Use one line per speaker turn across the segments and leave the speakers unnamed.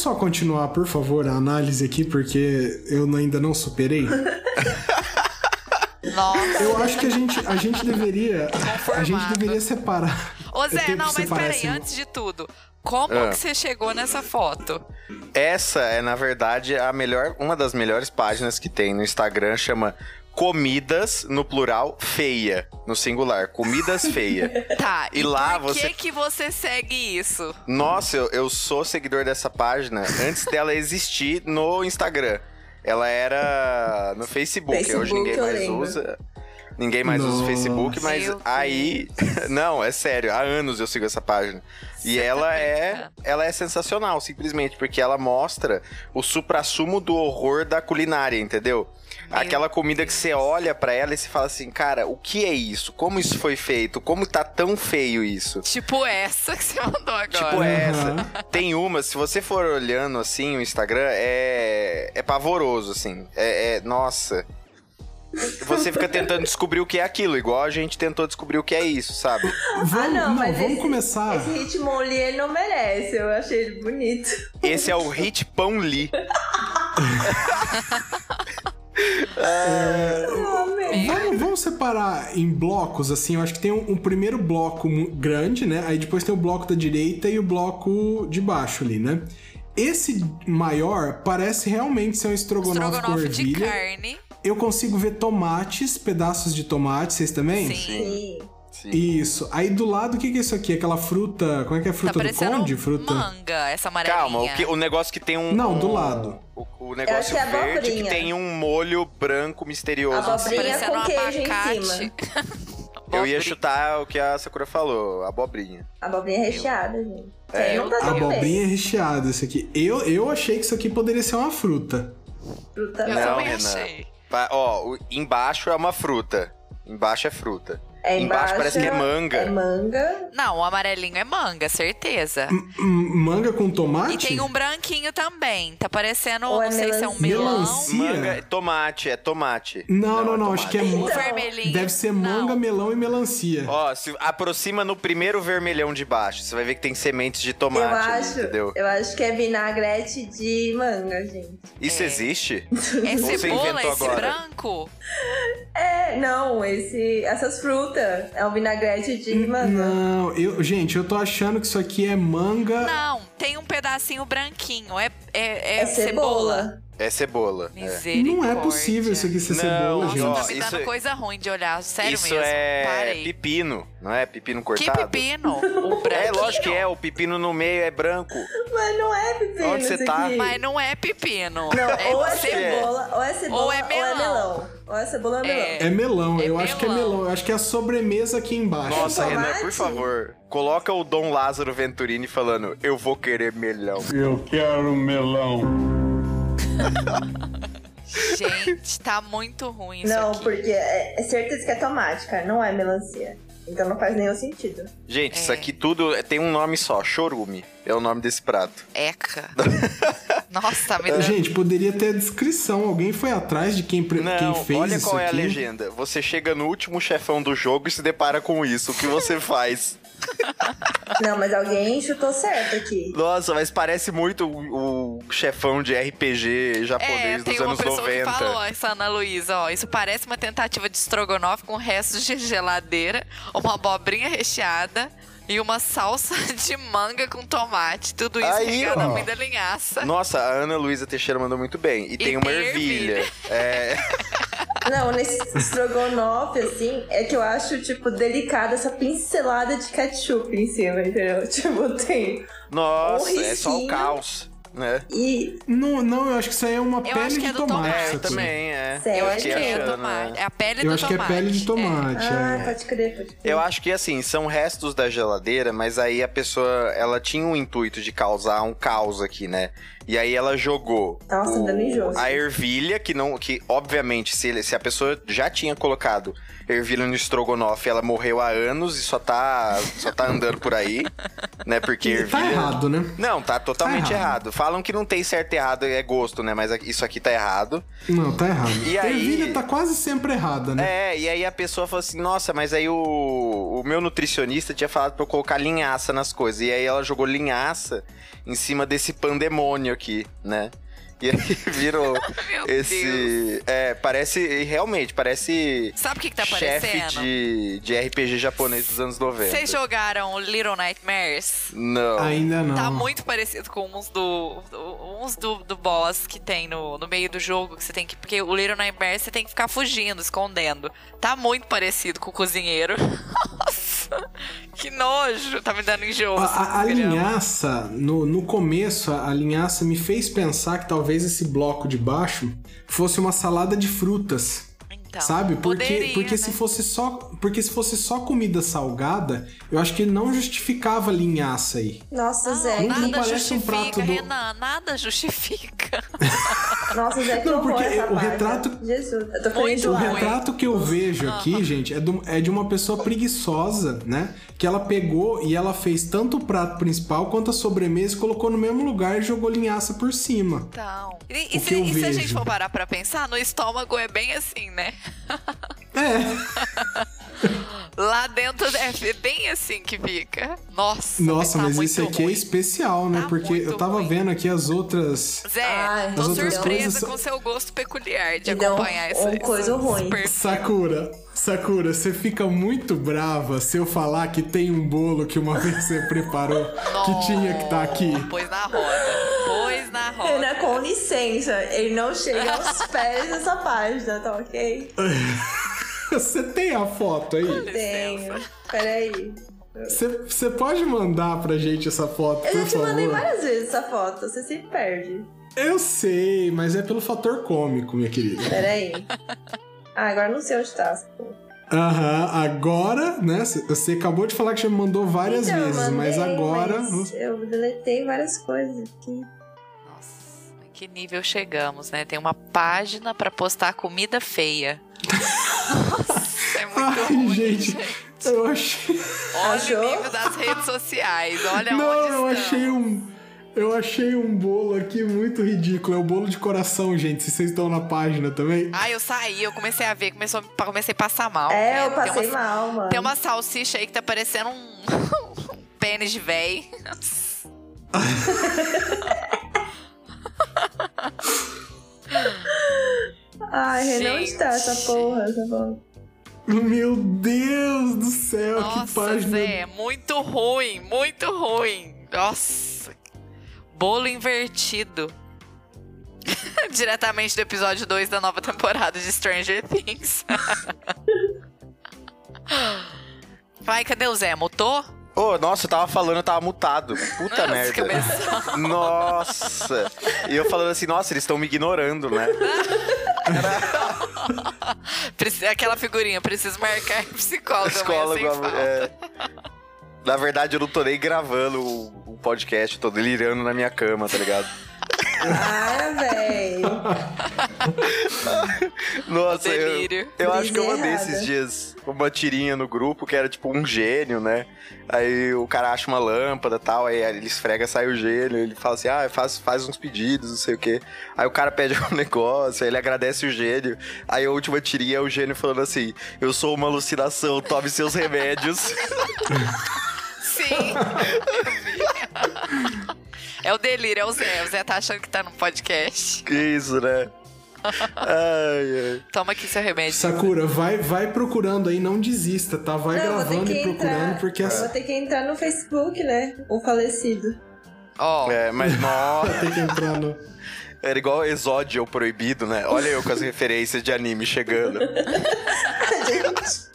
vamos só continuar, por favor, a análise aqui, porque eu ainda não superei.
Nossa.
Eu acho que a gente, a gente deveria. A gente deveria separar.
Ô Zé, não, mas peraí,
esse-
antes de tudo. Como
Ah.
que você chegou nessa foto?
Essa é, na verdade, a melhor, uma das melhores páginas que tem no Instagram, chama Comidas, no plural, feia, no singular. Comidas feia.
Tá,
E
e,
lá
por
você-
que que você segue isso?
Nossa, eu, eu sou seguidor dessa página antes dela existir no Instagram. Ela era no Facebook,
Facebook,
hoje ninguém mais
lembro.
usa. Ninguém mais usa o
Nossa.
Facebook, mas
Meu
aí. Não, é sério, há anos eu sigo essa página. E
tá
ela é,
brincando.
ela é sensacional, simplesmente, porque ela mostra o suprassumo do horror da culinária, entendeu? Aquela comida que você olha pra ela e você fala assim, cara, o que é isso? Como isso foi feito? Como tá tão feio isso?
Tipo essa que você mandou agora.
Tipo essa. Tem uma, se você for olhando assim o Instagram, é, é pavoroso, assim. É, é- Nossa. Você fica tentando descobrir o que é aquilo, igual a gente tentou descobrir o que é isso, sabe?
Vamos,
ah, não,
não,
mas
vamos
esse,
começar.
Esse ritmo ali ele não merece. Eu achei ele bonito.
Esse é o Hit Pão
Meu.
Vamos, vamos separar em blocos, assim. Eu acho que tem um, um primeiro bloco grande, né? Aí depois tem o bloco da direita e o bloco de baixo ali, né? Esse maior parece realmente ser um estrogonofe, com
Estrogonofe de
ervilha.
carne.
Eu consigo ver tomates, pedaços de tomate, vocês também?
Sim.
Sim.
Sim.
Isso. Aí do lado, o que, que é isso aqui? Aquela fruta. Como é que é a
Tá
fruta do conde? Fruta.
manga, essa amarelinha.
Calma, o, que- o negócio que tem um.
Não, do
um-
lado.
O, o negócio
que é
verde que tem um molho branco misterioso. assim.
Abobrinha
um
com queijo em
abacate.
cima.
Eu ia chutar o que a Sakura falou, abobrinha.
Abobrinha recheada, gente. Isso
É,
não tá
Abobrinha recheada, isso aqui. Eu, eu achei que isso aqui poderia ser uma fruta.
Fruta
Eu
Não,
também
Renan.
achei.
Ó, embaixo é uma fruta. Embaixo é fruta.
É
Embaixo parece que é manga.
É manga.
Não, o amarelinho é manga, certeza.
Hum, Manga com tomate?
E tem um branquinho também. Tá parecendo,
Ou é
não sei se é um
melancia?
melão.
Melancia?
Manga é tomate, é tomate.
Não, não, não. acho que é.
Então,
vermelhinho.
Deve ser manga,
Não.
melão e melancia.
Ó, se aproxima no primeiro vermelhão de baixo, você vai ver que tem sementes de tomate,
eu
ali,
acho.
entendeu?
Eu acho que é vinagrete de manga, gente.
Isso
É.
existe?
É
Ou você
cebola esse
agora?
branco?
É, não, esse, essas frutas. É o vinagrete de manga.
Não, eu, gente, eu tô achando que isso aqui é manga.
Não, tem um pedacinho branquinho. É, é, é
É cebola.
É cebola. é.
Misericórdia.
Não é possível isso aqui ser
Não,
cebola,
Nossa,
gente.
ó,
tá me dando
isso-
coisa ruim de olhar. Sério
Isso
mesmo.
é
Parei.
pepino, não é? Pepino
Que
cortado?
pepino? O.
É, lógico que é. O pepino no meio é branco.
Mas não é pepino
Onde você
isso
tá?
aqui.
Mas não é pepino.
Não,
é
ou é
cebola.
cebola, ou é cebola,
Ou é melão.
melão. Ou é cebola ou é melão.
É.
É melão,
É
eu acho que é
melão.
melão. Eu acho que é a sobremesa aqui embaixo.
Nossa,
tomate?
Renan, por favor, coloca o Dom Lázaro Venturini falando: Eu vou querer melhão.
Eu quero melão.
Gente, tá muito ruim isso
Não,
aqui.
porque é, é certeza que é tomate, cara. Não é melancia. Então não faz nenhum sentido.
Gente, isso
É.
aqui tudo tem um nome só: chorume. É o nome desse prato.
Eca. Nossa, tá me dando...
Gente, poderia ter a descrição. Alguém foi atrás de quem, pre-
Não,
quem fez
olha
isso
qual é a
aqui?
legenda. Você chega no último chefão do jogo e se depara com isso. O que você faz?
Não, mas alguém chutou certo aqui.
Nossa, mas parece muito o, o chefão de RPG
É,
japonês
tem
dos
uma
anos
pessoa
90.
que falou, essa Ana Luísa, ó, isso parece uma tentativa de estrogonofe com restos de geladeira, uma abobrinha recheada e uma salsa de manga com tomate. Tudo isso
Aí,
regado
ó.
muita linhaça.
Nossa, a Ana Luísa Teixeira mandou muito bem. E, tem uma ervilha.
ervilha.
É,
Não, nesse estrogonofe, assim, é que eu acho, tipo, delicado essa pincelada de ketchup em cima, entendeu? Tipo, tem.
nossa,
Um
é só o caos. Né?
E.
Não, não, eu acho que isso aí é uma
Eu
pele
acho que
de
é do
tomate.
tomate.
É, também, é.
Sério?
Eu acho que
fiquei
é
achando,
tomate.
né?
É a pele
Eu
do
acho que é
tomate.
pele de tomate.
Ah,
é.
pode crer, pode crer.
Eu acho que assim, são restos da geladeira, mas aí a pessoa, ela tinha o intuito de causar um caos aqui, né? E aí ela jogou
Nossa,
o- a ervilha, que não. Que, obviamente, se, ele- se a pessoa já tinha colocado ervilha no estrogonofe, ela morreu há anos e só tá. só tá andando por aí. Né? Porque ervilha.
Tá errado, né?
Não, tá totalmente
Tá errado.
errado. Falam que não tem certo e errado, é gosto, né? Mas isso aqui tá errado.
Não, tá errado.
E aí-
Ervilha tá quase sempre errada, né?
É, e aí a pessoa falou assim: nossa, mas aí o, o meu nutricionista tinha falado pra eu colocar linhaça nas coisas. E aí ela jogou linhaça em cima desse pandemônio aqui, né? E aí virou esse. É, parece. Realmente, parece.
Sabe o que, que tá
chefe
parecendo?
de, de RPG japonês dos anos 90.
Vocês jogaram Little Nightmares?
Não.
Ainda não.
Tá muito parecido com uns do. do- uns do, do boss que tem no, no meio do jogo que você tem que. Porque o Little Nightmares você tem que ficar fugindo, escondendo. Tá muito parecido com o cozinheiro. Nossa! Que nojo! Tá me dando enjoo.
A, a- a linhaça, no, no começo, a, a linhaça me fez pensar que talvez esse bloco de baixo fosse uma salada de frutas.
Então,
sabe? Porque,
poderia,
porque
né?
se fosse só porque se fosse só comida salgada, eu acho que não justificava linhaça aí.
Nossa,
Não,
Zé.
Não-
nada
não parece um
justifica,
prato do-
Renan. Nada justifica.
Nossa, Zé, que
Não, porque
essa
o
parte.
retrato-
Jesus,
O retrato que eu vejo aqui, gente, é, do- é de uma pessoa preguiçosa, né? Que ela pegou e ela fez tanto o prato principal quanto a sobremesa e colocou no mesmo lugar e jogou linhaça por cima.
Então. E, e se, e se a gente for parar pra pensar, no estômago é bem assim, né?
É.
Lá dentro é bem assim que fica. Nossa.
Nossa,
tá
mas esse aqui é
ruim.
especial, né?
Tá
Porque eu tava
ruim.
vendo aqui as outras.
Zé,
Ai,
tô
As outras
surpresa
coisas
com seu gosto peculiar de
é um-
acompanhar essa
um coisa ruim.
Sakura, Sakura, você fica muito brava se eu falar que tem um bolo que uma vez você preparou que tinha que estar aqui.
Pôs na roda. Na roda.
Renan, com licença, ele não chega aos pés dessa página, tá ok?
Você tem a foto aí?
Tenho. Peraí.
Você você pode mandar pra gente essa foto,
Eu
por
já te mandei
favor?
várias vezes essa foto, você se perde.
Eu sei, mas é pelo fator cômico, minha querida.
Peraí. Ah, agora não sei onde tá. pô.
Aham, agora, né? Você acabou de falar que já me mandou várias
Então, eu
vezes, mas
mandei,
agora.
mas Eu deletei várias coisas aqui.
Que nível chegamos, né? Tem uma página pra postar comida feia. Nossa, é muito
Ai,
ruim,
gente, eu achei.
Olha
Achou?
o nível das redes sociais. Olha
Não,
onde
eu
estamos.
achei um. Eu achei um bolo aqui muito ridículo. É o bolo de coração, gente. Se vocês estão na página também.
Ah, eu saí, eu comecei a ver, começou, comecei a passar mal.
É, eu passei
tem uma,
mal, mano.
Tem uma salsicha aí que tá parecendo um, um pênis de véi.
Ai, Renan, onde tá essa porra? Essa porra?
Meu Deus do céu, que
Nossa,
página.
Zé, muito ruim, muito ruim. Nossa. Bolo invertido. Diretamente do episódio 2 da nova temporada de Stranger Things. Vai, cadê o Zé? Mutou?
Ô, nossa, eu tava falando, eu tava mutado. Puta
Nossa,
merda.
cabeção.
Nossa! E eu falando assim, nossa, eles estão me ignorando, né?
Aquela figurinha, preciso marcar psicólogo,
Psicólogo. é. Na verdade, eu não tô nem gravando o, o podcast, tô delirando na minha cama, tá ligado?
Ah, velho.
Nossa, eu,
delírio.
eu acho que eu mandei
Errada.
esses dias uma tirinha no grupo que era tipo um gênio, né? Aí o cara acha uma lâmpada e tal, aí ele esfrega, sai o gênio, ele fala assim, ah, faz, faz uns pedidos, não sei o quê. Aí o cara pede um negócio, aí ele agradece o gênio. Aí a última tirinha é o gênio falando assim, eu sou uma alucinação, tome seus remédios.
Sim. É o delírio, é o Zé. O Zé tá achando que tá no podcast.
que isso, né? Ai, ai.
Toma aqui seu remédio.
Sakura, vai, vai procurando aí, não desista, tá? Vai
Não, eu vou ter
gravando
que
e procurando,
entrar.
porque
Eu
essa...
vou ter que entrar no Facebook, né? O falecido.
Ó,
É, mas nossa,
tem que entrar no.
era igual Exódio proibido, né? Olha eu com as referências de anime chegando.
Gente,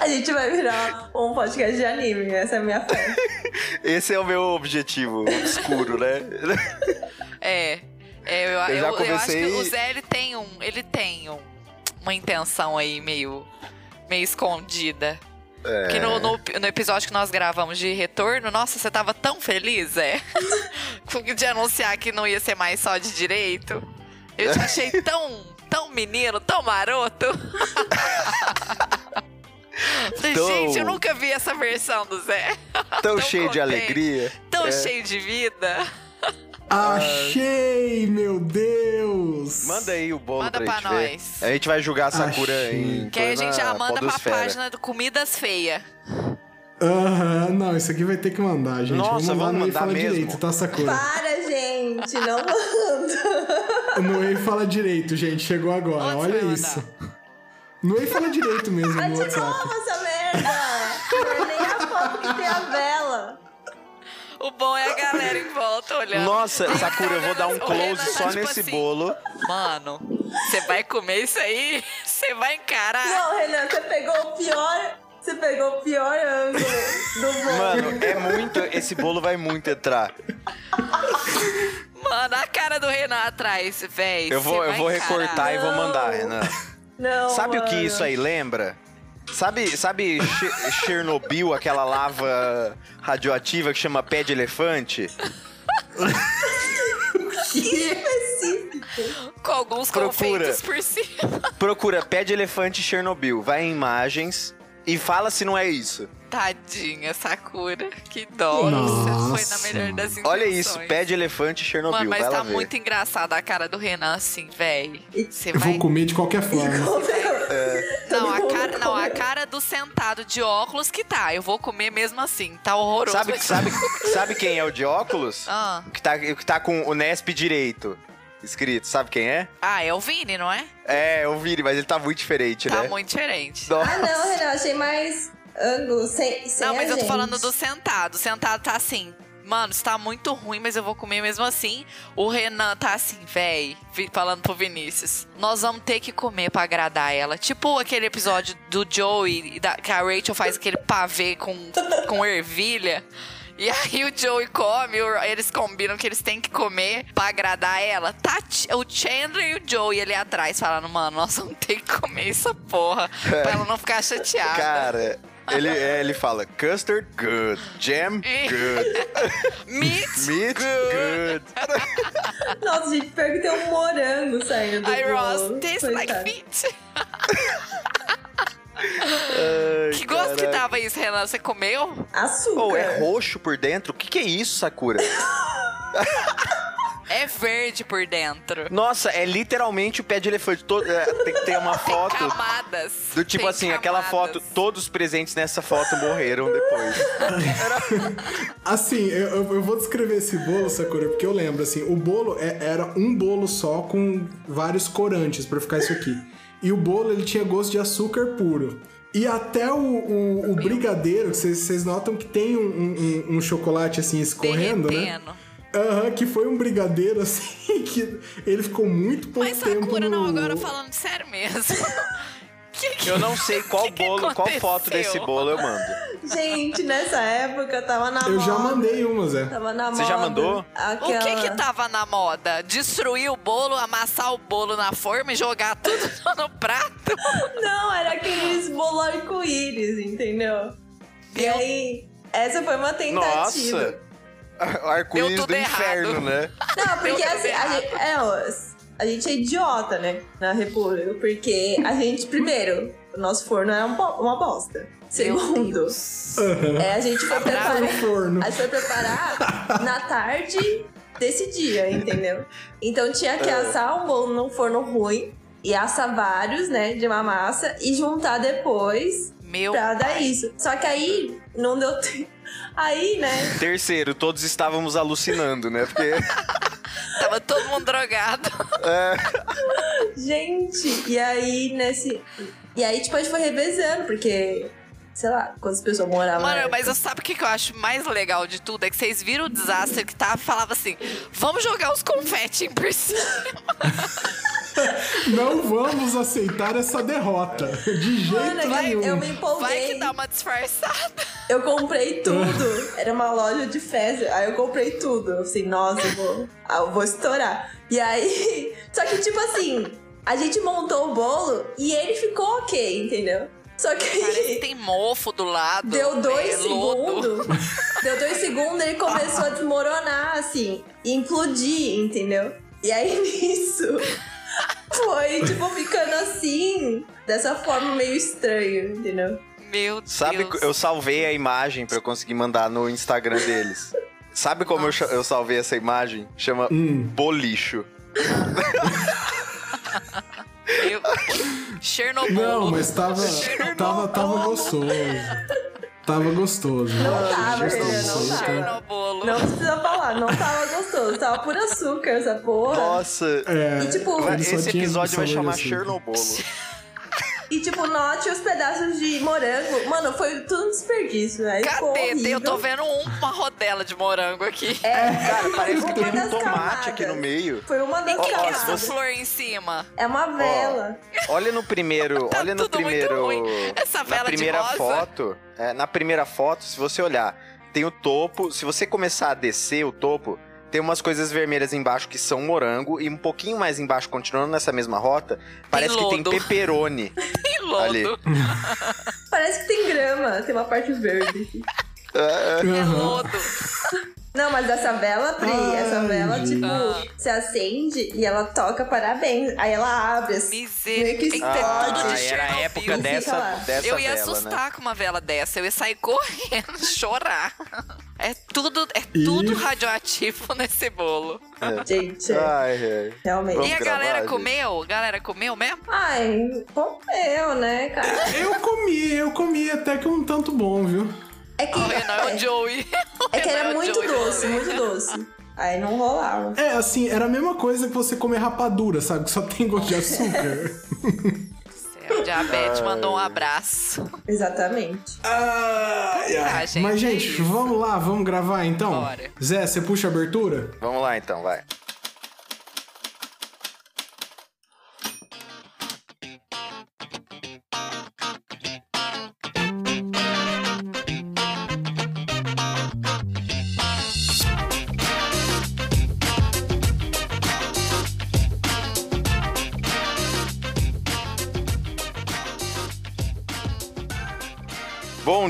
a gente vai virar um podcast de anime, essa é a minha fé.
Esse é o meu objetivo obscuro, né?
é. É, eu,
Eu já
eu- eu acho que
comecei-
o Zé ele tem um. Ele tem um, uma intenção aí meio. meio escondida. Que no, no, no episódio que nós gravamos de retorno, nossa, você tava tão feliz, é? de anunciar que não ia ser mais só de direito. Eu te achei tão, tão menino, tão maroto. Falei,
Tão-
Gente, eu nunca vi essa versão do Zé.
Tão cheio de alegria.
Tão
É.
cheio de vida.
Achei, meu Deus!
Manda aí o bolo
Manda
pra,
pra
gente ver.
nós.
A gente vai julgar a Sakura
Achei.
em
Que aí a gente já manda pra página do Comidas Feias.
Aham, não, isso aqui vai ter que mandar, gente.
Nossa,
mandar
vamos
no Ei
mandar
Fala
mesmo?
Direito, tá, Sakura?
Para, gente, não manda.
No Ei Fala Direito, gente, chegou agora,
Onde
olha isso. No Ei Fala Direito mesmo,
Ah, de
WhatsApp.
novo essa merda. Não é nem a foto que tem a vela.
O bom é a galera em volta olhando.
Nossa, Sakura, eu vou dar um close
tá
só
tipo
nesse
assim,
bolo.
Mano, você vai comer isso aí? Você vai encarar?
Não, Renan, você pegou o pior. Você pegou o pior ângulo do bolo.
Mano, é muito. Esse bolo vai muito entrar.
Mano, a cara do Renan atrás, véi.
Eu vou, eu vou
encarar.
recortar e vou mandar, Renan.
Não,
Sabe o que
mano.
isso aí lembra? Sabe, sabe Che- Chernobyl, aquela lava radioativa que chama pé de elefante?
Que específico.
Com alguns
Procura.
confeitos por cima.
Procura pé de elefante Chernobyl, vai em imagens e fala se não é isso.
Tadinha, Sakura. Que dó.
Nossa.
Foi na melhor das intenções.
Olha isso, pé de elefante Chernobyl,
Mano, mas
vai
tá
ver.
muito engraçada a cara do Renan assim, véi. Você
Eu
vai...
vou comer de qualquer forma.
Não, a cara, não, a cara do sentado de óculos que tá. Eu vou comer mesmo assim. Tá horroroso.
Sabe, sabe, sabe quem é o de óculos?
Ah.
Que tá, que tá com o Nesp direito escrito, sabe quem é?
Ah, é o Vini, não é?
É, eu vi, mas ele tá muito diferente,
Tá
né?
muito diferente.
Nossa.
Ah, não, Renan, achei mais ângulo, sem, sem
Não, mas
a
eu tô
gente.
falando do sentado. O sentado tá assim. Mano, isso tá muito ruim, mas eu vou comer mesmo assim. O Renan tá assim, véi, falando pro Vinícius. Nós vamos ter que comer pra agradar ela. Tipo aquele episódio do Joey, e da- que a Rachel faz aquele pavê com, com ervilha. E aí o Joey come, eles combinam que eles têm que comer pra agradar ela. Tá o Chandler e o Joey ali atrás falando, mano, nós vamos ter que comer essa porra. Pra ela não ficar chateada.
Cara, ele, é, ele fala custard good, jam good,
Meat,
meat good.
Nossa, gente, pior que tem um morango saindo do
I. Ross, tastes like meat.
Ai,
Que gosto que
caraca.
tava isso, Renan? Você comeu?
Açúcar.
Oh, é roxo por dentro? O que, que é isso, Sakura?
É verde por dentro.
Nossa, é literalmente o pé de elefante. To- é, tem que ter uma
Tem
foto.
camadas.
Do tipo
Tem
assim, aquela
camadas.
foto, todos os presentes nessa foto morreram depois.
Assim, eu, eu- vou descrever esse bolo, Sakura, porque eu lembro, assim, o bolo é- era um bolo só com vários corantes pra ficar isso aqui. E o bolo, ele tinha gosto de açúcar puro. E até o, o- o brigadeiro, vocês vocês notam que tem um, um- um- um chocolate, assim, escorrendo, né? Aham, que foi um brigadeiro, assim, que ele ficou muito pouco
Mas
tempo
Sakura,
no...
não, agora falando sério mesmo. Que que-
Eu não sei qual
Que que
bolo, qual foto desse bolo eu mando.
Gente, nessa época eu tava na
Eu
moda.
já mandei uma, Zé.
Tava na
Você
moda.
já mandou?
Aquela...
O que que tava na moda? Destruir o bolo, amassar o bolo na forma e jogar tudo no prato?
Não, era aqueles bolo arco-íris, entendeu? E
Meu-
aí, essa foi uma tentativa.
Nossa! Arco-íris do
tudo
inferno,
errado.
né?
Não, porque assim, a gente, é, ó, a gente é idiota, né? Na República. Porque a gente, primeiro, o nosso forno é um uma bosta. Segundo, é, a gente foi preparar.
forno.
A gente foi preparar na tarde desse dia, entendeu? Então tinha que assar um bolo num forno ruim e assar vários, né, de uma massa e juntar depois
Meu
pra dar
pai.
isso. Só que aí não deu tempo. Aí, né?
Terceiro, todos estávamos alucinando, né? Porque
Tava todo mundo drogado.
Gente, e aí nesse. E aí, tipo, a gente foi revezando, porque. Sei lá, quantas pessoas moravam.
Mano, mas eu sabe o que que eu acho mais legal de tudo? É que vocês viram o desastre que tava falava assim: vamos jogar os confetes por cima.
Não vamos aceitar essa derrota. De jeito
Mano, é
nenhum.
eu me empolguei.
Vai que dá uma disfarçada.
Eu comprei tudo. Era uma loja de festa. Aí eu comprei tudo. Assim, nossa, eu vou, ah, eu vou estourar. E aí. Só que, tipo assim, a gente montou o bolo e ele ficou ok, entendeu? Só que
Parece que tem mofo do lado.
deu dois
é,
segundos. Deu dois segundos, ele começou a desmoronar, assim, e implodir, entendeu? E aí nisso foi, tipo, ficando assim, dessa forma meio estranha, entendeu?
Meu
Sabe,
Deus.
eu salvei a imagem pra eu conseguir mandar no Instagram deles. Sabe como eu, eu salvei essa imagem? Chama
Hum.
bolicho.
Eu... Chernobyl.
Não, mas tava,
Chernobyl.
tava, tava gostoso. Tava gostoso.
Não tava,
Gostoso,
não tava. Não precisa falar, não tava gostoso, tava por açúcar essa porra.
Nossa!
É,
E, tipo,
Esse episódio vai chamar. Chernobyl.
E tipo, note os pedaços de morango. Mano, foi tudo um desperdício. Ficou
Cadê? Eu tô vendo uma rodela de morango aqui.
É,
Cara, parece que tem um tomate aqui no
camadas.
meio.
Foi uma das
O que, que é essa
camadas.
flor em cima?
É uma vela.
Olha no primeiro,
Tá
olha no
tudo muito
primeiro,
ruim. Essa
na
vela de
primeira
rosa.
foto, é, na primeira foto, se você olhar, tem o topo, se você começar a descer o topo, tem umas coisas vermelhas embaixo que são morango e um pouquinho mais embaixo, continuando nessa mesma rota, parece que tem
lodo.
Ali.
Parece que tem grama, tem uma parte verde.
É
Aham.
lodo.
Não, mas essa vela, Pri,
Ai,
essa vela, tipo,
Ah.
se acende e ela toca parabéns. Aí ela abre. assim,
Misericórdia. ter tudo de
Ah, era a época dessa, dessa
Eu ia
vela, né?
assustar com uma vela dessa. Eu ia sair correndo, chorar. É tudo, é
E-
tudo radioativo nesse bolo.
Gente, é,
Ai, ai.
realmente.
Vamos
e a
gravar,
galera
gente.
comeu? Galera comeu mesmo?
Ai, comeu, né, cara?
Eu comi, eu comi até que um tanto bom, viu?
É que,
O Renan é o
é,
Joey. O
é que era
o
muito
Joey.
doce, muito doce. Aí não rolava.
É, assim, era a mesma coisa que você comer rapadura, sabe? Que só tem gosto de açúcar.
O diabetes mandou um abraço.
Exatamente.
Ai, ai.
Ah, gente,
Mas,
é
gente,
isso.
vamos lá, vamos gravar então?
Bora.
Zé, você puxa a abertura?
Vamos lá então, vai.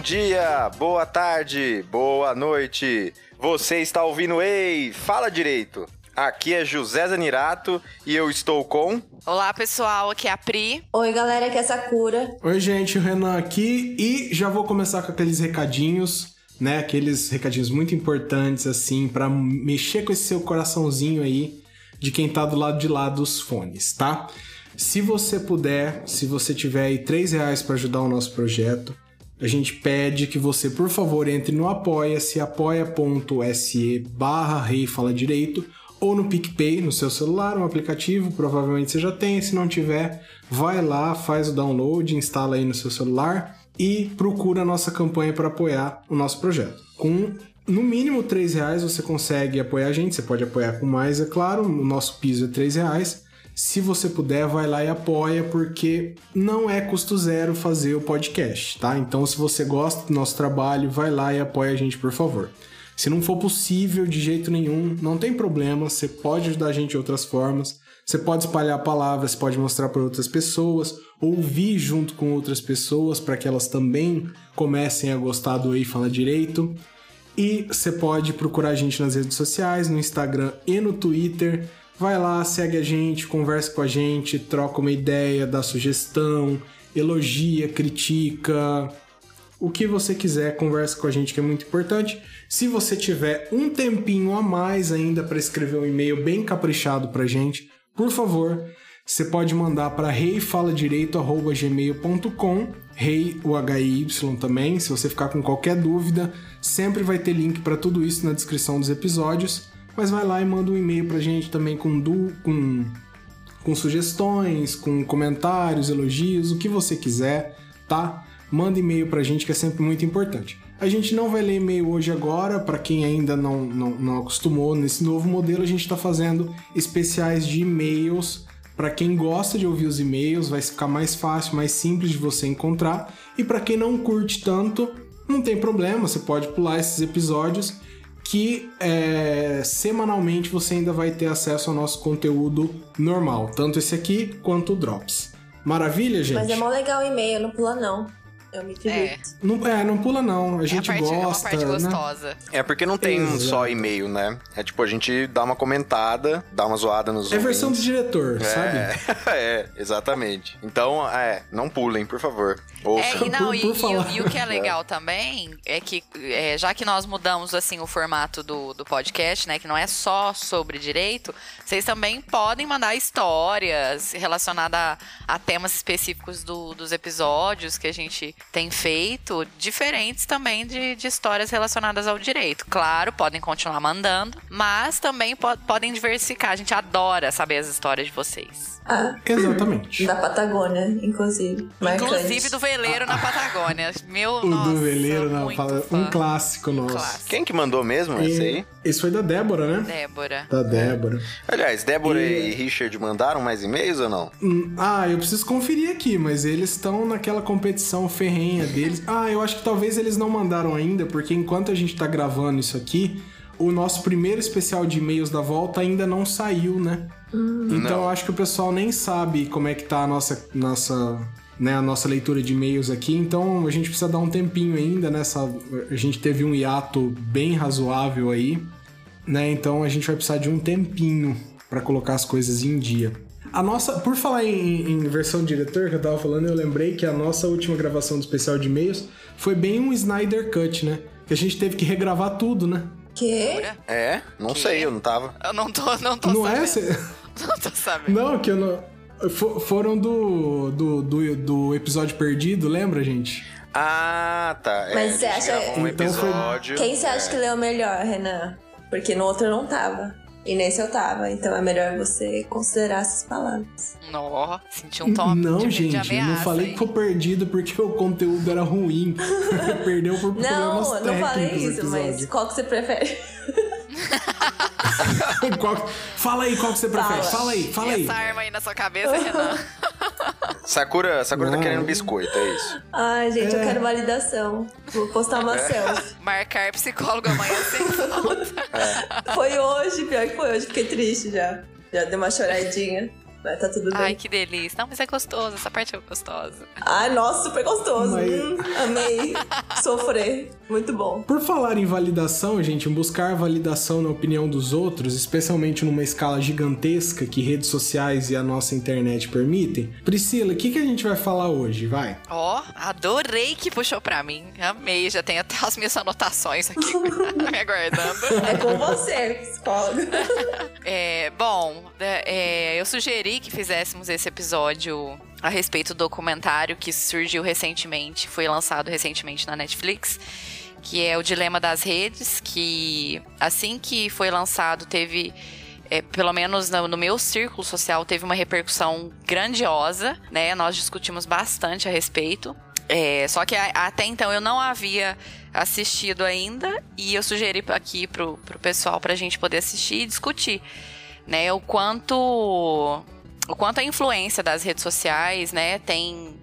Dia, boa tarde, boa noite. Você está ouvindo Ei, fala direito. Aqui é José Zanirato e eu estou com
Olá, pessoal. Aqui é a Pri.
Oi, galera, aqui é Sakura.
Oi, gente, o Renan aqui e já vou começar com aqueles recadinhos, né? Aqueles recadinhos muito importantes, assim, pra mexer com esse seu coraçãozinho aí de quem tá do lado de lá dos fones, tá? Se você puder, se você tiver aí 3 reais pra ajudar o nosso projeto, a gente pede que você, por favor, entre no apoia-se, apoia.se barra Rei Fala Direito, ou no PicPay, no seu celular, um aplicativo, provavelmente você já tem, se não tiver, vai lá, faz o download, instala aí no seu celular e procura a nossa campanha para apoiar o nosso projeto. Com no mínimo 3 reais você consegue apoiar a gente, você pode apoiar com mais, é claro, o nosso piso é 3 reais. Se você puder, vai lá e apoia, porque não é custo zero fazer o podcast, tá? Então, se você gosta do nosso trabalho, vai lá e apoia a gente, por favor. Se não for possível de jeito nenhum, não tem problema, você pode ajudar a gente de outras formas. Você pode espalhar a palavra, você pode mostrar para outras pessoas, ouvir junto com outras pessoas para que elas também comecem a gostar do Ei Fala Direito. E você pode procurar a gente nas redes sociais, no Instagram e no Twitter. Vai lá, segue a gente, conversa com a gente, troca uma ideia, dá sugestão, elogia, critica, o que você quiser, conversa com a gente que é muito importante. Se você tiver um tempinho a mais ainda para escrever um e-mail bem caprichado pra gente, por favor, você pode mandar para reifaladireito@gmail.com, rei o H Y também. Se você ficar com qualquer dúvida, sempre vai ter link para tudo isso na descrição dos episódios. Mas vai lá e manda um e-mail pra gente também com du com com sugestões, com comentários, elogios, o que você quiser, tá? Manda e-mail pra gente que é sempre muito importante. A gente não vai ler e-mail hoje agora, para quem ainda não, não, não acostumou nesse novo modelo, a gente está fazendo especiais de e-mails. Para quem gosta de ouvir os e-mails, vai ficar mais fácil, mais simples de você encontrar. E para quem não curte tanto, não tem problema, você pode pular esses episódios que é, semanalmente você ainda vai ter acesso ao nosso conteúdo normal, tanto esse aqui quanto o Drops. Maravilha, gente?
Mas é mó legal o e-mail, não pula não. Eu me
É.
Não, é, não pula não. A gente
é, a parte,
gosta,
é uma parte
né?
gostosa.
É porque não tem
Exato.
só e-mail, né? É tipo, a gente dá uma comentada, dá uma zoada nos
É a versão do
ouvintes.
diretor, sabe?
É, é, exatamente. Então, é, não pulem, por favor.
É,
Ouçam.
e, não,
Por-
e,
por
e e o que é legal também é que, é, já que nós mudamos assim o formato do, do podcast, né? Que não é só sobre direito, vocês também podem mandar histórias relacionadas a, a temas específicos do- dos episódios que a gente tem feito, diferentes também de, de histórias relacionadas ao direito. Claro, podem continuar mandando, mas também po- podem diversificar. A gente adora saber as histórias de vocês.
Ah,
Exatamente.
da Patagônia, inclusive. Marcante.
Inclusive do veleiro na Patagônia. Meu,
O
nossa,
do veleiro, fala-
fã.
um clássico nosso.
Clássico.
Quem que mandou mesmo esse aí?
E esse foi da Débora, né?
Débora.
Da Débora.
Aliás, Débora
E-
e Richard mandaram mais e-mails ou não?
Hum, Ah, eu preciso conferir aqui, mas eles estão naquela competição ferrenha deles. Ah, eu acho que talvez eles não mandaram ainda, porque enquanto a gente tá gravando isso aqui, o nosso primeiro especial de e-mails da volta ainda não saiu, né? Então
Não.
eu acho que o pessoal nem sabe como é que tá a nossa, nossa, né, a nossa leitura de e-mails aqui, então a gente precisa dar um tempinho ainda nessa. A gente teve um hiato bem razoável aí, né? Então a gente vai precisar de um tempinho pra colocar as coisas em dia. A nossa, por falar em, em versão diretor que eu tava falando, eu lembrei que a nossa última gravação do especial de e-mails foi bem um Snyder Cut, né? Que a gente teve que regravar tudo, né?
Que?
É? Não
Que?
sei, eu não tava.
Eu não tô, não tô
Não
sabendo.
é? Cê-
Não tô sabendo.
Não, que eu não. fo- Foram do, do, do, do episódio perdido, lembra, gente?
Ah, tá. É,
Mas você acha-
um
Então foi-
episódio.
Quem você acha
é.
que leu melhor, Renan? Porque no outro eu não tava. E nesse eu tava. Então é melhor você considerar essas palavras.
Nó, senti um tom
não,
de,
gente,
de
eu
ameaça.
não falei
aí.
que foi perdido porque o conteúdo era ruim. Perdeu por problemas
Não, eu não falei isso, mas qual que você prefere?
Qual- Fala aí qual que você prefere.
Fala.
Fala aí, fala aí.
essa arma aí na sua cabeça, Renan.
Sakura, Sakura tá querendo biscoito, é isso.
Ai, gente, eu
É.
quero validação. Vou postar uma selfie.
Marcar psicólogo amanhã sem falta.
Foi hoje, pior que foi hoje. Fiquei triste já. Já dei uma choradinha. Mas tá tudo bem.
Ai, que delícia. Não, mas é gostoso. Essa parte é gostosa.
Ai, nossa, super gostoso.
Mas-
Hum, amei. Sofrer. Muito bom.
Por falar em validação, gente, buscar validação na opinião dos outros, especialmente numa escala gigantesca que redes sociais e a nossa internet permitem. Priscila, o que, que a gente vai falar hoje? Vai.
Ó, adorei que puxou pra mim. Amei. Já tenho até as minhas anotações aqui me aguardando.
É com você, psicóloga.
É, bom, é, é, eu sugeri que fizéssemos esse episódio a respeito do documentário que surgiu recentemente, foi lançado recentemente na Netflix, que é o Dilema das Redes, que assim que foi lançado teve é, pelo menos no, no meu círculo social, teve uma repercussão grandiosa, né? Nós discutimos bastante a respeito. É, só que a- até então eu não havia assistido ainda e eu sugeri aqui pro, pro pessoal pra gente poder assistir e discutir, né? O quanto o quanto a influência das redes sociais, né, tem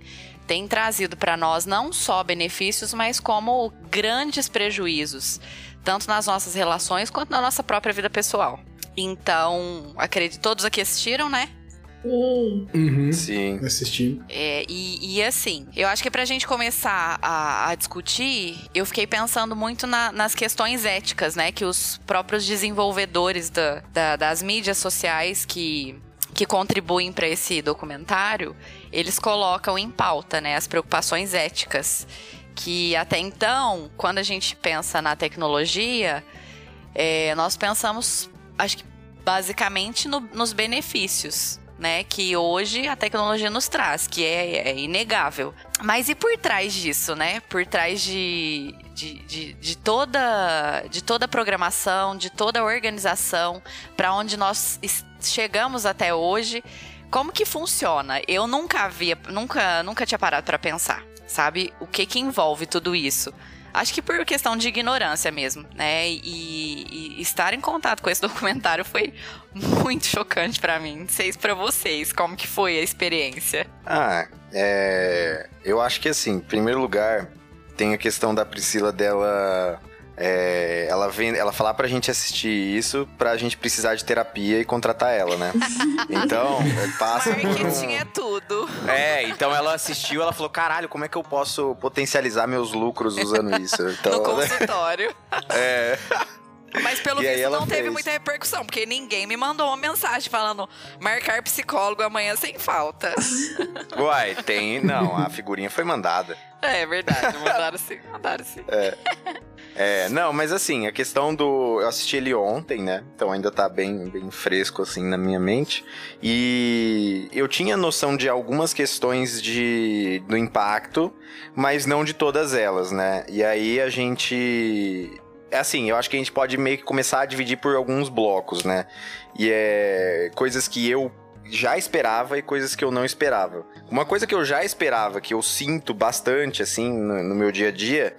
tem trazido para nós não só benefícios, mas como grandes prejuízos, tanto nas nossas relações quanto na nossa própria vida pessoal. Então, acredito todos aqui assistiram, né?
Hum,
Uhum.
Sim.
Assisti.
É, e, e assim, eu acho que pra gente começar a, a discutir, eu fiquei pensando muito na- nas questões éticas, né? Que os próprios desenvolvedores da- da- das mídias sociais que, que contribuem para esse documentário, eles colocam em pauta, né? As preocupações éticas. Que até então, quando a gente pensa na tecnologia, é, nós pensamos, acho que basicamente no- nos benefícios, né? Que hoje a tecnologia nos traz, que é, é inegável. Mas e por trás disso, né? Por trás de, de, de, de toda de toda a programação, de toda a organização, para onde nós es- chegamos até hoje, como que funciona? Eu nunca havia, nunca, nunca tinha parado para pensar, sabe? O que que envolve tudo isso? Acho que por questão de ignorância mesmo, né? E, e estar em contato com esse documentário foi muito chocante pra mim. Não sei se pra vocês, como que foi a experiência.
Ah, é. Eu acho que assim, em primeiro lugar, tem a questão da Priscila dela é, ela vem, ela falar pra gente assistir isso pra gente precisar de terapia e contratar ela, né? Então, passa por
Marketing
um...
é tudo.
É, então ela assistiu, ela falou, caralho, como é que eu posso potencializar meus lucros usando isso? Então,
no consultório.
é,
Mas pelo
E
visto não teve
fez.
muita repercussão, porque ninguém me mandou uma mensagem falando marcar psicólogo amanhã sem falta.
uai, tem, não, a figurinha foi mandada.
É verdade, mandaram sim, mandaram sim.
É, não, mas assim, a questão do. Eu assisti ele ontem, né? Então ainda tá bem, bem fresco, assim, na minha mente. E eu tinha noção de algumas questões de, do impacto, mas não de todas elas, né? E aí a gente. É assim, eu acho que a gente pode meio que começar a dividir por alguns blocos, né? E é. Coisas que eu já esperava e coisas que eu não esperava. Uma coisa que eu já esperava, que eu sinto bastante, assim, no, no meu dia a dia,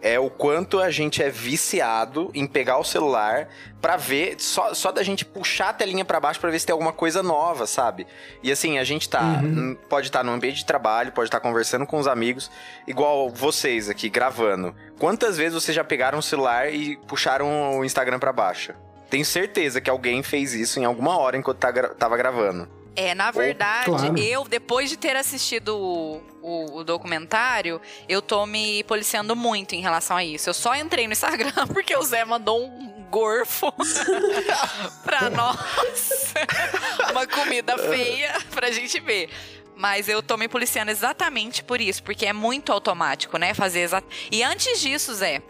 é o quanto a gente é viciado em pegar o celular pra ver, só, só da gente puxar a telinha pra baixo pra ver se tem alguma coisa nova, sabe? E assim, a gente tá,
Uhum.
pode estar no ambiente de trabalho, pode estar conversando com os amigos, igual vocês aqui gravando. Quantas vezes vocês já pegaram o celular e puxaram o Instagram pra baixo? Tenho certeza que alguém fez isso em alguma hora enquanto tá gra- tava gravando.
É, na verdade,
Claro.
eu, depois de ter assistido o, o- o documentário, eu tô me policiando muito em relação a isso. Eu só entrei no Instagram porque o Zé mandou um gorfo pra nós. Uma comida feia pra gente ver. Mas eu tô me policiando exatamente por isso, porque é muito automático, né? Fazer exa... E antes disso, Zé,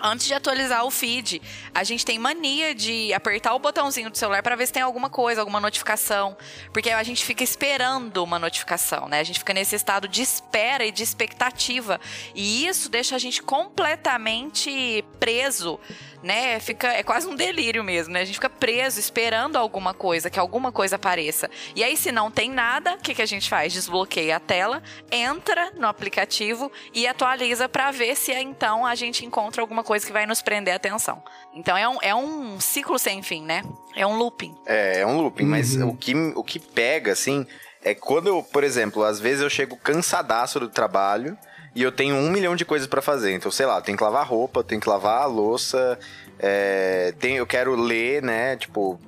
Antes de atualizar o feed, a gente tem mania de apertar o botãozinho do celular para ver se tem alguma coisa, alguma notificação, porque a gente fica esperando uma notificação, né? A gente fica nesse estado de espera e de expectativa, e isso deixa a gente completamente preso, né? Fica é quase um delírio mesmo, né? A gente fica preso esperando alguma coisa, que alguma coisa apareça. E aí se não tem nada, o que que a gente faz? Desbloqueia a tela, entra no aplicativo e atualiza para ver se então a gente encontra alguma coisa que vai nos prender a atenção. Então é um, é um ciclo sem fim, né? É um looping.
É, é um looping, mas
Uhum.
o que, o que pega, assim, é quando eu, por exemplo, às vezes eu chego cansadaço do trabalho e eu tenho um milhão de coisas pra fazer. Então, sei lá, tenho que lavar roupa, tenho que lavar a louça, é, tem, eu quero ler, né? Tipo,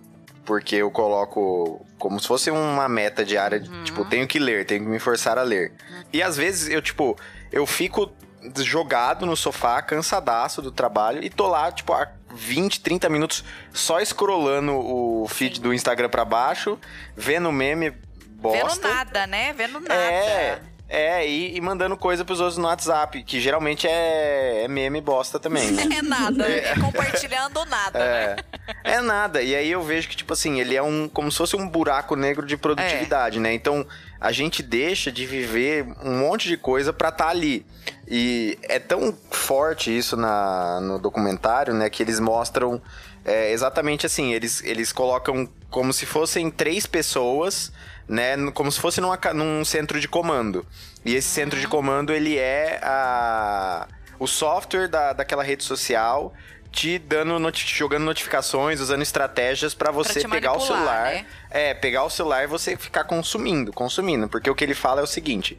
porque eu coloco como se fosse uma meta diária, de, tipo, tenho que ler, tenho que me forçar a ler. E às vezes eu, tipo, eu fico jogado no sofá, cansadaço do trabalho, e tô lá, tipo, há 20, 30 minutos só scrollando o feed do Instagram pra baixo, vendo meme bosta.
Vendo nada, né? Vendo nada.
É, é, e, e mandando coisa pros outros no WhatsApp, que geralmente é, é meme bosta também, né?
É nada, é compartilhando nada, né?
É, é nada. E aí eu vejo que, tipo assim, ele é um. como se fosse um buraco negro de produtividade, né? Então a gente deixa de viver um monte de coisa pra estar ali. E é tão forte isso na, no documentário, né? Que eles mostram é, exatamente assim: eles, eles colocam como se fossem três pessoas. Né, como se fosse numa num centro de comando. E esse centro de comando, ele é a, o software da, daquela rede social te dando noti- jogando notificações, usando estratégias pra você
te
pegar o celular.
né?
É, pegar o celular e você ficar consumindo, consumindo, porque o que ele fala é o seguinte: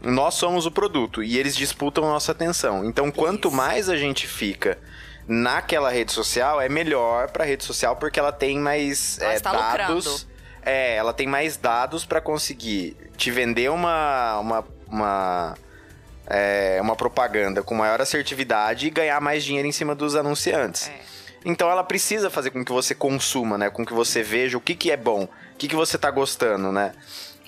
nós somos o produto e eles disputam a nossa atenção. Então, quanto
Isso.
mais a gente fica naquela rede social, é melhor pra rede social porque ela tem mais
Ela
é, dados.
lucrando.
É, ela tem mais dados pra conseguir te vender uma uma, uma é, uma propaganda com maior assertividade e ganhar mais dinheiro em cima dos anunciantes.
É.
Então ela precisa fazer com que você consuma, né? Com que você veja o que, que é bom, o que, que você tá gostando, né?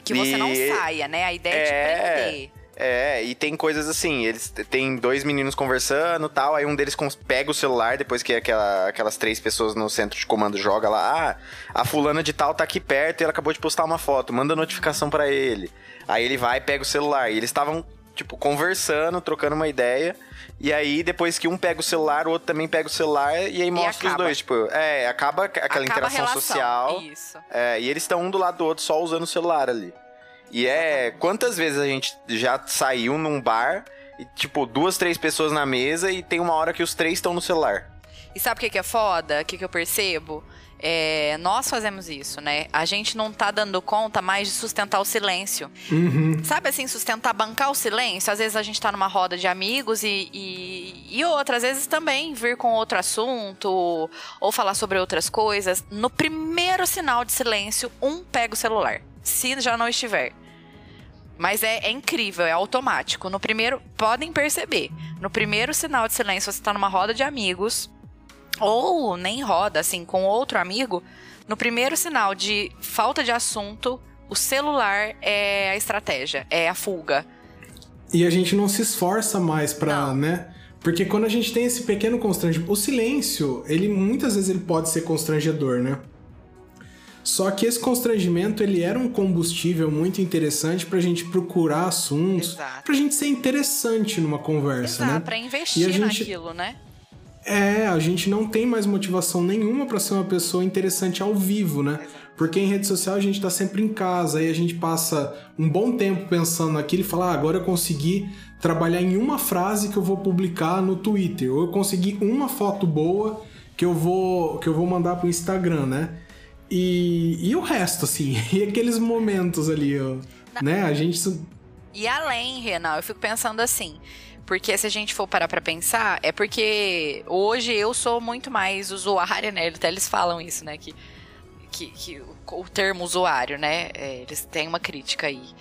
Que você não
E-
saia, né? A ideia é,
É.
te prender.
É, e tem coisas assim, eles tem dois meninos conversando tal, aí um deles pega o celular depois que aquela- aquelas três pessoas no centro de comando joga lá, ah, a fulana de tal tá aqui perto e ela acabou de postar uma foto, manda notificação pra ele. Aí ele vai e pega o celular, e eles estavam, tipo, conversando, trocando uma ideia, e aí depois que um pega o celular, o outro também pega o celular, e aí mostra os
acaba.
dois, tipo, é, acaba aquela
Acaba
interação
relação.
social.
Isso.
É, e eles estão um do lado do outro só usando o celular ali. E é. Quantas vezes a gente já saiu num bar e, tipo, duas, três pessoas na mesa e tem uma hora que os três estão no celular?
E sabe o que, que é foda? O que, que eu percebo? É, nós fazemos isso, né? A gente não tá dando conta mais de sustentar o silêncio.
Uhum.
Sabe assim, sustentar, bancar o silêncio? Às vezes a gente tá numa roda de amigos e, e, e outras vezes também vir com outro assunto ou falar sobre outras coisas. No primeiro sinal de silêncio, um pega o celular. Se já não estiver. Mas é, é, incrível, é automático. No primeiro, podem perceber. No primeiro sinal de silêncio, você tá numa roda de amigos ou nem roda, assim, com outro amigo, no primeiro sinal de falta de assunto, o celular é a estratégia, é a fuga.
E a gente não se esforça mais pra, né? Porque quando a gente tem esse pequeno constrangimento, o silêncio, ele muitas vezes ele pode ser constrangedor, né? Só que esse constrangimento ele era um combustível muito interessante pra gente procurar assuntos,
Exato.
pra gente ser interessante numa conversa,
Exato,
né?
pra investir
a gente-
naquilo, né?
É, a gente não tem mais motivação nenhuma pra ser uma pessoa interessante ao vivo, né? Porque em rede social a gente tá sempre em casa, aí a gente passa um bom tempo pensando naquilo e fala, ah, agora eu consegui trabalhar em uma frase que eu vou publicar no Twitter, ou eu consegui uma foto boa que eu vou que eu vou mandar pro Instagram, né? E, e o resto, assim, e aqueles momentos ali, ó, né? A gente
E além, Renan, eu fico pensando assim. Porque se a gente for parar pra pensar, é porque hoje eu sou muito mais usuária, né? Até eles falam isso, né? Que, que, que o, o termo usuário, né? é, eles têm uma crítica aí.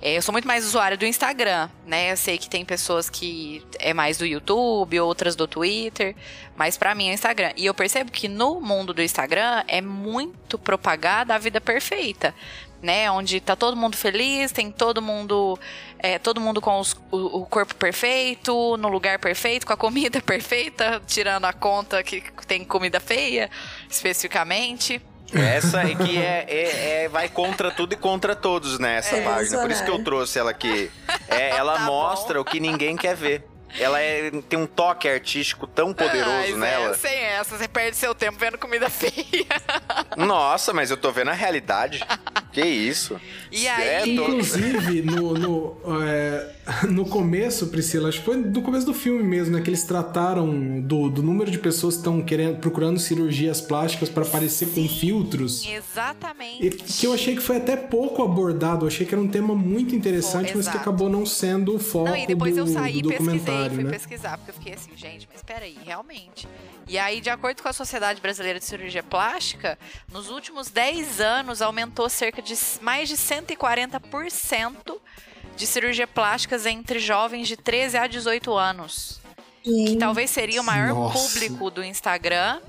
É, eu sou muito mais usuária do Instagram, né? Eu sei que tem pessoas que é mais do YouTube, outras do Twitter, mas pra mim é Instagram. E eu percebo que no mundo do Instagram é muito propagada a vida perfeita, né? Onde tá todo mundo feliz, tem todo mundo, é, todo mundo com os- o, o corpo perfeito, no lugar perfeito, com a comida perfeita, tirando a conta que tem comida feia, especificamente.
Essa é que é, é- é- vai contra tudo e contra todos nessa
É,
página. Por isso que eu trouxe ela aqui. É, ela
Tá
mostra o que ninguém quer ver. Ela é- tem um toque artístico tão poderoso
Ai,
nela.
sem essa, você perde seu tempo vendo comida feia.
Nossa, mas eu tô vendo a realidade. que isso?
E
É,
aí-
tô-
Inclusive, no, no, é, no começo, Priscila, acho que foi no começo do filme mesmo, né? Que eles trataram do, do número de pessoas que estão querendo, procurando cirurgias plásticas para parecer com filtros.
Exatamente.
E que eu achei que foi até pouco abordado. Eu achei que era um tema muito interessante,
Pô,
mas que acabou não sendo o foco
Não, e depois
do,
eu saí
do
e
documentário,
fui
né?
pesquisar, porque eu fiquei assim, gente, mas peraí, realmente. E aí, de acordo com a Sociedade Brasileira de Cirurgia Plástica, nos últimos 10 anos aumentou cerca de mais de 140% de cirurgia plásticas entre jovens de 13 a 18 anos. Que talvez seria o maior
Nossa.
público do Instagram,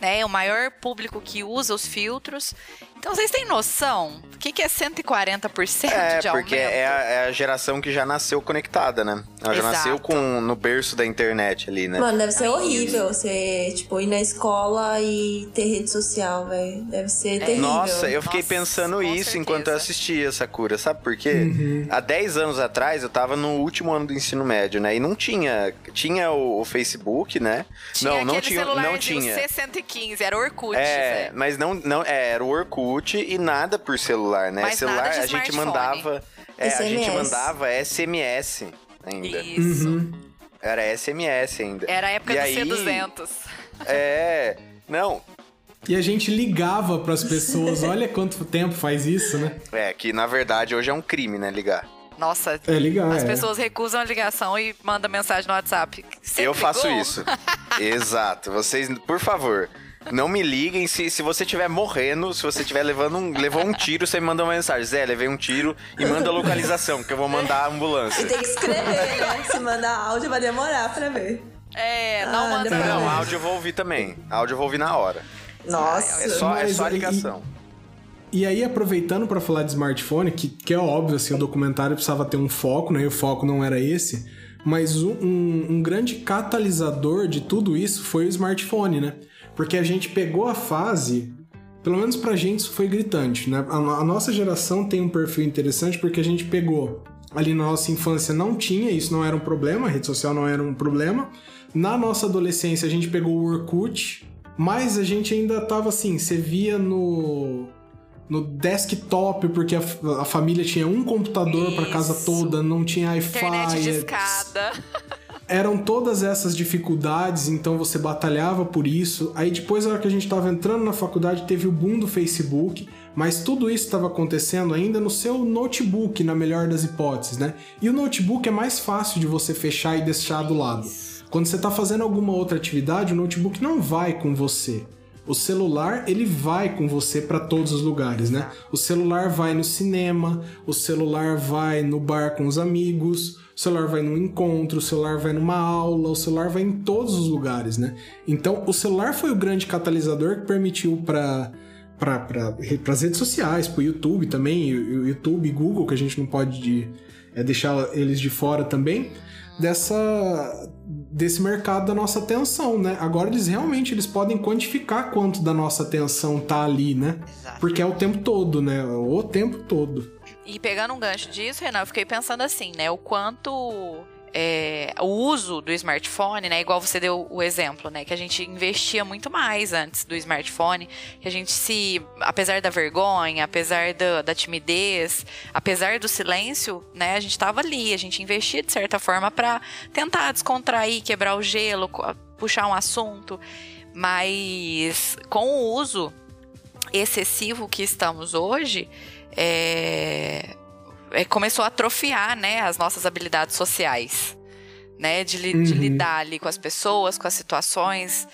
né? O maior público que usa os filtros. Então, vocês têm noção? O que, que é 140%
É,
de aumento?
porque é a, é a geração que já nasceu conectada, né? Ela já
Exato.
nasceu com, no berço da internet ali, né?
Mano, deve ser horrível você, tipo, ir na escola e ter rede social, velho. Deve ser terrível.
Nossa, eu fiquei
Nossa,
pensando isso enquanto eu
certeza.
assistia Sakura, sabe por quê?
Uhum.
Há 10 anos atrás eu tava no último ano do ensino médio, né? E não tinha. Tinha o, o Facebook, né?
Tinha
não, não tinha. Não tinha.
C115, era Orkut,
É,
Zé.
mas não, não é, era o Orkut e nada por celular, né?
Mas
celular
nada de
a gente mandava. É, a gente
SMS.
mandava SMS ainda.
Isso.
Uhum.
Era SMS ainda.
Era a época
E
do
aí-
C200.
É. Não,
E a gente ligava pras pessoas. Olha quanto tempo faz isso, né?
é que na verdade hoje é um crime, né? Ligar.
Nossa,
É ligar.
as
é.
pessoas recusam a ligação e mandam mensagem no WhatsApp. Você
eu faço
ligou?
isso. Exato. Vocês, por favor, não me liguem se, se você estiver morrendo, se você estiver levando um, levou um tiro, você me manda uma mensagem. Zé, levei um tiro e manda a localização, que eu vou mandar a ambulância.
E tem que escrever, né? Se mandar áudio vai demorar pra ver.
É, não
Ah,
manda
demorou.
Não,
não.
áudio eu vou ouvir também. Áudio eu vou ouvir na hora.
Nossa.
É só, é só a ligação.
E aí, aproveitando pra falar de smartphone, que, que é óbvio, assim, o documentário precisava ter um foco, né? E o foco não era esse. Mas um, um- um grande catalisador de tudo isso foi o smartphone, né? Porque a gente pegou a fase. Pelo menos pra gente isso foi gritante, né? A, a nossa geração tem um perfil interessante porque a gente pegou. Ali na nossa infância não tinha, isso não era um problema, a rede social não era um problema. Na nossa adolescência a gente pegou o Orkut, mas a gente ainda tava assim, você via no no desktop, porque a, a família tinha um computador pra casa toda, não tinha Wi-Fi.
Internet de escada.
eram todas essas dificuldades, então você batalhava por isso. Aí depois, na hora que a gente estava entrando na faculdade, teve o boom do Facebook, mas tudo isso estava acontecendo ainda no seu notebook, na melhor das hipóteses, né? E o notebook é mais fácil de você fechar e deixar do lado. Quando você está fazendo alguma outra atividade, o notebook não vai com você. O celular, ele vai com você para todos os lugares, né? O celular vai no cinema, o celular vai no bar com os amigos, celular vai num encontro, o celular vai numa aula, o celular vai em todos os lugares, né? Então, o celular foi o grande catalisador que permitiu para para as redes sociais, para o YouTube também, o YouTube e Google, que a gente não pode de, é, deixar eles de fora também, dessa desse mercado da nossa atenção, né? Agora eles realmente eles podem quantificar quanto da nossa atenção tá ali, né?
Exato.
Porque é o tempo todo, né? O tempo todo.
E pegando um gancho disso, Renan, eu fiquei pensando assim, né? O quanto é, o uso do smartphone, né? Igual você deu o exemplo, né? Que a gente investia muito mais antes do smartphone, que a gente se, apesar da vergonha, apesar da, da timidez, apesar do silêncio, né? A gente estava ali, a gente investia de certa forma para tentar descontrair, quebrar o gelo, puxar um assunto, mas com o uso excessivo que estamos hoje, é, é, começou a atrofiar, né, as nossas habilidades sociais, né, de, li, uhum. de lidar ali com as pessoas, com as situações.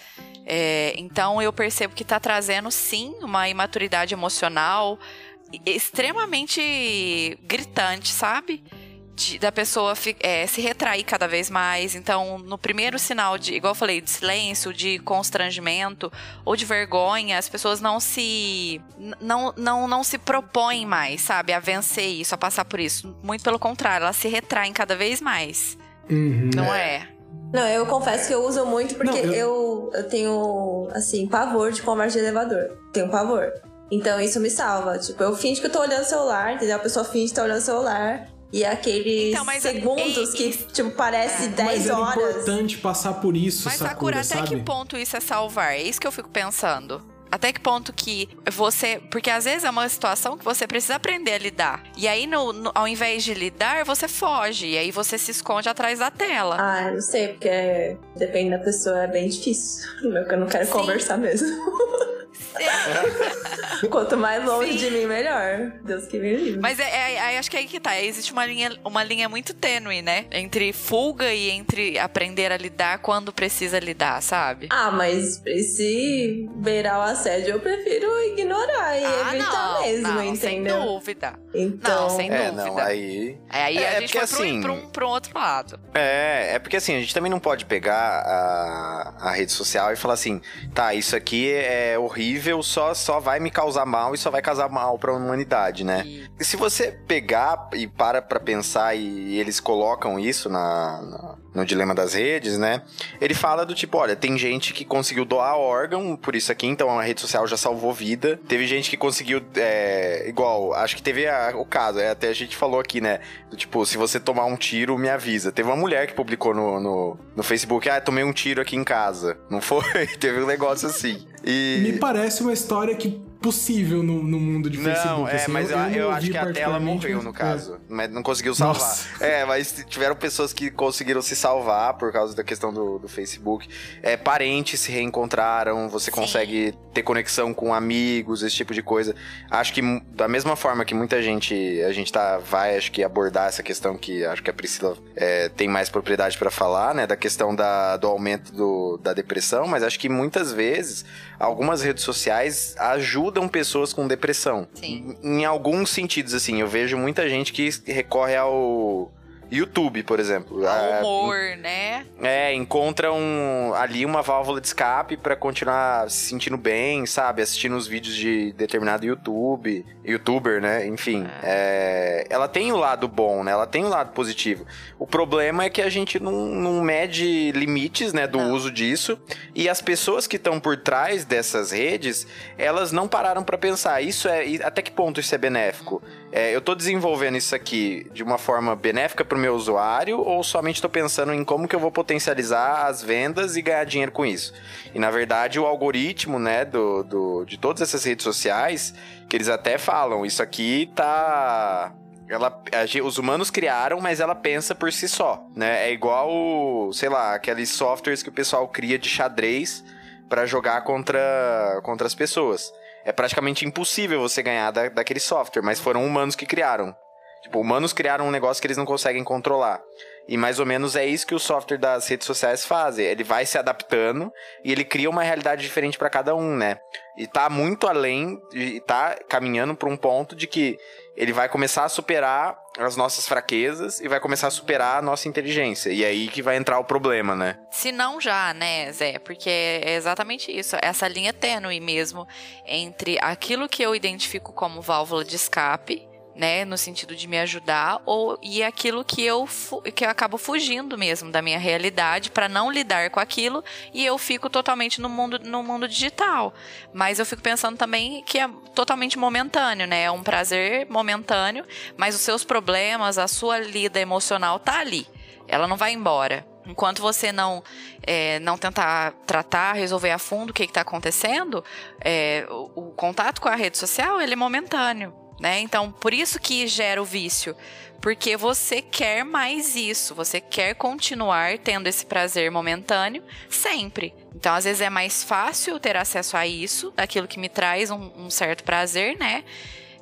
É, então eu percebo que está trazendo sim uma imaturidade emocional extremamente gritante, sabe? De, da pessoa é, se retrair cada vez mais. Então, no primeiro sinal de, igual eu falei, de silêncio, de constrangimento ou de vergonha, as pessoas não se não, não, não se propõem mais, sabe, a vencer isso, a passar por isso. Muito pelo contrário, elas se retraem cada vez mais.
Uhum.
Não é?
Não, eu confesso que eu uso muito porque não, eu... eu... eu tenho, assim, pavor de conversa de elevador. Tenho pavor. Então isso me salva. Tipo, eu finge que eu tô olhando o celular, entendeu? A pessoa finge que tá olhando o celular. E aqueles então, é- segundos que, tipo, parece é. 10
mas
horas.
é importante passar por isso,
Mas,
Sakura,
Sakura, até que ponto isso é salvar? É isso que eu fico pensando. Até que ponto que você. Porque às vezes é uma situação que você precisa aprender a lidar. E aí, no, no, ao invés de lidar, você foge. E aí você se esconde atrás da tela.
Ah, não sei, porque depende da pessoa, é bem difícil. Eu não quero Sim. conversar mesmo. Quanto mais longe Sim. de mim, melhor. Deus que me livre.
Mas é, é, é, acho que é aí que tá. Existe uma linha, uma linha muito tênue, né? Entre fuga e entre aprender a lidar quando precisa lidar, sabe?
Ah, mas se beirar o assédio, eu prefiro ignorar e ah, evitar não, mesmo,
não,
entendeu?
Sem dúvida.
Então...
Não, sem
é,
dúvida.
Não, aí...
É, aí
é,
a gente
porque,
foi
assim,
pro, um, pro um outro lado.
É, é porque assim, a gente também não pode pegar a, a rede social e falar assim, tá, isso aqui é horrível, só, só vai me causar mal e só vai causar mal pra humanidade, né? E, e se você pegar e para pra pensar e, eles colocam isso na, na, no dilema das redes, né? Ele fala do tipo, olha, tem gente que conseguiu doar órgão por isso aqui, então a rede social já salvou vida. Teve gente que conseguiu, é, igual, acho que teve a, o caso, é, até a gente falou aqui, né? Do tipo, se você tomar um tiro, me avisa. Teve uma mulher que publicou no, no, no Facebook, ah, tomei um tiro aqui em casa. Não foi? teve um negócio assim. E...
Me parece uma história que possível no, no mundo de
não,
Facebook.
É,
assim,
mas eu,
eu,
eu acho que a tela morreu, no caso. É. Mas não conseguiu salvar. Nossa. É, mas tiveram pessoas que conseguiram se salvar por causa da questão do, do Facebook. É, parentes se reencontraram, você Sim. consegue ter conexão com amigos, esse tipo de coisa. Acho que da mesma forma que muita gente, a gente tá, vai, acho que abordar essa questão que acho que a Priscila é, tem mais propriedade para falar, né? Da questão da, do aumento do, da depressão, mas acho que muitas vezes algumas redes sociais ajudam pessoas com depressão.
Sim.
Em, em alguns sentidos, assim, eu vejo muita gente que recorre ao YouTube, por exemplo.
O ah, humor, né?
É, encontra um, ali uma válvula de escape para continuar se sentindo bem, sabe? Assistindo os vídeos de determinado YouTube, youtuber, né? Enfim, é. É, ela tem o lado bom, né? Ela tem o lado positivo. O problema é que a gente não, não mede limites, né, do não. uso disso. E as pessoas que estão por trás dessas redes, elas não pararam para pensar. Isso é até que ponto isso é benéfico? É, eu tô desenvolvendo isso aqui de uma forma benéfica para o meu usuário ou somente estou pensando em como que eu vou potencializar as vendas e ganhar dinheiro com isso? E na verdade o algoritmo, né, do, do, de todas essas redes sociais, que eles até falam, isso aqui tá ela, a os humanos criaram, mas ela pensa por si só, né? É igual, sei lá, aqueles softwares que o pessoal cria de xadrez pra jogar contra, contra as pessoas. É praticamente impossível você ganhar da, daquele software, mas foram humanos que criaram. Tipo, humanos criaram um negócio que eles não conseguem controlar. E mais ou menos é isso que o software das redes sociais faz. Ele vai se adaptando e ele cria uma realidade diferente pra cada um, né? E tá muito além, e tá caminhando pra um ponto de que ele vai começar a superar as nossas fraquezas e vai começar a superar a nossa inteligência. E aí que vai entrar o problema, né?
Se não já, né, Zé? Porque é exatamente isso. Essa linha tênue mesmo entre aquilo que eu identifico como válvula de escape, né, no sentido de me ajudar, ou e aquilo que eu que eu acabo fugindo mesmo da minha realidade para não lidar com aquilo e eu fico totalmente no mundo no mundo digital. Mas eu fico pensando também que é totalmente momentâneo, né? É um prazer momentâneo, mas os seus problemas, a sua lida emocional tá ali. Ela não vai embora. Enquanto você não é, não tentar tratar, resolver a fundo o que está acontecendo, é, o, o contato com a rede social ele é momentâneo, né? Então, por isso que gera o vício, porque você quer mais isso, você quer continuar tendo esse prazer momentâneo sempre. Então, às vezes é mais fácil ter acesso a isso, aquilo que me traz um, um certo prazer, né?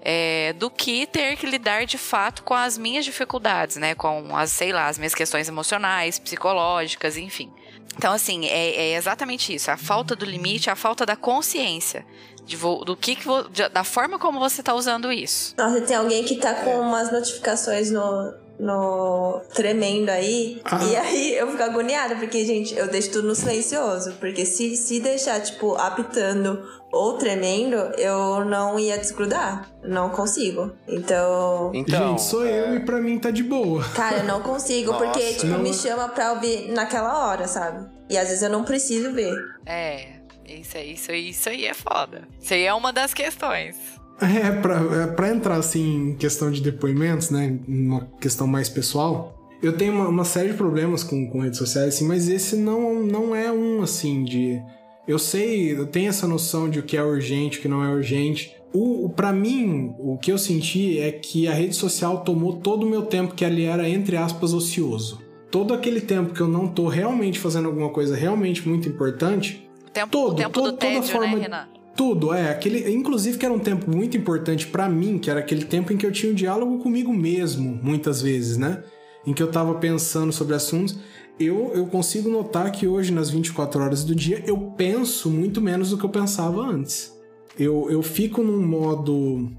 é, do que ter que lidar de fato com as minhas dificuldades, né? Com as, sei lá, as minhas questões emocionais, psicológicas, enfim. Então, assim, é, é exatamente isso. A falta do limite, a falta da consciência de vo- do que, que vo- de- da forma como você está usando isso.
Nossa, tem alguém que tá com umas notificações no, no tremendo aí.
Ah.
E aí eu fico agoniada, porque, gente, eu deixo tudo no silencioso. Porque se, se deixar, tipo, apitando ou tremendo, eu não ia desgrudar. Não consigo. Então.
Então,
Gente, sou eu e pra mim tá de boa.
Cara, eu não consigo,
Nossa.
porque, tipo,
Não-
me chama pra ouvir naquela hora, sabe? E às vezes eu não preciso ver.
É, isso, aí- isso, aí- isso aí é foda. Isso aí é uma das questões.
É, pra, é, pra entrar assim em questão de depoimentos, né? Uma questão mais pessoal. Eu tenho uma, uma série de problemas com, com redes sociais, assim, mas esse não, não é um assim de. Eu sei, eu tenho essa noção de o que é urgente, o que não é urgente. O, o, para mim, o que eu senti é que a rede social tomou todo o meu tempo que ali era, entre aspas, ocioso. Todo aquele tempo que eu não tô realmente fazendo alguma coisa realmente muito importante,
tempo,
Todo,
o tempo
todo-
do
toda
tédio,
forma-
né, Renan?
Tudo, é. Aquele, inclusive que era um tempo muito importante pra mim, que era aquele tempo em que eu tinha um diálogo comigo mesmo, muitas vezes, né? Em que eu tava pensando sobre assuntos. Eu, eu consigo notar que hoje, nas 24 horas do dia, eu penso muito menos do que eu pensava antes. Eu, eu fico num modo.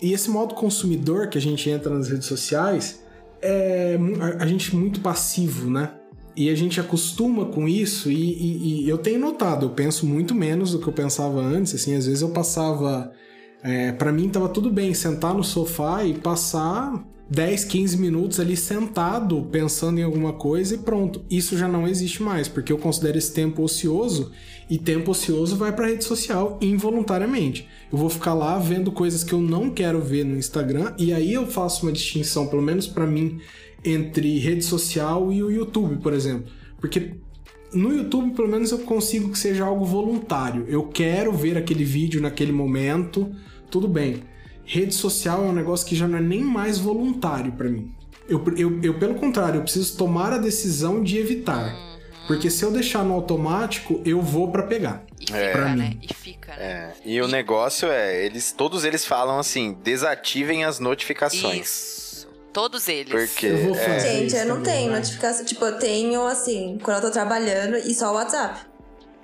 E esse modo consumidor que a gente entra nas redes sociais é a, a gente muito passivo, né? E a gente acostuma com isso e, e- e eu tenho notado, eu penso muito menos do que eu pensava antes, assim, às vezes eu passava... É, para mim tava tudo bem sentar no sofá e passar 10, 15 minutos ali sentado pensando em alguma coisa e pronto. Isso já não existe mais, porque eu considero esse tempo ocioso e tempo ocioso vai pra rede social involuntariamente. Eu vou ficar lá vendo coisas que eu não quero ver no Instagram e aí eu faço uma distinção, pelo menos pra mim, entre rede social e o YouTube, por exemplo. Porque no YouTube, pelo menos, eu consigo que seja algo voluntário. Eu quero ver aquele vídeo naquele momento, tudo bem. Rede social é um negócio que já não é nem mais voluntário pra mim. Eu, eu, eu, pelo contrário, eu preciso tomar a decisão de evitar. Porque se eu deixar no automático, eu vou pra pegar.
E
É.
fica, né?
mim.
E fica, né?
É, e o negócio é, eles todos eles falam assim, desativem as notificações.
Isso. Todos eles.
Porque
Eu vou
é,
fazer.
Gente, eu não
também,
tenho notificação. Tipo, eu tenho assim, quando eu tô trabalhando e só o WhatsApp.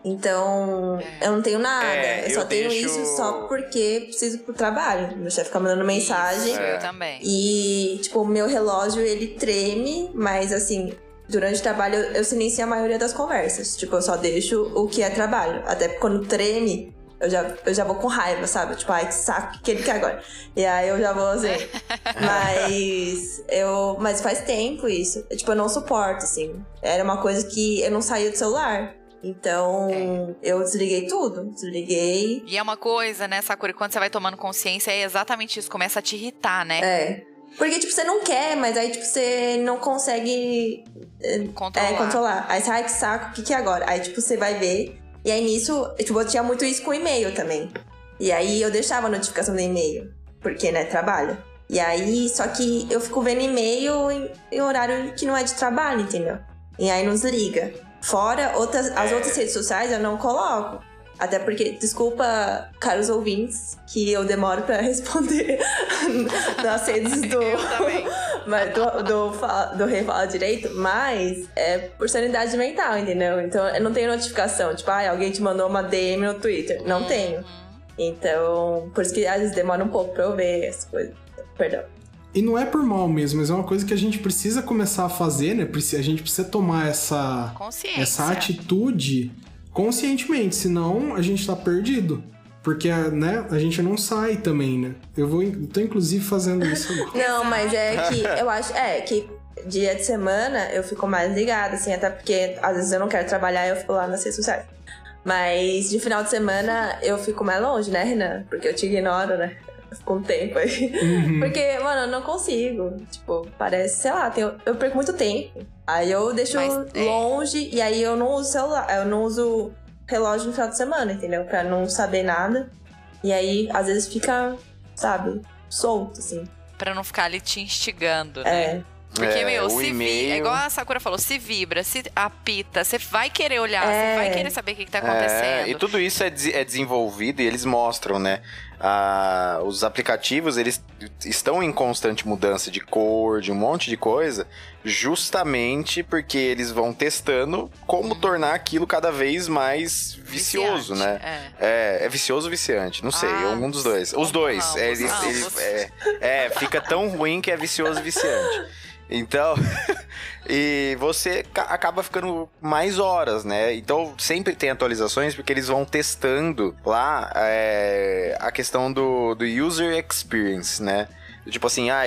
Então, eu não tenho nada.
É,
eu só
eu
tenho
deixo-
isso só porque preciso pro trabalho. Meu chefe fica mandando mensagem.
Isso,
É.
eu também.
E, tipo, o meu relógio, ele treme, mas assim, durante o trabalho eu, eu silencio a maioria das conversas. Tipo, eu só deixo o que é trabalho. Até porque quando treme, eu já, eu já vou com raiva, sabe? Tipo, ai, que saco, o que ele quer agora? E aí eu já vou assim. mas eu. Mas faz tempo isso. Eu, tipo, eu não suporto, assim. Era uma coisa que eu não saía do celular. Então, eu desliguei tudo. Desliguei.
E é uma coisa, né, Sakura, quando você vai tomando consciência, é exatamente isso, começa a te irritar, né?
É. Porque, tipo, você não quer, mas aí, tipo, você não consegue
Controlar.
É, controlar. Aí você, ai, que saco, o que que é agora? Aí, tipo, você vai ver. E aí, nisso, tipo, eu tinha muito isso com e-mail também. E aí, eu deixava a notificação do e-mail. Porque, né, trabalho. E aí, só que eu fico vendo e-mail em, em horário que não é de trabalho, entendeu? E aí nos liga. Fora outras, as outras redes sociais eu não coloco. Até porque, desculpa, caros ouvintes, que eu demoro pra responder nas redes do. Mas do, do, do Rei Fala Direito, mas é por sanidade mental, entendeu? Então eu não tenho notificação, tipo, ah, alguém te mandou uma DM no Twitter. Não tenho. Então, por isso que às vezes demora um pouco pra eu ver as coisas. Perdão.
E não é por mal mesmo, mas é uma coisa que a gente precisa começar a fazer, né? A gente precisa tomar essa, essa atitude conscientemente, senão a gente tá perdido. Porque, né, a gente não sai também, né? Eu vou, eu tô inclusive fazendo isso agora.
Não, mas é que eu acho. É que dia de semana eu fico mais ligada, assim, até porque às vezes eu não quero trabalhar e eu fico lá nas redes sociais. Mas de final de semana eu fico mais longe, né, Renan? Porque eu te ignoro, né? Fico um tempo aí.
Uhum.
Porque, mano, eu não consigo. Tipo, parece, sei lá, tem- eu perco muito tempo. Aí eu deixo
Mas, é.
longe e aí eu não uso celular, eu não uso relógio no final de semana, entendeu? Pra não saber nada. E aí, às vezes fica, sabe, solto, assim.
Pra não ficar ali te instigando, né?
É.
Porque,
É,
meu,
o
se vi,
e-mail-
é igual a Sakura falou, se vibra, se apita, você vai querer olhar,
É.
você vai querer saber o que, que tá acontecendo.
É, e tudo isso é, des- é desenvolvido e eles mostram, né? Ah, os aplicativos, eles estão em constante mudança de cor, de um monte de coisa, justamente porque eles vão testando como tornar aquilo cada vez mais vicioso,
Viciante,
né?
É.
É, é vicioso ou viciante? Não sei,
Ah,
algum dos dois. Os dois.
ambos,
é, eles-
ambos.
eles- é, é, fica tão ruim que é vicioso e viciante. Então, e você ca- acaba ficando mais horas, né? Então sempre tem atualizações porque eles vão testando lá é, a questão do, do user experience, né? Tipo assim, ah,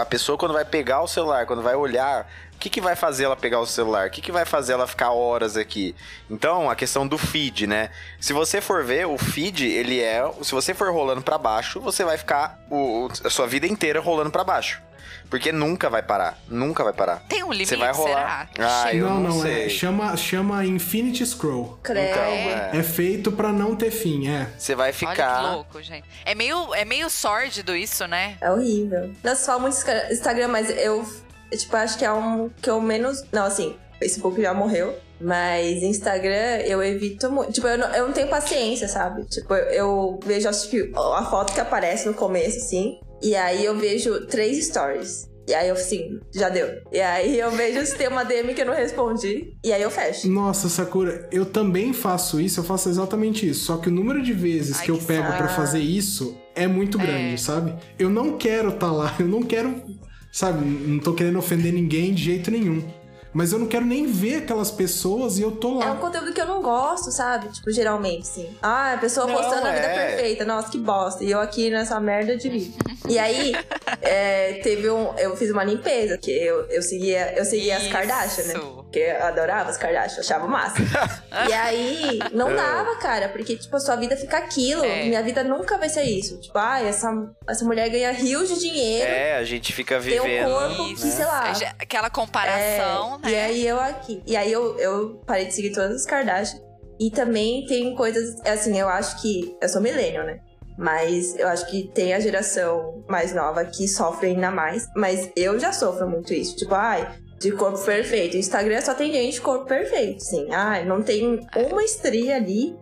a pessoa quando vai pegar o celular, quando vai olhar, o que, que vai fazer ela pegar o celular? O que, que vai fazer ela ficar horas aqui? Então, a questão do feed, né? Se você for ver, o feed, ele é. Se você for rolando pra baixo, você vai ficar o, a sua vida inteira rolando pra baixo. Porque nunca vai parar. Nunca vai parar.
Tem um limite,
Você vai rolar.
será?
Ah, eu
não,
não
não, é.
sei.
Chama, chama Infinity Scroll.
Credo.
Então, é.
É feito pra não ter fim, é.
Você vai
Olha que
ficar.
louco, gente. É meio, é meio sórdido isso, né?
É horrível. Nossa, falo muito Insta- Instagram, mas eu, eu, tipo, acho que é um que eu menos. Não, assim, Facebook já morreu. Mas Instagram eu evito muito. Tipo, eu não, eu não tenho paciência, sabe? Tipo, eu, eu vejo acho que a foto que aparece no começo, assim. E aí eu vejo três stories. E aí eu, assim, já deu. E aí eu vejo se tem uma DM que eu não respondi. E aí eu fecho.
Nossa, Sakura, eu também faço isso, eu faço exatamente isso. Só que o número de vezes
Ai,
que eu
que
pego
saco.
pra fazer isso é muito grande, sabe? Eu não quero estar lá, eu não quero, sabe? Não tô querendo ofender ninguém de jeito nenhum. Mas eu não quero nem ver aquelas pessoas e eu tô
É um
lá.
conteúdo que eu não gosto, sabe? Tipo, geralmente, sim. Ah, a pessoa
Não,
postando a vida
é.
perfeita. Nossa, que bosta. E eu aqui nessa merda de vida. E aí, é, teve um... Eu fiz uma limpeza, que eu, eu seguia, eu seguia as. Kardashian, né? Porque eu adorava as Kardashian, achava massa. e aí, não dava, cara. Porque, tipo, a sua vida fica aquilo.
É.
Minha vida nunca vai ser isso. Tipo, ai, essa, essa mulher ganha rios de dinheiro.
É, a gente fica
Tem um
vivendo.
corpo que,
Isso.
sei lá,
É Aquela comparação,
é,
né?
E aí eu aqui. E aí eu, eu parei de seguir todas as Kardashian. E também tem coisas. Assim, eu acho que. Eu sou millennial, né? Mas eu acho que tem a geração mais nova que sofre ainda mais. Mas eu já sofro muito isso. Tipo, ai, de corpo perfeito. Instagram só tem gente de corpo perfeito, sim. Ai, não tem uma estria ali.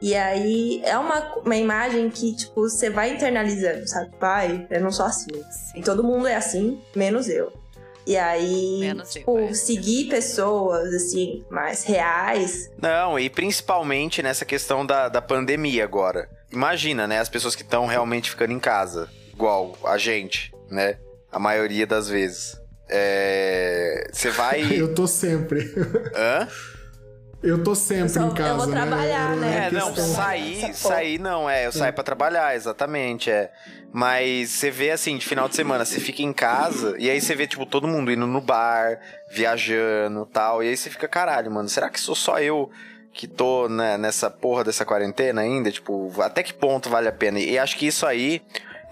E aí é uma, uma imagem que, tipo, você vai internalizando, sabe? Tipo, ai, eu não sou assim. E todo mundo é assim, menos eu. E aí,
Menos
tipo, seguir pessoas, assim, mais reais.
Não, e principalmente nessa questão da, da pandemia agora. Imagina, né? As pessoas que estão realmente ficando em casa. Igual a gente, né? A maioria das vezes. É. Você vai.
Eu tô sempre.
Hã?
Eu tô sempre
Eu só-
em
eu
casa.
vou
né?
trabalhar, né?
É, não, sair, sair não, é, eu saio pra trabalhar, exatamente, é. Mas você vê assim, de final de semana, você fica em casa e aí você vê, tipo, todo mundo indo no bar, viajando tal, e aí você fica, caralho, mano, será que sou só eu que tô né, nessa porra dessa quarentena ainda? Tipo, até que ponto vale a pena? E acho que isso aí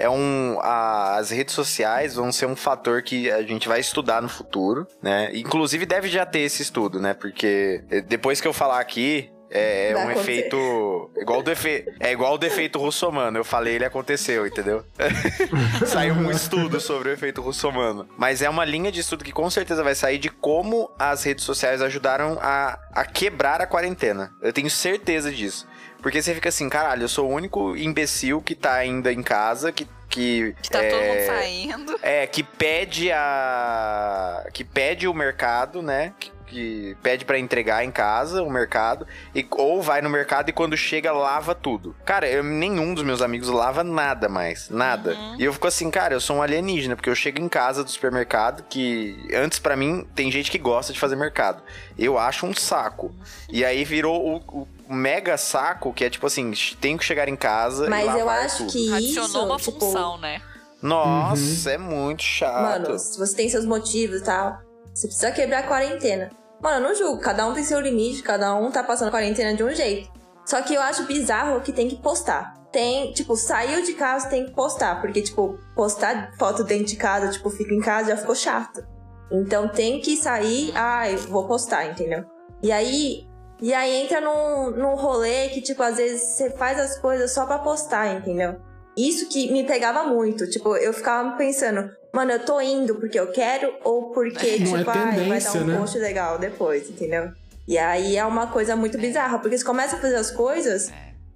é um. a- as redes sociais vão ser um fator que a gente vai estudar no futuro, né? Inclusive deve já ter esse estudo, né? Porque eh, depois que eu falar aqui. É, é um efeito. Igual do efe... É igual o defeito russomano. Eu falei, ele aconteceu, entendeu? Saiu um estudo sobre o efeito russomano. Mas é uma linha de estudo que com certeza vai sair de como as redes sociais ajudaram a, a quebrar a quarentena. Eu tenho certeza disso. Porque você fica assim, caralho, eu sou o único imbecil que tá ainda em casa, que. Que,
Que tá todo
é,
mundo saindo.
É, que pede a. Que pede o mercado, né? Que, que pede pra entregar em casa o mercado. E, ou vai no mercado e quando chega lava tudo. Cara, eu- nenhum dos meus amigos lava nada mais. Nada. E eu fico assim, cara, eu sou um alienígena, porque eu chego em casa do supermercado, que antes pra mim tem gente que gosta de fazer mercado. Eu acho um saco. E aí virou o, o mega saco, que é tipo assim, tenho que chegar em casa. e
Mas eu acho
tudo.
que
Adicionou
isso,
uma
tipo,
função, né?
Nossa, é muito chato.
Mano, se você tem seus motivos e tal, você precisa quebrar a quarentena. Mano, eu não julgo, cada um tem seu limite, cada um tá passando a quarentena de um jeito. Só que eu acho bizarro que tem que postar. Tem, tipo, saiu de casa, tem que postar. Porque, tipo, postar foto dentro de casa, tipo, fica em casa, já ficou chato. Então tem que sair, ai, vou postar, entendeu? E aí, e aí entra num, num rolê que, tipo, às vezes você faz as coisas só pra postar, entendeu? Isso que me pegava muito. Tipo, eu ficava pensando, mano, eu tô indo porque eu quero ou porque,
Não é
tipo, ai, vai dar um
né?
post legal depois, entendeu? E aí é uma coisa muito bizarra, porque você começa a fazer as coisas,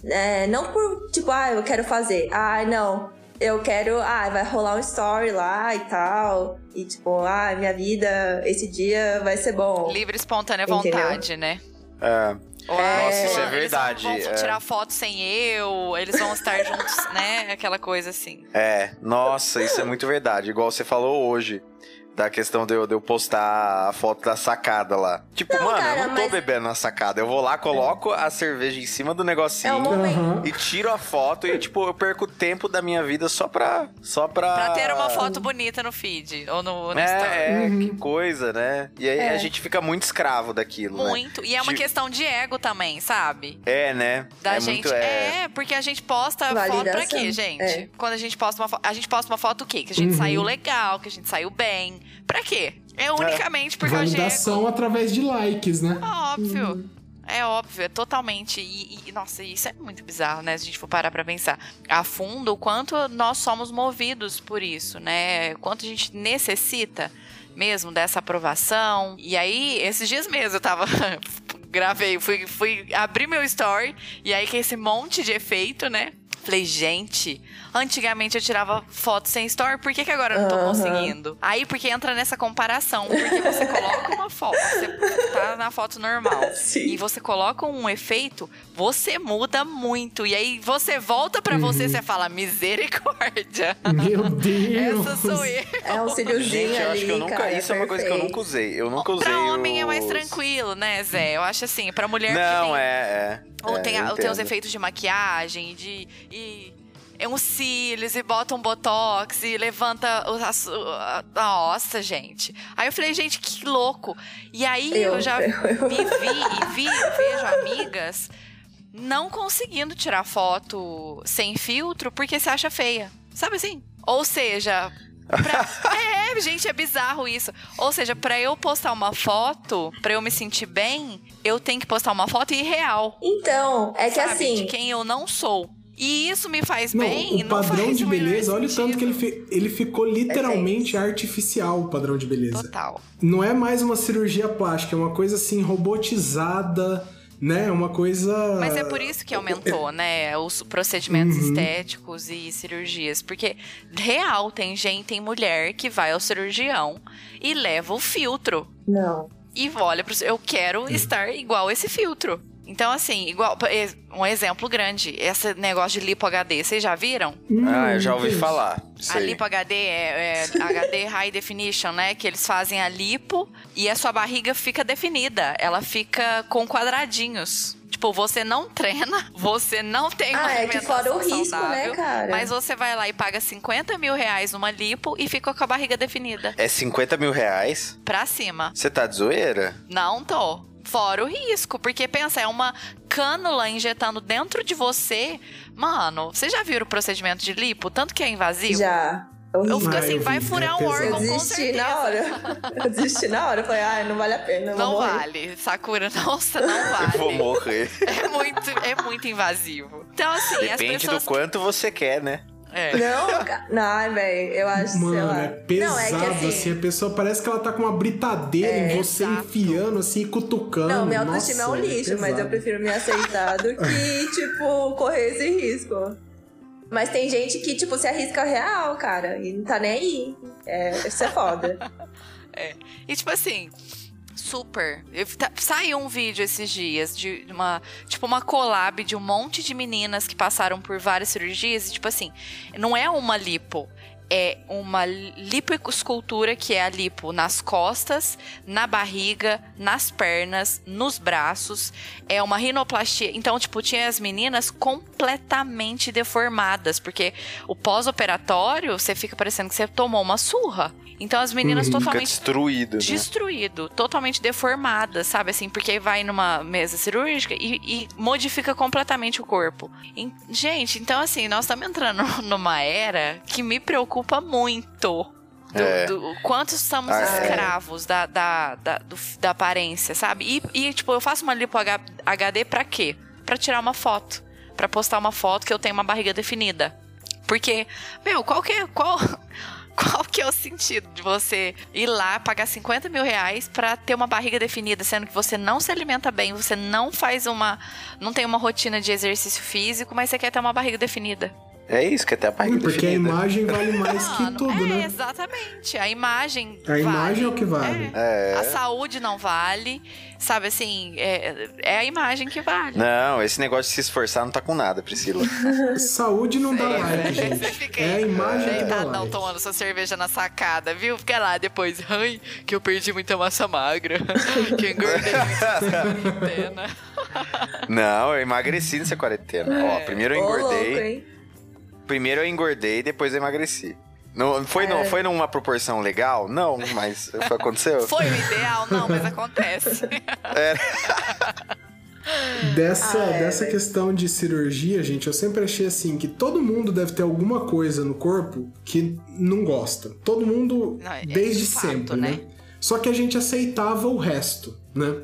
é, não por, tipo, ah, eu quero fazer. Ah, não. Eu quero, ah, vai rolar um story lá e tal. E tipo, ah, minha vida, esse dia vai ser bom.
Livre, espontânea
Entendeu?
vontade, né?
É.
Ou,
Nossa, isso é
eles
verdade,
Vão, vão
é.
tirar foto sem eu, eles vão estar juntos, né? Aquela coisa assim.
É, nossa, isso é muito verdade. Igual você falou hoje. Da questão de eu, de eu postar a foto da sacada lá. Tipo,
Não,
mano,
cara,
eu não tô
mas-
bebendo na sacada. Eu vou lá, coloco a cerveja em cima do negocinho.
É.
E tiro a foto e, tipo, eu perco tempo da minha vida só pra. Só pra.
Pra ter uma foto bonita no feed ou no, no story.
É, é que coisa, né? E aí
É.
a gente fica muito escravo daquilo, né?
Muito. E é uma
De-
questão de ego também, sabe?
É, né?
Da
é
gente.
muito. É...
É, porque a gente posta foto pra
Validação.
quê, gente?
É.
Quando a gente posta uma foto. A gente posta uma foto o quê? Que a gente
Uhum.
saiu legal, que a gente saiu bem. Pra quê? É unicamente por causa de ego.
Validação através de likes, né?
Óbvio. É óbvio, é totalmente. E, e, nossa, isso é muito bizarro, né? Se a gente for parar pra pensar a fundo o quanto nós somos movidos por isso, né? Quanto a gente necessita mesmo dessa aprovação. E aí, esses dias mesmo eu tava. Gravei, fui, fui abrir meu story e aí que esse monte de efeito, né? Falei, gente, antigamente eu tirava foto sem story, por que, que agora eu não tô
Aham.
conseguindo? Aí, porque entra nessa comparação, porque você coloca uma foto, você tá na foto normal,
Sim.
e você coloca um efeito, você muda muito. E aí você volta pra você, você fala, misericórdia.
Meu Deus!
Essa sou eu.
É um cíliozinho
Gente, eu
ali,
acho que eu nunca.
cara,
isso é uma coisa que eu nunca usei. Eu nunca usei.
Pra homem é mais
os-
tranquilo, né, Zé? Eu acho assim, pra mulher que
Não,
tem
é, é.
Ou
é,
tem, a- tem os efeitos de maquiagem, e de. E, é uns cílios, e bota um botox, e levanta. a su- a- Nossa, gente. Aí eu falei, gente, que louco. E aí eu,
Eu-
já
eu-
me vi e vi, vejo amigas não conseguindo tirar foto sem filtro porque se acha feia. Sabe assim? Ou seja. pra- é, gente, é bizarro isso. Ou seja, pra eu postar uma foto, pra eu me sentir bem, eu tenho que postar uma foto irreal
Então, é que
sabe,
assim,
de quem eu não sou. E isso me faz
Não,
bem,
o
não
padrão
faz
de beleza, olha o tanto que ele, fi- ele ficou literalmente artificial, o padrão de beleza.
Total.
Não é mais uma cirurgia plástica, é uma coisa assim robotizada, né? Uma coisa.
Mas é por isso que aumentou, né? Os procedimentos
Uhum.
estéticos e cirurgias. Porque, real, tem gente, tem mulher que vai ao cirurgião e leva o filtro.
não.
E olha pro. Eu quero estar igual esse filtro. Então, assim, igual. Um exemplo grande. Esse negócio de lipo HD, vocês já viram?
Hum,
Ah, eu já ouvi falar.
A
Sei.
lipo HD é, é HD High Definition, né? Que eles fazem a lipo e a sua barriga fica definida. Ela fica com quadradinhos. Tipo, você não treina, você não tem uma
Ah, é que fora o risco, né,
saudável,
cara?
Mas você vai lá e paga 50 mil reais numa lipo e fica com a barriga definida.
É 50 mil reais?
Pra cima.
Você tá de zoeira?
Não tô. Fora o risco, porque pensa, é uma cânula injetando dentro de você. Mano, você já viu o procedimento de lipo? Tanto que é invasivo?
Já.
Eu fico
Ah,
assim,
eu
vai furar
é
um órgão,
Eu
com
desisti
certeza.
na hora. Eu desisti na hora. Eu falei, ai, não vale a pena.
Não
morrer.
vale. Sakura, nossa, não
Eu vou
vale.
morrer.
É muito, é muito invasivo. Então, assim, as
Depende
pessoas.
do quanto você quer, né?
É.
Não, não, velho, eu acho, sei
Mano,
lá.
é pesado,
não, é que
assim,
assim,
a pessoa parece que ela tá com uma britadeira em você
Exato.
enfiando, assim, e cutucando.
Não, minha autoestima
Nossa,
é um lixo, mas eu prefiro me aceitar do que, tipo, correr esse risco. Mas tem gente que, tipo, se arrisca real, cara, e não tá nem aí. É, isso é foda.
E tipo assim, super. Tá- saiu um vídeo esses dias de uma, tipo uma collab de um monte de meninas que passaram por várias cirurgias e tipo assim, não é uma lipo, é uma lipoescultura que é a lipo nas costas, na barriga, nas pernas, nos braços, é uma rinoplastia. Então, tipo, tinha as meninas completamente deformadas, porque o pós-operatório, você fica parecendo que você tomou uma surra. Então as meninas
Uhum.
Totalmente
destruído, né?
destruído, totalmente deformada, sabe assim? Porque aí vai numa mesa cirúrgica e, e modifica completamente o corpo. E, gente, então assim, nós estamos entrando numa era que me preocupa muito. Do,
É.
do quanto estamos
Ah, é.
escravos da, da, da, do- da aparência, sabe? E, e, tipo, eu faço uma lipo HD pra quê? Pra tirar uma foto. Pra postar uma foto que eu tenho uma barriga definida. Porque, meu, qual que é. Qual, qual que é o sentido de você ir lá pagar 50 mil reais pra ter uma barriga definida, sendo que você não se alimenta bem, você não faz uma. não tem uma rotina de exercício físico, mas você quer ter uma barriga definida.
É isso, que até a barriga
Porque a
definida.
imagem vale mais que
Mano,
tudo,
é,
né?
exatamente. A imagem.
A imagem é o que vale.
É.
É.
A saúde não vale. Sabe assim, é, é a imagem que vale.
Não, esse negócio de se esforçar não tá com nada, Priscila.
Saúde não dá like,
né?
gente.
Fica
É a imagem que dá
deitadão
like.
tomando sua cerveja na sacada, viu? Fica lá depois, ai, que eu perdi muita massa magra, que eu engordei muito nessa quarentena.
não, eu emagreci nessa quarentena. Ó, primeiro eu
Ô, louco,
engordei.
hein?
Primeiro eu engordei, depois eu emagreci. Não, foi,
É.
não, foi numa proporção legal? Não, mas foi, aconteceu.
Foi o ideal? Não, mas acontece.
Dessa,
Ah, é,
dessa questão de cirurgia, gente, eu sempre achei assim que todo mundo deve ter alguma coisa no corpo que não gosta. Todo mundo,
Não, é
desde
de fato,
sempre,
né?
né? Só que a gente aceitava o resto, né?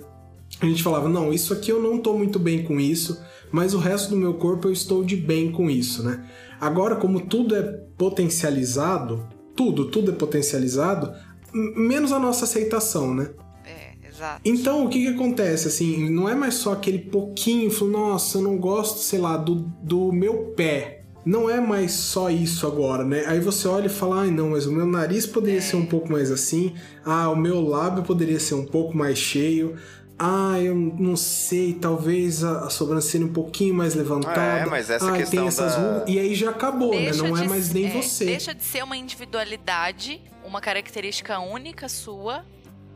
A gente falava, não, isso aqui eu não tô muito bem com isso, mas o resto do meu corpo eu estou de bem com isso, né? Agora, como tudo é potencializado, tudo, tudo é potencializado, menos a nossa aceitação, né?
É, exato.
Então, o que que acontece, assim, não é mais só aquele pouquinho, nossa, eu não gosto, sei lá, do, do meu pé. Não é mais só isso agora, né? Aí você olha e fala, ai não, mas o meu nariz poderia ser um pouco mais assim, ah, o meu lábio poderia ser um pouco mais cheio, ah, eu não sei, talvez a, a sobrancelha um pouquinho mais levantada.
É, mas essa
ah,
questão
tem essas
da-
e aí já acabou, né? Não é mais nem
é,
você.
Deixa de ser uma individualidade, uma característica única sua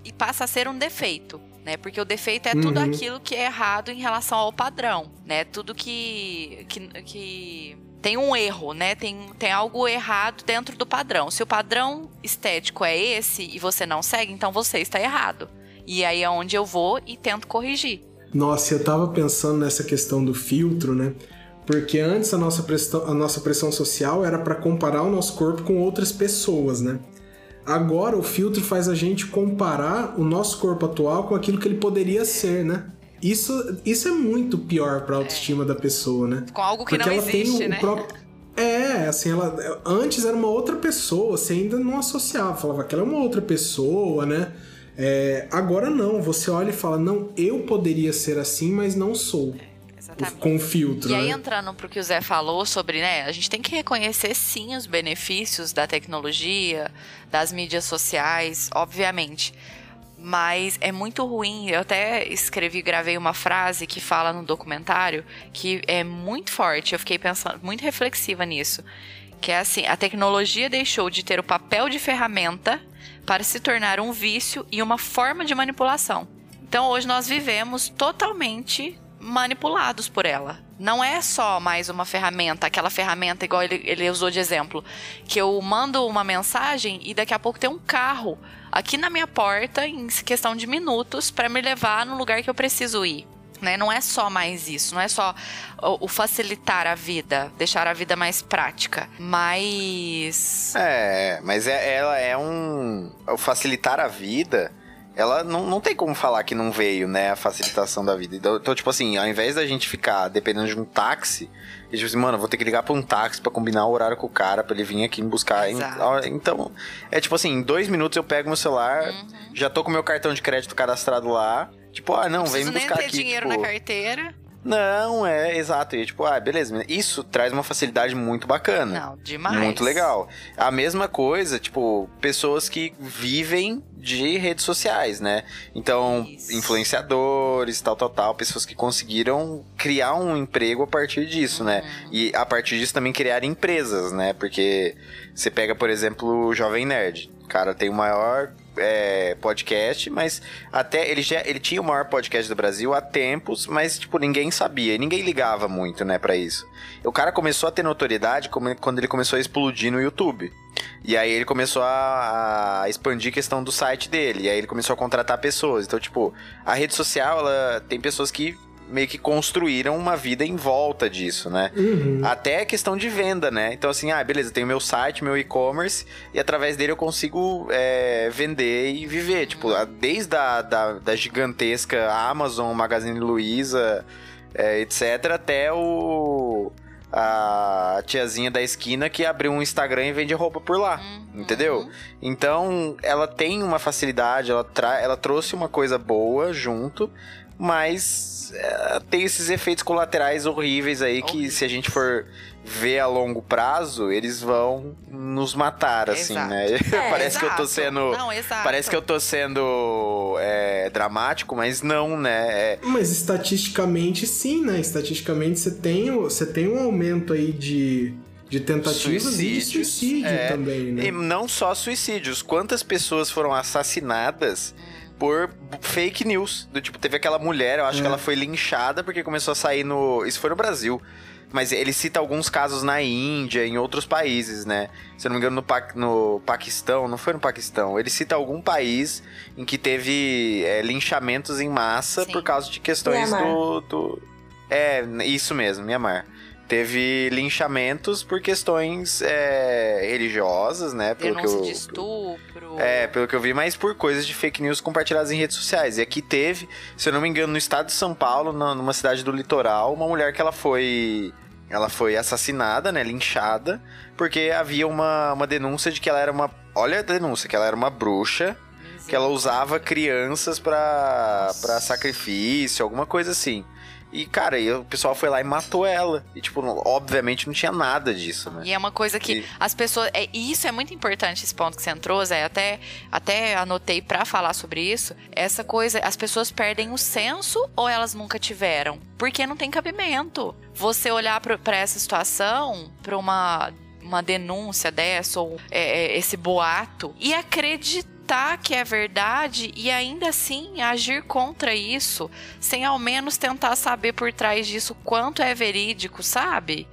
e passa a ser um defeito, né? Porque o defeito é tudo
Uhum.
aquilo que é errado em relação ao padrão, né? Tudo que que, que tem um erro, né? Tem, tem algo errado dentro do padrão. Se o padrão estético é esse e você não segue, então você está errado. E aí é onde eu vou e tento corrigir.
Nossa, eu tava pensando nessa questão do filtro, né? Porque antes a nossa pressão, a nossa pressão social era para comparar o nosso corpo com outras pessoas, né? Agora o filtro faz a gente comparar o nosso corpo atual com aquilo que ele poderia ser, né? Isso, isso é muito pior pra autoestima da pessoa, né?
Com algo que
Porque
não
ela tem
existe,
o
né?
próprio. É, assim, ela antes era uma outra pessoa, você ainda não associava, falava que ela é uma outra pessoa, né? É, agora não, você olha e fala, não, eu poderia ser assim, mas não sou.
Exatamente.
Com filtro.
E aí,
né?
entrando pro que o Zé falou sobre, né? A gente tem que reconhecer sim os benefícios da tecnologia, das mídias sociais, obviamente. Mas é muito ruim. Eu até escrevi, gravei uma frase que fala no documentário que é muito forte. Eu fiquei pensando, muito reflexiva nisso. Que é assim: a tecnologia deixou de ter o papel de ferramenta para se tornar um vício e uma forma de manipulação. Então hoje nós vivemos totalmente manipulados por ela. Não é só mais uma ferramenta, aquela ferramenta igual ele, ele usou de exemplo, que eu mando uma mensagem e daqui a pouco tem um carro aqui na minha porta em questão de minutos para me levar no lugar que eu preciso ir. Né? Não é só mais isso, não é só o, o facilitar a vida, deixar a vida mais prática, mas.
É, mas é, ela é um. O facilitar a vida ela não, não tem como falar que não veio, né, a facilitação da vida. Então, então, tipo assim, ao invés da gente ficar dependendo de um táxi, e tipo assim, mano, vou ter que ligar pra um táxi pra combinar o horário com o cara, pra ele vir aqui me buscar.
Exato.
Então, é tipo assim, em dois minutos eu pego meu celular,
Uhum.
já tô com meu cartão de crédito cadastrado lá. Tipo, ah, não, vem me
nem
buscar
ter
aqui.
dinheiro
tipo,
na carteira.
Não, é, exato. E tipo, ah, beleza. Isso traz uma facilidade muito bacana.
Não, demais.
Muito legal. A mesma coisa, tipo, pessoas que vivem de redes sociais, né? Então,
Isso.
influenciadores, tal, tal, tal, pessoas que conseguiram criar um emprego a partir disso, né?
Uhum.
E a partir disso também criar empresas, né? Porque você pega, por exemplo, o Jovem Nerd. O cara tem o maior é, podcast, mas até ele já ele tinha o maior podcast do Brasil há tempos, mas tipo ninguém sabia, ninguém ligava muito, né, para isso. O cara começou a ter notoriedade quando ele começou a explodir no YouTube. E aí ele começou a, a expandir a questão do site dele, e aí ele começou a contratar pessoas. Então, tipo, a rede social, ela tem pessoas que meio que construíram uma vida em volta disso, né?
Uhum.
Até a questão de venda, né? Então, assim, ah, beleza, tenho meu site, meu e-commerce, e através dele eu consigo é, vender e viver. Tipo, desde a da, da gigantesca Amazon, Magazine Luiza, é, etc., até o. A tiazinha da esquina que abriu um Instagram e vende roupa por lá.
Uhum.
Entendeu? Então, ela tem uma facilidade, ela, tra ela trouxe uma coisa boa junto, mas é, tem esses efeitos colaterais horríveis aí que, se a gente for ver a longo prazo, eles vão nos matar, assim,
Exato.
né? parece que eu tô sendo.
Não, exato.
Parece que eu tô sendo é, dramático, mas não, né? É,
Mas estatisticamente, sim, né? Estatisticamente, você tem, você tem um aumento aí de, de tentativas e de
Suicídios,
suicídio
é.
também, né?
E não só suicídios, quantas pessoas foram assassinadas por fake news. Do tipo, teve aquela mulher, eu acho
É.
que ela foi linchada porque começou a sair no. Isso foi no Brasil. Mas ele cita alguns casos na Índia, em outros países, né? Se eu não me engano, no, Pa- no Paquistão, não foi no Paquistão. Ele cita algum país em que teve é, linchamentos em massa
Sim.
por causa de questões do, do. É, isso mesmo, Mianmar. Teve linchamentos por questões é, religiosas, né? Pelo que
Denúncia
eu,
de estupro.
é, pelo que eu vi, mas por coisas de fake news compartilhadas em redes sociais. E aqui teve, se eu não me engano, no estado de São Paulo, numa cidade do litoral, uma mulher que ela foi. Ela foi assassinada, né? Linchada, porque havia uma, uma denúncia de que ela era uma. Olha a denúncia, que ela era uma bruxa, que ela usava crianças pra, pra sacrifício, alguma coisa assim. E, cara, e o pessoal foi lá e matou ela. E, tipo, obviamente não tinha nada disso, né?
E é uma coisa que
E-
as pessoas. É, e isso é muito importante, esse ponto que você entrou, Zé. Até, até anotei pra falar sobre isso. Essa coisa, as pessoas perdem o senso ou elas nunca tiveram? Porque não tem cabimento. Você olhar pra pra essa situação, pra uma, uma denúncia dessa, ou é, é, esse boato, e acreditar que é verdade e ainda assim agir contra isso, sem ao menos tentar saber por trás disso quanto é verídico, sabe?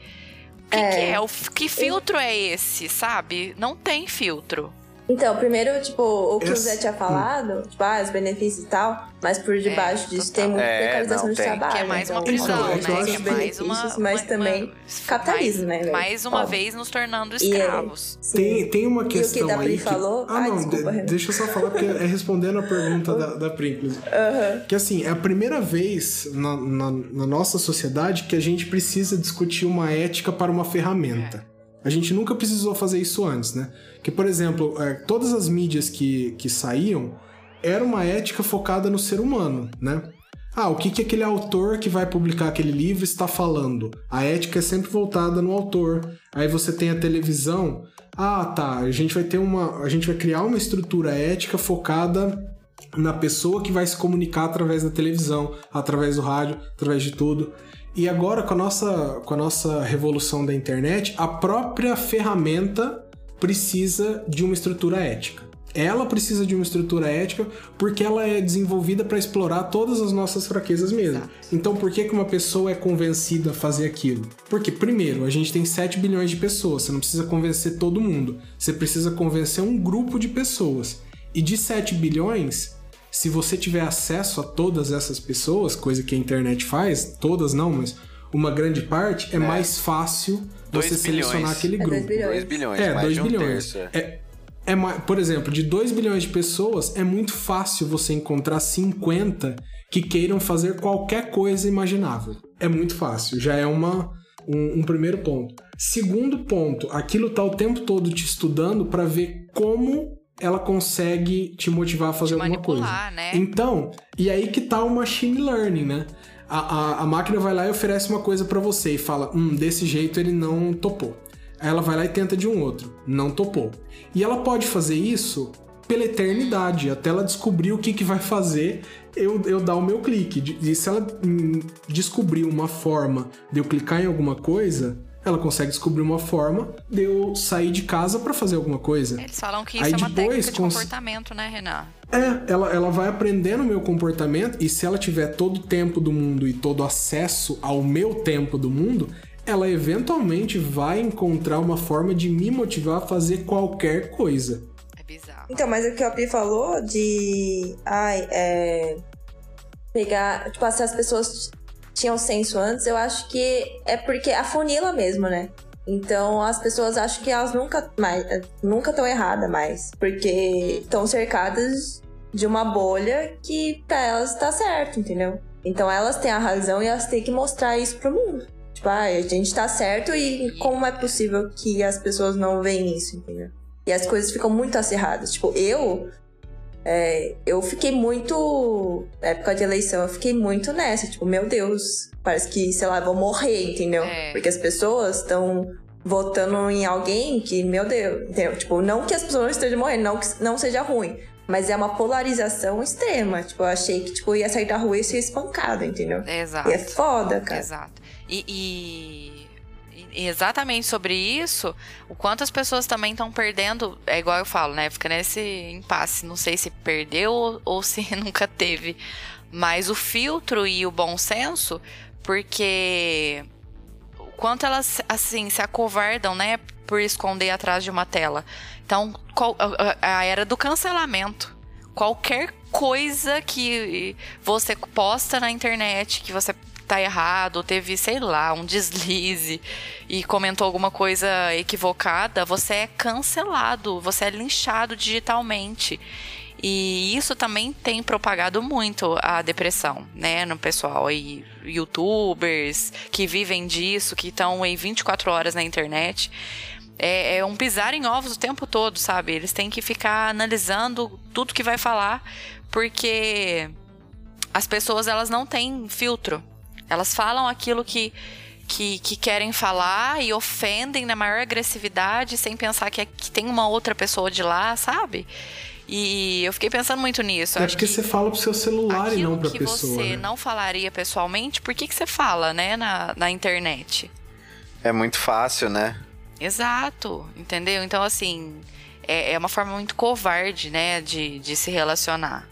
O que,
É.
que é? O, que filtro é esse, sabe? Não tem filtro.
Então, primeiro, tipo, o que o Zé tinha falado, tipo, ah, os benefícios e tal, mas por debaixo disso
total.
tem muita
É,
precarização
tem.
trabalho.
Que é mais uma
então,
prisão,
Então, é
né?
que
Que é
que-
mais uma.
mas
uma-
também
uma-
capitalismo, né, velho?
Mais uma
Óbvio.
vez nos tornando
é-
escravos.
Sim.
Tem, tem uma
E o
questão
que da
aí
Pri
que...
falou?
Ah,
Ai,
não,
desculpa,
de- deixa eu só falar, porque é respondendo a pergunta da, da Pri, inclusive. Que assim, é a primeira vez na, na, na nossa sociedade que a gente precisa discutir uma ética para uma ferramenta. A gente nunca precisou fazer isso antes, né? Que, por exemplo, é, todas as mídias que, que saíam era uma ética focada no ser humano, né? Ah, o que, que aquele autor que vai publicar aquele livro está falando? A ética é sempre voltada no autor. Aí você tem a televisão. Ah, tá. A gente vai ter uma. A gente vai criar uma estrutura ética focada na pessoa que vai se comunicar através da televisão, através do rádio, através de tudo. E agora, com a nossa, com a nossa revolução da internet, a própria ferramenta precisa de uma estrutura ética. Ela precisa de uma estrutura ética porque ela é desenvolvida para explorar todas as nossas fraquezas mesmo.
Exato.
Então, por que, que uma pessoa é convencida a fazer aquilo? Porque, primeiro, a gente tem 7 bilhões de pessoas, você não precisa convencer todo mundo, você precisa convencer um grupo de pessoas. E de 7 bilhões, se você tiver acesso a todas essas pessoas, coisa que a internet faz, todas não, mas uma grande parte, é, mais fácil
Dois
você selecionar
bilhões.
aquele
É
grupo.
dois bilhões.
2 bilhões,
É,
mais
2
de um
bilhões.
terço. é.
É, é por exemplo, de 2 bilhões de pessoas, é muito fácil você encontrar 50 que queiram fazer qualquer coisa imaginável. É muito fácil, já é uma, um, um primeiro ponto. Segundo ponto, aquilo tá o tempo todo te estudando para ver como ela consegue te motivar a fazer
Te
alguma coisa.
né?
Então, e aí que tá o machine learning, né? A, a, a máquina vai lá e oferece uma coisa pra você e fala: hum, desse jeito ele não topou. Aí ela vai lá e tenta de um outro, não topou. E ela pode fazer isso pela eternidade, até ela descobrir o que, que vai fazer eu, eu dar o meu clique. E se ela hum, descobrir uma forma de eu clicar em alguma coisa, ela consegue descobrir uma forma de eu sair de casa pra fazer alguma coisa.
Eles falam que isso
Aí
é uma
depois
técnica de
cons-
comportamento, né, Renan?
É, ela, ela vai aprendendo o meu comportamento e se ela tiver todo o tempo do mundo e todo acesso ao meu tempo do mundo, ela eventualmente vai encontrar uma forma de me motivar a fazer qualquer coisa.
É bizarro.
Então, mas o que o Pi falou de. Ai, é. Pegar. Tipo, se as pessoas tinham senso antes, eu acho que é porque afunila mesmo, né? Então as pessoas acham que elas nunca mais nunca estão erradas mais. Porque estão cercadas de uma bolha que pra elas tá certo, entendeu? Então elas têm a razão e elas têm que mostrar isso pro mundo. Tipo, ah, a gente tá certo e como é possível que as pessoas não veem isso, entendeu? E as coisas ficam muito acirradas. Tipo, eu. É, eu fiquei muito. Na época de eleição, eu fiquei muito nessa. Tipo, meu Deus, parece que, sei lá, eu vou morrer, entendeu?
É.
Porque as pessoas estão votando em alguém que, meu Deus, entendeu? Tipo, não que as pessoas não estejam morrendo, não que não seja ruim. Mas é uma polarização extrema. Tipo, eu achei que, tipo, ia sair da rua e ser espancado, entendeu?
Exato.
E é foda, cara.
Exato. E- e exatamente sobre isso, o quanto as pessoas também estão perdendo, é igual eu falo, né? Fica nesse impasse, não sei se perdeu ou, se nunca teve. Mas o filtro e o bom senso, porque o quanto elas assim se acovardam, né, por esconder atrás de uma tela. Então, qual- a era do cancelamento. Qualquer coisa que você posta na internet que você tá errado, ou teve, sei lá, um deslize e comentou alguma coisa equivocada, você é cancelado, você é linchado digitalmente. E isso também tem propagado muito a depressão, né, no pessoal. E youtubers que vivem disso, que estão aí 24 horas na internet. É, é um pisar em ovos o tempo todo, sabe? Eles têm que ficar analisando tudo que vai falar, porque as pessoas elas não têm filtro. Elas falam aquilo que, que, que querem falar e ofendem na maior agressividade sem pensar que, é- que tem uma outra pessoa de lá, sabe? E eu fiquei pensando muito nisso.
Eu acho que você fala pro seu celular e não pra
que
pessoa.
você
né?
não falaria pessoalmente, por que, que você fala, né, na, na internet?
É muito fácil, né?
Exato, entendeu? Então, assim, é, é uma forma muito covarde, né, de, de se relacionar.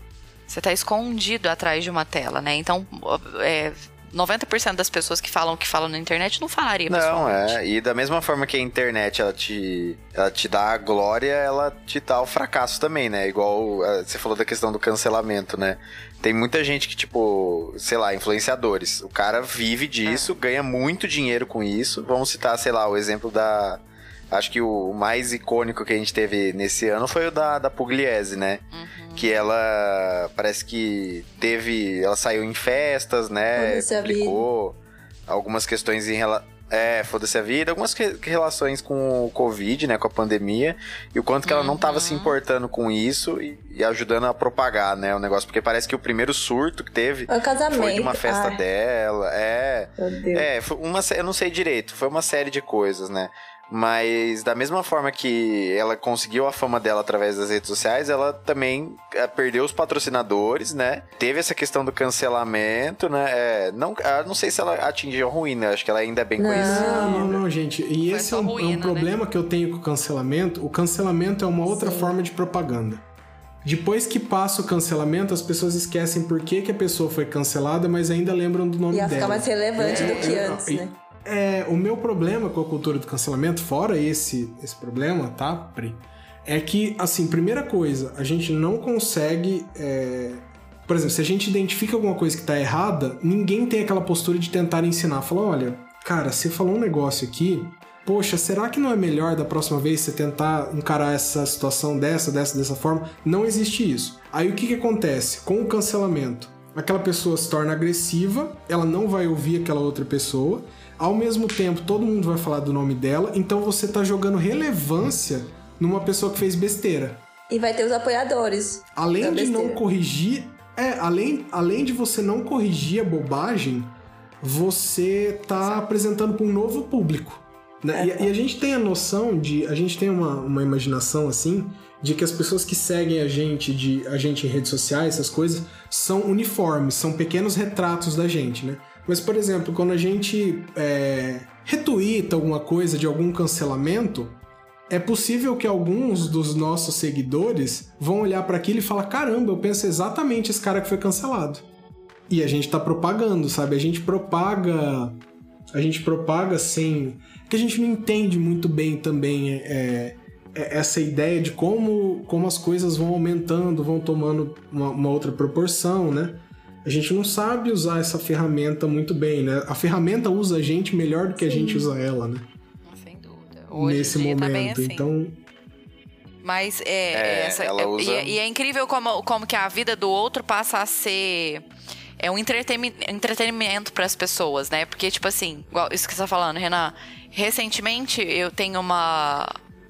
Você tá escondido atrás de uma tela, né? Então, é, 90% das pessoas que falam o que falam na internet não falaria
Não, é. E da mesma forma que a internet ela te, ela te dá a glória, ela te dá o fracasso também, né? Igual eh, você falou da questão do cancelamento, né? Tem muita gente que, tipo, sei lá, influenciadores. O cara vive disso, ganha muito dinheiro com isso. Vamos citar, sei lá, o exemplo da. Acho que o mais icônico que a gente teve nesse ano foi o da, da Pugliese, né?
Uhum.
Que ela parece que teve. Ela saiu em festas, né?
Foda-se a vida.
Publicou algumas questões em relação. É, foda-se a vida, algumas que- relações com o Covid, né, com a pandemia, e o quanto que ela não tava se
Uhum.
importando com isso e, e ajudando a propagar, né, o negócio, porque parece que o primeiro surto que teve
o casamento.
foi de uma festa
Ai,
dela, é,
Meu Deus.
é, foi uma, eu não sei direito, foi uma série de coisas, né? Mas da mesma forma que ela conseguiu a fama dela através das redes sociais, ela também eh, perdeu os patrocinadores, né? Teve essa questão do cancelamento, né? É, não, ah, não sei se ela atingiu ruim, né? Acho que ela ainda é bem
Não.
conhecida.
Não, não, não, gente. E
Foi
esse é um, é um
ruína, né?
problema que eu tenho com o cancelamento. O cancelamento é uma outra forma de propaganda. Depois que passa o cancelamento, as pessoas esquecem por que, que a pessoa foi cancelada, mas ainda lembram do nome
Ia
dela.
ficar mais relevante do que
eu-
antes,
e-
né?
É, o meu problema com a cultura do cancelamento, fora esse, esse problema, tá, Pri? É que, assim, primeira coisa, a gente não consegue é, Por exemplo, se a gente identifica alguma coisa que tá errada, ninguém tem aquela postura de tentar ensinar. Falar, olha, cara, você falou um negócio aqui, poxa, será que não é melhor da próxima vez você tentar encarar essa situação dessa, dessa, dessa forma? Não existe isso. Aí o que, que acontece? Com o cancelamento, aquela pessoa se torna agressiva, ela não vai ouvir aquela outra pessoa, ao mesmo tempo todo mundo vai falar do nome dela, então você tá jogando relevância numa pessoa que fez besteira.
E vai ter os apoiadores.
Além de não corrigir, é, além, além de você não corrigir a bobagem, você tá apresentando para um novo público. Né? E, e a gente tem a noção de. A gente tem uma, uma imaginação assim de que as pessoas que seguem a gente, de a gente em redes sociais, essas coisas, são uniformes, são pequenos retratos da gente, né? Mas, por exemplo, quando a gente é, retuita alguma coisa de algum cancelamento, é possível que alguns dos nossos seguidores vão olhar para aquilo e falar: caramba, eu penso exatamente esse cara que foi cancelado. E a gente tá propagando, sabe? A gente propaga. A gente propaga sem. que a gente não entende muito bem também é, é, essa ideia de como, como as coisas vão aumentando, vão tomando uma, uma outra proporção, né? A gente não sabe usar essa ferramenta muito bem, né? A ferramenta usa a gente melhor do que a gente usa ela, né?
Sem dúvida. Hoje
Nesse
dia
momento.
tá bem assim.
Então,
Mas é,
É,
essa,
ela
é-
usa-
e, é, e é incrível como, como que a vida do outro passa a ser é um entretenimento para as pessoas, né? Porque tipo assim, igual isso que você tá falando, Renan, recentemente eu tenho uma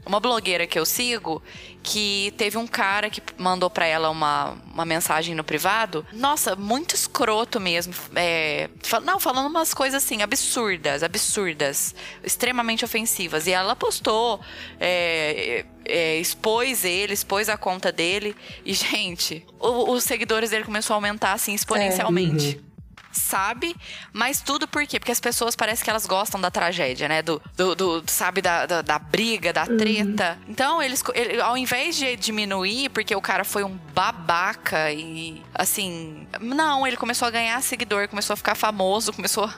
uma blogueira que eu sigo que teve um cara que mandou pra ela uma, uma mensagem no privado. Nossa, muito escroto mesmo. É, fal- não, falando umas coisas assim, absurdas, absurdas. Extremamente ofensivas. E ela postou, é, é, expôs ele, expôs a conta dele. E, gente, o- os seguidores dele começou a aumentar assim exponencialmente sabe? Mas tudo por quê? Porque as pessoas parece que elas gostam da tragédia, né? Do, do, do- sabe, da, da, da briga, da treta. Então, eles, ele- ao invés de diminuir, porque o cara foi um babaca e, assim... Não, ele começou a ganhar seguidor, começou a ficar famoso, começou,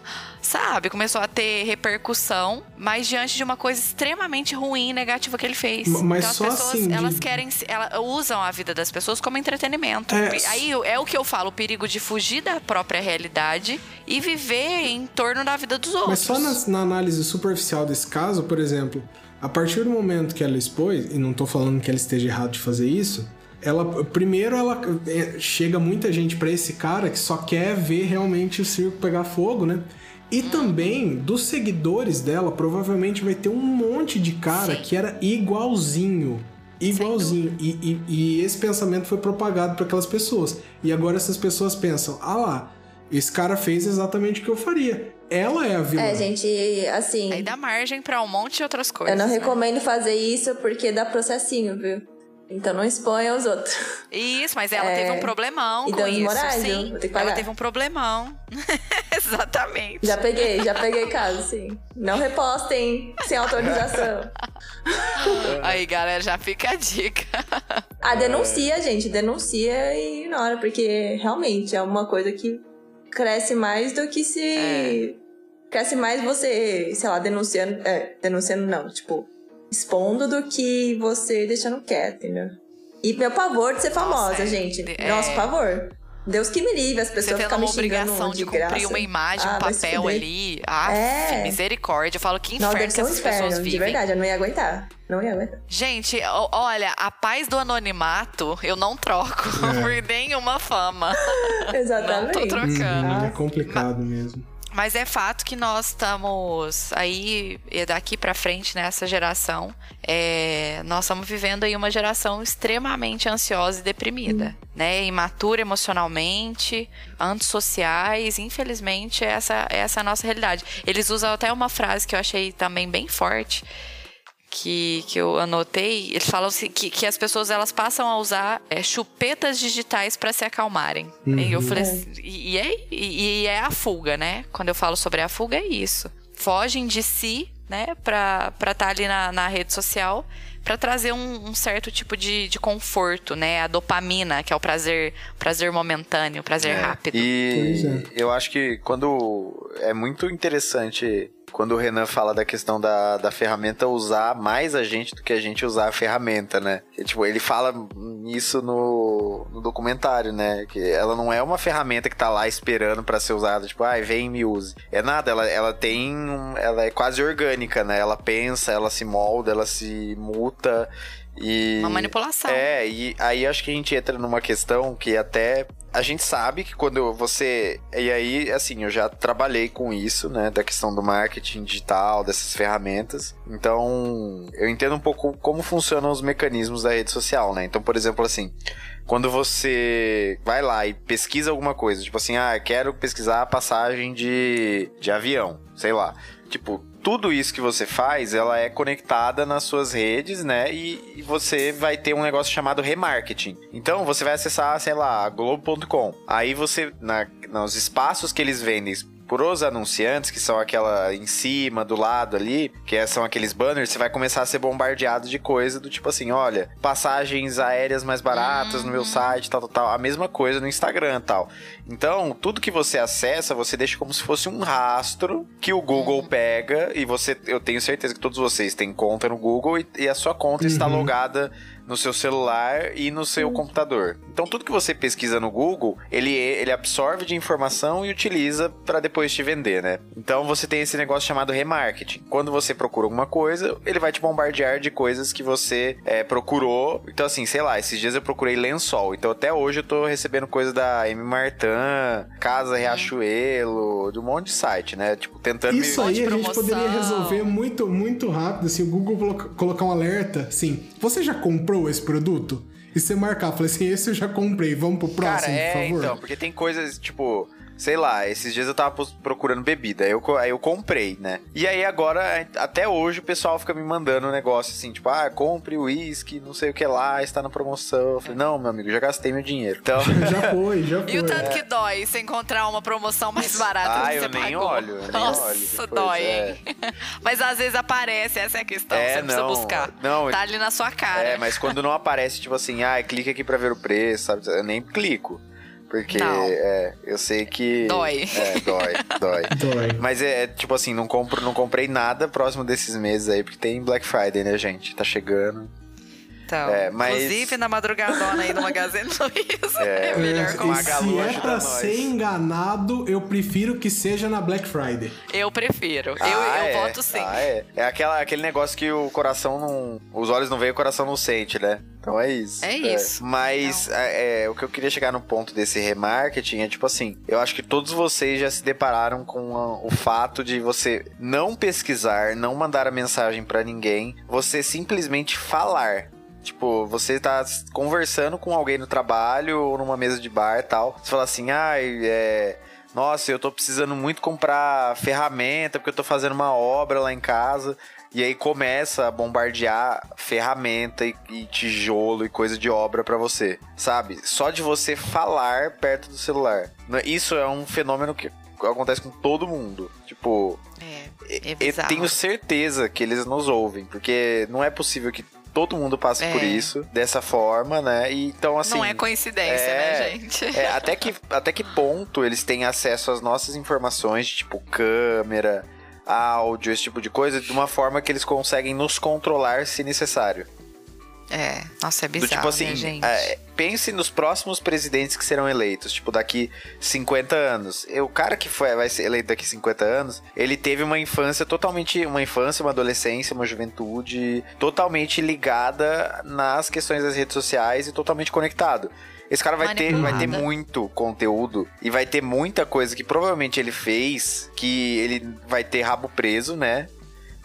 sabe? Começou a ter repercussão, mas diante de uma coisa extremamente ruim e negativa que ele fez.
Mas
então, as
só
pessoas,
assim, de-
elas querem... Elas usam a vida das pessoas como entretenimento.
É,
Aí é o que eu falo, o perigo de fugir da própria realidade e viver em torno da vida dos outros.
Mas só na, na análise superficial desse caso, por exemplo, a partir do momento que ela expôs, e não tô falando que ela esteja errado de fazer isso, ela primeiro ela é, chega muita gente pra esse cara que só quer ver realmente o circo pegar fogo, né? E também dos seguidores dela, provavelmente vai ter um monte de cara
Sim.
que era igualzinho. Igualzinho. E, e- e esse pensamento foi propagado para aquelas pessoas. E agora essas pessoas pensam: ah lá, esse cara fez exatamente o que eu faria. Ela é a vilã.
É, gente, assim,
Aí dá margem pra um monte de outras coisas.
eu não
né?
recomendo fazer isso porque dá processinho, viu? Então não exponha os outros.
Isso, mas ela
É.
teve um problemão
E
com isso.
morais,
sim, ela teve um problemão. Exatamente.
Já peguei, já peguei caso, sim. Não repostem sem autorização.
Aí, galera, já fica a dica.
Ah, denuncia, gente. Denuncia e ignora, porque realmente é uma coisa que cresce mais do que se.
É.
Cresce mais você, sei lá, denunciando. É, denunciando não, tipo, expondo do que você deixando quieto, entendeu? E meu pavor de ser famosa,
Nossa, é-
gente.
é-
Nosso pavor. Deus que me livre, as pessoas ficam me xingando
obrigação
de,
de cumprir
graça.
uma imagem,
Ah,
um papel ali. Ah,
É.
misericórdia. Eu falo que
Não,
inferno que essas pessoas
inferno, de
vivem.
verdade. Eu não ia aguentar. Não ia aguentar.
Gente, olha, a paz do anonimato eu não troco por nenhuma fama. Não
Exatamente.
tô trocando.
Uhum, é complicado mesmo.
Mas é fato que nós estamos aí, e daqui pra frente, nessa geração, é, nós estamos vivendo aí uma geração extremamente ansiosa e deprimida, né? Imatura emocionalmente, antissociais, infelizmente, essa, essa é a nossa realidade. Eles usam até uma frase que eu achei também bem forte, que, que eu anotei, eles falam assim, que, que as pessoas elas passam a usar é, chupetas digitais para se acalmarem. E eu falei assim, e, e é, e, e é a fuga, né? Quando eu falo sobre a fuga, é isso. Fogem de si, né, pra estar ali na, na rede social, para trazer um, um certo tipo de, de conforto, né? A dopamina, que é o prazer, prazer momentâneo, prazer rápido.
E
é.
eu acho que quando é muito interessante quando o Renan fala da questão da, da ferramenta usar mais a gente do que a gente usar a ferramenta, né? E, tipo, ele fala isso no no, documentário, né? Que ela não é uma ferramenta que tá lá esperando para ser usada, tipo, ai, ah, vem e me use. É nada, ela, ela tem. Um, ela é quase orgânica, né? Ela pensa, ela se molda, ela se muta. E,
uma manipulação.
É, e aí acho que a gente entra numa questão que até a gente sabe que quando você. E aí, assim, eu já trabalhei com isso, né? Da questão do marketing digital, dessas ferramentas. Então, eu entendo um pouco como funcionam os mecanismos da rede social, né? Então, por exemplo, assim. Quando você vai lá e pesquisa alguma coisa, tipo assim, ah, quero pesquisar a passagem de, de avião, sei lá. Tipo, tudo isso que você faz, ela é conectada nas suas redes, né? E, você vai ter um negócio chamado remarketing. Então, você vai acessar, sei lá, globo.com. Aí você, na, nos espaços que eles vendem por os anunciantes, que são aquela em cima, do lado ali, que é, são aqueles banners, você vai começar a ser bombardeado de coisa do tipo assim, olha, passagens aéreas mais baratas no meu uhum. site, tal, tal, tal. A mesma coisa no Instagram, tal. Então, tudo que você acessa, você deixa como se fosse um rastro que o Google uhum. pega e você, eu tenho certeza que todos vocês têm conta no Google e, e a sua conta uhum. está logada no seu celular e no seu computador. Então tudo que você pesquisa no Google, ele, ele absorve de informação e utiliza para depois te vender, né? Então você tem esse negócio chamado remarketing. Quando você procura alguma coisa, ele vai te bombardear de coisas que você é, procurou. Então assim, sei lá, esses dias eu procurei lençol. Então até hoje eu tô recebendo coisa da M Martin, Casa Riachuelo, de um monte de site, né? Tipo, tentando
Isso
me...
aí a gente poderia resolver muito, muito rápido, assim, o Google colocar um alerta, assim, você já comprou comprou esse produto? E você marcar, falei assim, esse eu já comprei, vamos pro próximo, Cara, é, por favor. Então,
porque tem coisas, tipo, sei lá, esses dias eu tava procurando bebida, aí eu, aí eu comprei, né? E aí agora, até hoje, o pessoal fica me mandando um negócio assim, tipo, ah, compre o uísque, não sei o que lá, está na promoção. Eu falei, não, meu amigo, já gastei meu dinheiro. Então...
já foi, já foi.
E o tanto é. que dói se encontrar uma promoção mais barata
ah,
eu
nem
pagou.
olho, eu nem
Nossa,
olho.
Nossa, dói, é. hein? mas às vezes aparece, essa é a questão, é, você não, precisa buscar. Não, tá ali na sua cara.
É, mas quando não aparece, tipo assim, ah, clica aqui pra ver o preço, sabe? Eu nem clico. Porque é, eu sei que.
Dói.
É, dói, dói.
dói.
Mas é, é, tipo assim, não compro, não comprei nada próximo desses meses aí, porque tem Black Friday, né, gente? Tá chegando.
Então, é, mas... Inclusive na madrugadona aí do Magazine Luiza. É, é melhor
com a Se é pra ser enganado, eu prefiro que seja na Black Friday.
Eu prefiro. Ah, eu, eu
é.
voto sim.
Ah, é. é aquela, aquele negócio que o coração não. Os olhos não veem, o coração não sente, né? Então é isso.
É isso.
É. Mas é, é, o que eu queria chegar no ponto desse remarketing é tipo assim: eu acho que todos vocês já se depararam com a, o fato de você não pesquisar, não mandar a mensagem para ninguém, você simplesmente falar. Tipo, você tá conversando com alguém no trabalho ou numa mesa de bar e tal. Você fala assim, ai, ah, é. Nossa, eu tô precisando muito comprar ferramenta porque eu tô fazendo uma obra lá em casa. E aí começa a bombardear ferramenta e, e tijolo e coisa de obra para você, sabe? Só de você falar perto do celular. Isso é um fenômeno que acontece com todo mundo. Tipo,
é, é eu
tenho certeza que eles nos ouvem, porque não é possível que todo mundo passa é. por isso, dessa forma, né? E, então, assim.
Não é coincidência, é, né, gente?
É, até, que, até que ponto eles têm acesso às nossas informações, de, tipo câmera, áudio, esse tipo de coisa, de uma forma que eles conseguem nos controlar se necessário.
É, nossa, é bizarro, Do, tipo assim, né, gente?
É, pense nos próximos presidentes que serão eleitos, tipo, daqui 50 anos. O cara que foi, vai ser eleito daqui 50 anos, ele teve uma infância totalmente, uma infância, uma adolescência, uma juventude totalmente ligada nas questões das redes sociais e totalmente conectado. Esse cara vai ter, vai ter muito conteúdo e vai ter muita coisa que provavelmente ele fez que ele vai ter rabo preso, né?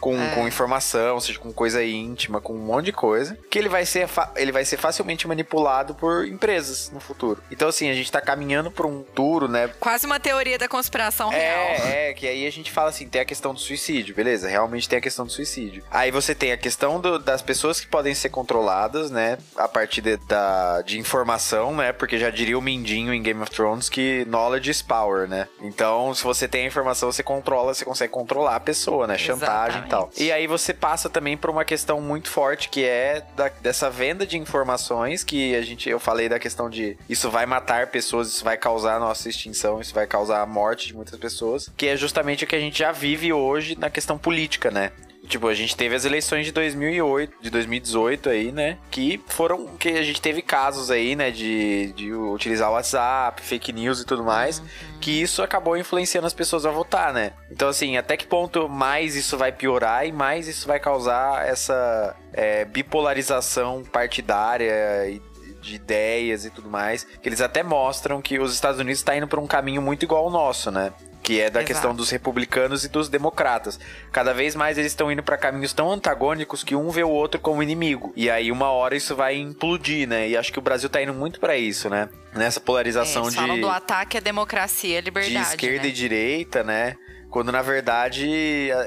Com, é. com informação, ou seja, com coisa íntima, com um monte de coisa, que ele vai ser ele vai ser facilmente manipulado por empresas no futuro. Então assim, a gente tá caminhando por um duro, né?
Quase uma teoria da conspiração
é,
real.
É, que aí a gente fala assim, tem a questão do suicídio, beleza? Realmente tem a questão do suicídio. Aí você tem a questão do, das pessoas que podem ser controladas, né, a partir de, da, de informação, né? Porque já diria o Mindinho em Game of Thrones que knowledge is power, né? Então, se você tem a informação, você controla, você consegue controlar a pessoa, né? Chantagem tal. E aí você passa também por uma questão muito forte que é da, dessa venda de informações que a gente eu falei da questão de isso vai matar pessoas, isso vai causar nossa extinção, isso vai causar a morte de muitas pessoas, que é justamente o que a gente já vive hoje na questão política, né? Tipo, a gente teve as eleições de 2008, de 2018 aí, né? Que foram. Que a gente teve casos aí, né? De, de utilizar o WhatsApp, fake news e tudo mais. Que isso acabou influenciando as pessoas a votar, né? Então, assim, até que ponto mais isso vai piorar e mais isso vai causar essa é, bipolarização partidária e de ideias e tudo mais, que eles até mostram que os Estados Unidos está indo por um caminho muito igual ao nosso, né? Que é da
Exato.
questão dos republicanos e dos democratas. Cada vez mais eles estão indo para caminhos tão antagônicos que um vê o outro como inimigo. E aí uma hora isso vai implodir, né? E acho que o Brasil tá indo muito para isso, né? Nessa polarização
Eles
de
falam do ataque à democracia e à liberdade.
de esquerda
né?
e direita, né? Quando na verdade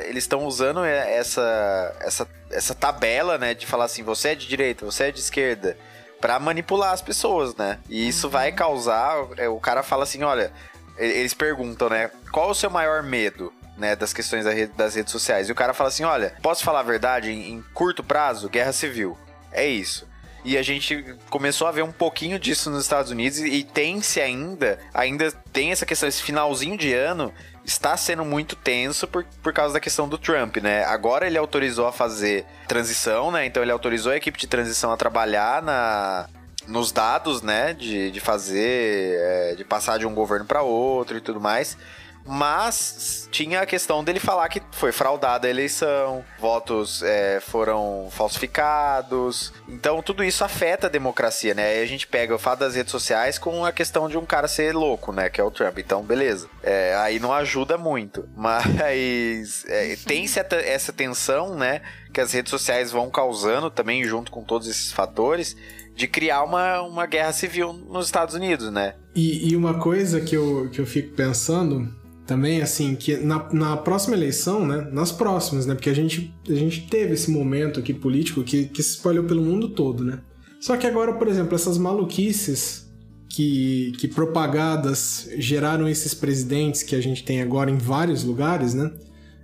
eles estão usando e- essa, essa, essa tabela, né? De falar assim, você é de direita, você é de esquerda, Pra manipular as pessoas, né? E isso
Uhum.
vai causar. é, O cara fala assim: olha, eles perguntam, né? Qual o seu maior medo? Né, das questões das redes sociais. E o cara fala assim: olha, posso falar a verdade? Em, curto prazo, guerra civil. É isso. E a gente começou a ver um pouquinho disso nos Estados Unidos e, e tem-se ainda, ainda tem essa questão, esse finalzinho de ano está sendo muito tenso por, por causa da questão do Trump, né? Agora ele autorizou a fazer transição, né? Então ele autorizou a equipe de transição a trabalhar na, nos dados, né? De, de fazer, é, de passar de um governo para outro e tudo mais. Mas tinha a questão dele falar que foi fraudada a eleição, votos é, foram falsificados. Então tudo isso afeta a democracia, né? Aí a gente pega o fato das redes sociais com a questão de um cara ser louco, né? Que é o Trump. Então, beleza. É, aí não ajuda muito. Mas é, essa- essa tensão, né? Que as redes sociais vão causando também, junto com todos esses fatores, de criar uma, uma guerra civil nos Estados Unidos, né?
E, e uma coisa que eu, que eu fico pensando também, assim, que na, na próxima eleição, né? Nas próximas, né? Porque a gente, a gente teve esse momento aqui político que, que se espalhou pelo mundo todo, né? Só que agora, por exemplo, essas maluquices que, que propagadas geraram esses presidentes que a gente tem agora em vários lugares, né?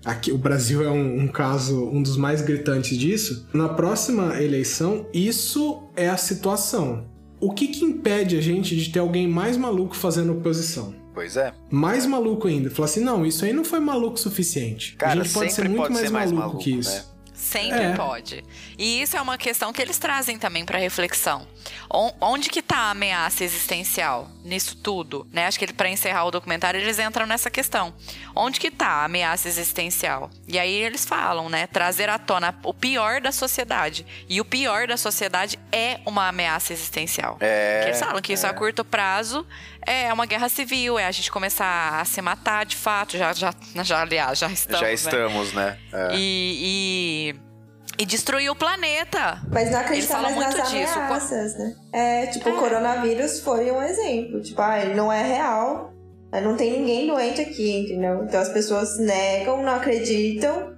Aqui, o Brasil é um, um caso, um dos mais gritantes disso. Na próxima eleição, isso é a situação. O que, que impede a gente de ter alguém mais maluco fazendo oposição?
Pois é.
Mais maluco ainda. Falar assim, não, isso aí não foi maluco o suficiente.
Cara,
a gente pode ser muito
pode
mais
ser mais
maluco,
maluco,
que isso.
né?
Sempre
É.
pode. E isso é uma questão que eles trazem também para reflexão. On- Onde que tá a ameaça existencial nisso tudo? Né? Acho que para encerrar o documentário eles entram nessa questão. Onde que tá a ameaça existencial? E aí eles falam, né? Trazer à tona o pior da sociedade. E o pior da sociedade é uma ameaça existencial.
É,
Porque eles falam que isso a curto prazo é uma guerra civil, é a gente começar a se matar de fato. Já, já, já aliás, já estamos.
Já
né?
estamos, né? É.
E, e, e destruir o planeta.
Mas não acreditar mais nas
muito disso.
ameaças, né? É, tipo, o coronavírus foi um exemplo. Tipo, ah, ele não é real. Não tem ninguém doente aqui, entendeu? Então as pessoas negam, não acreditam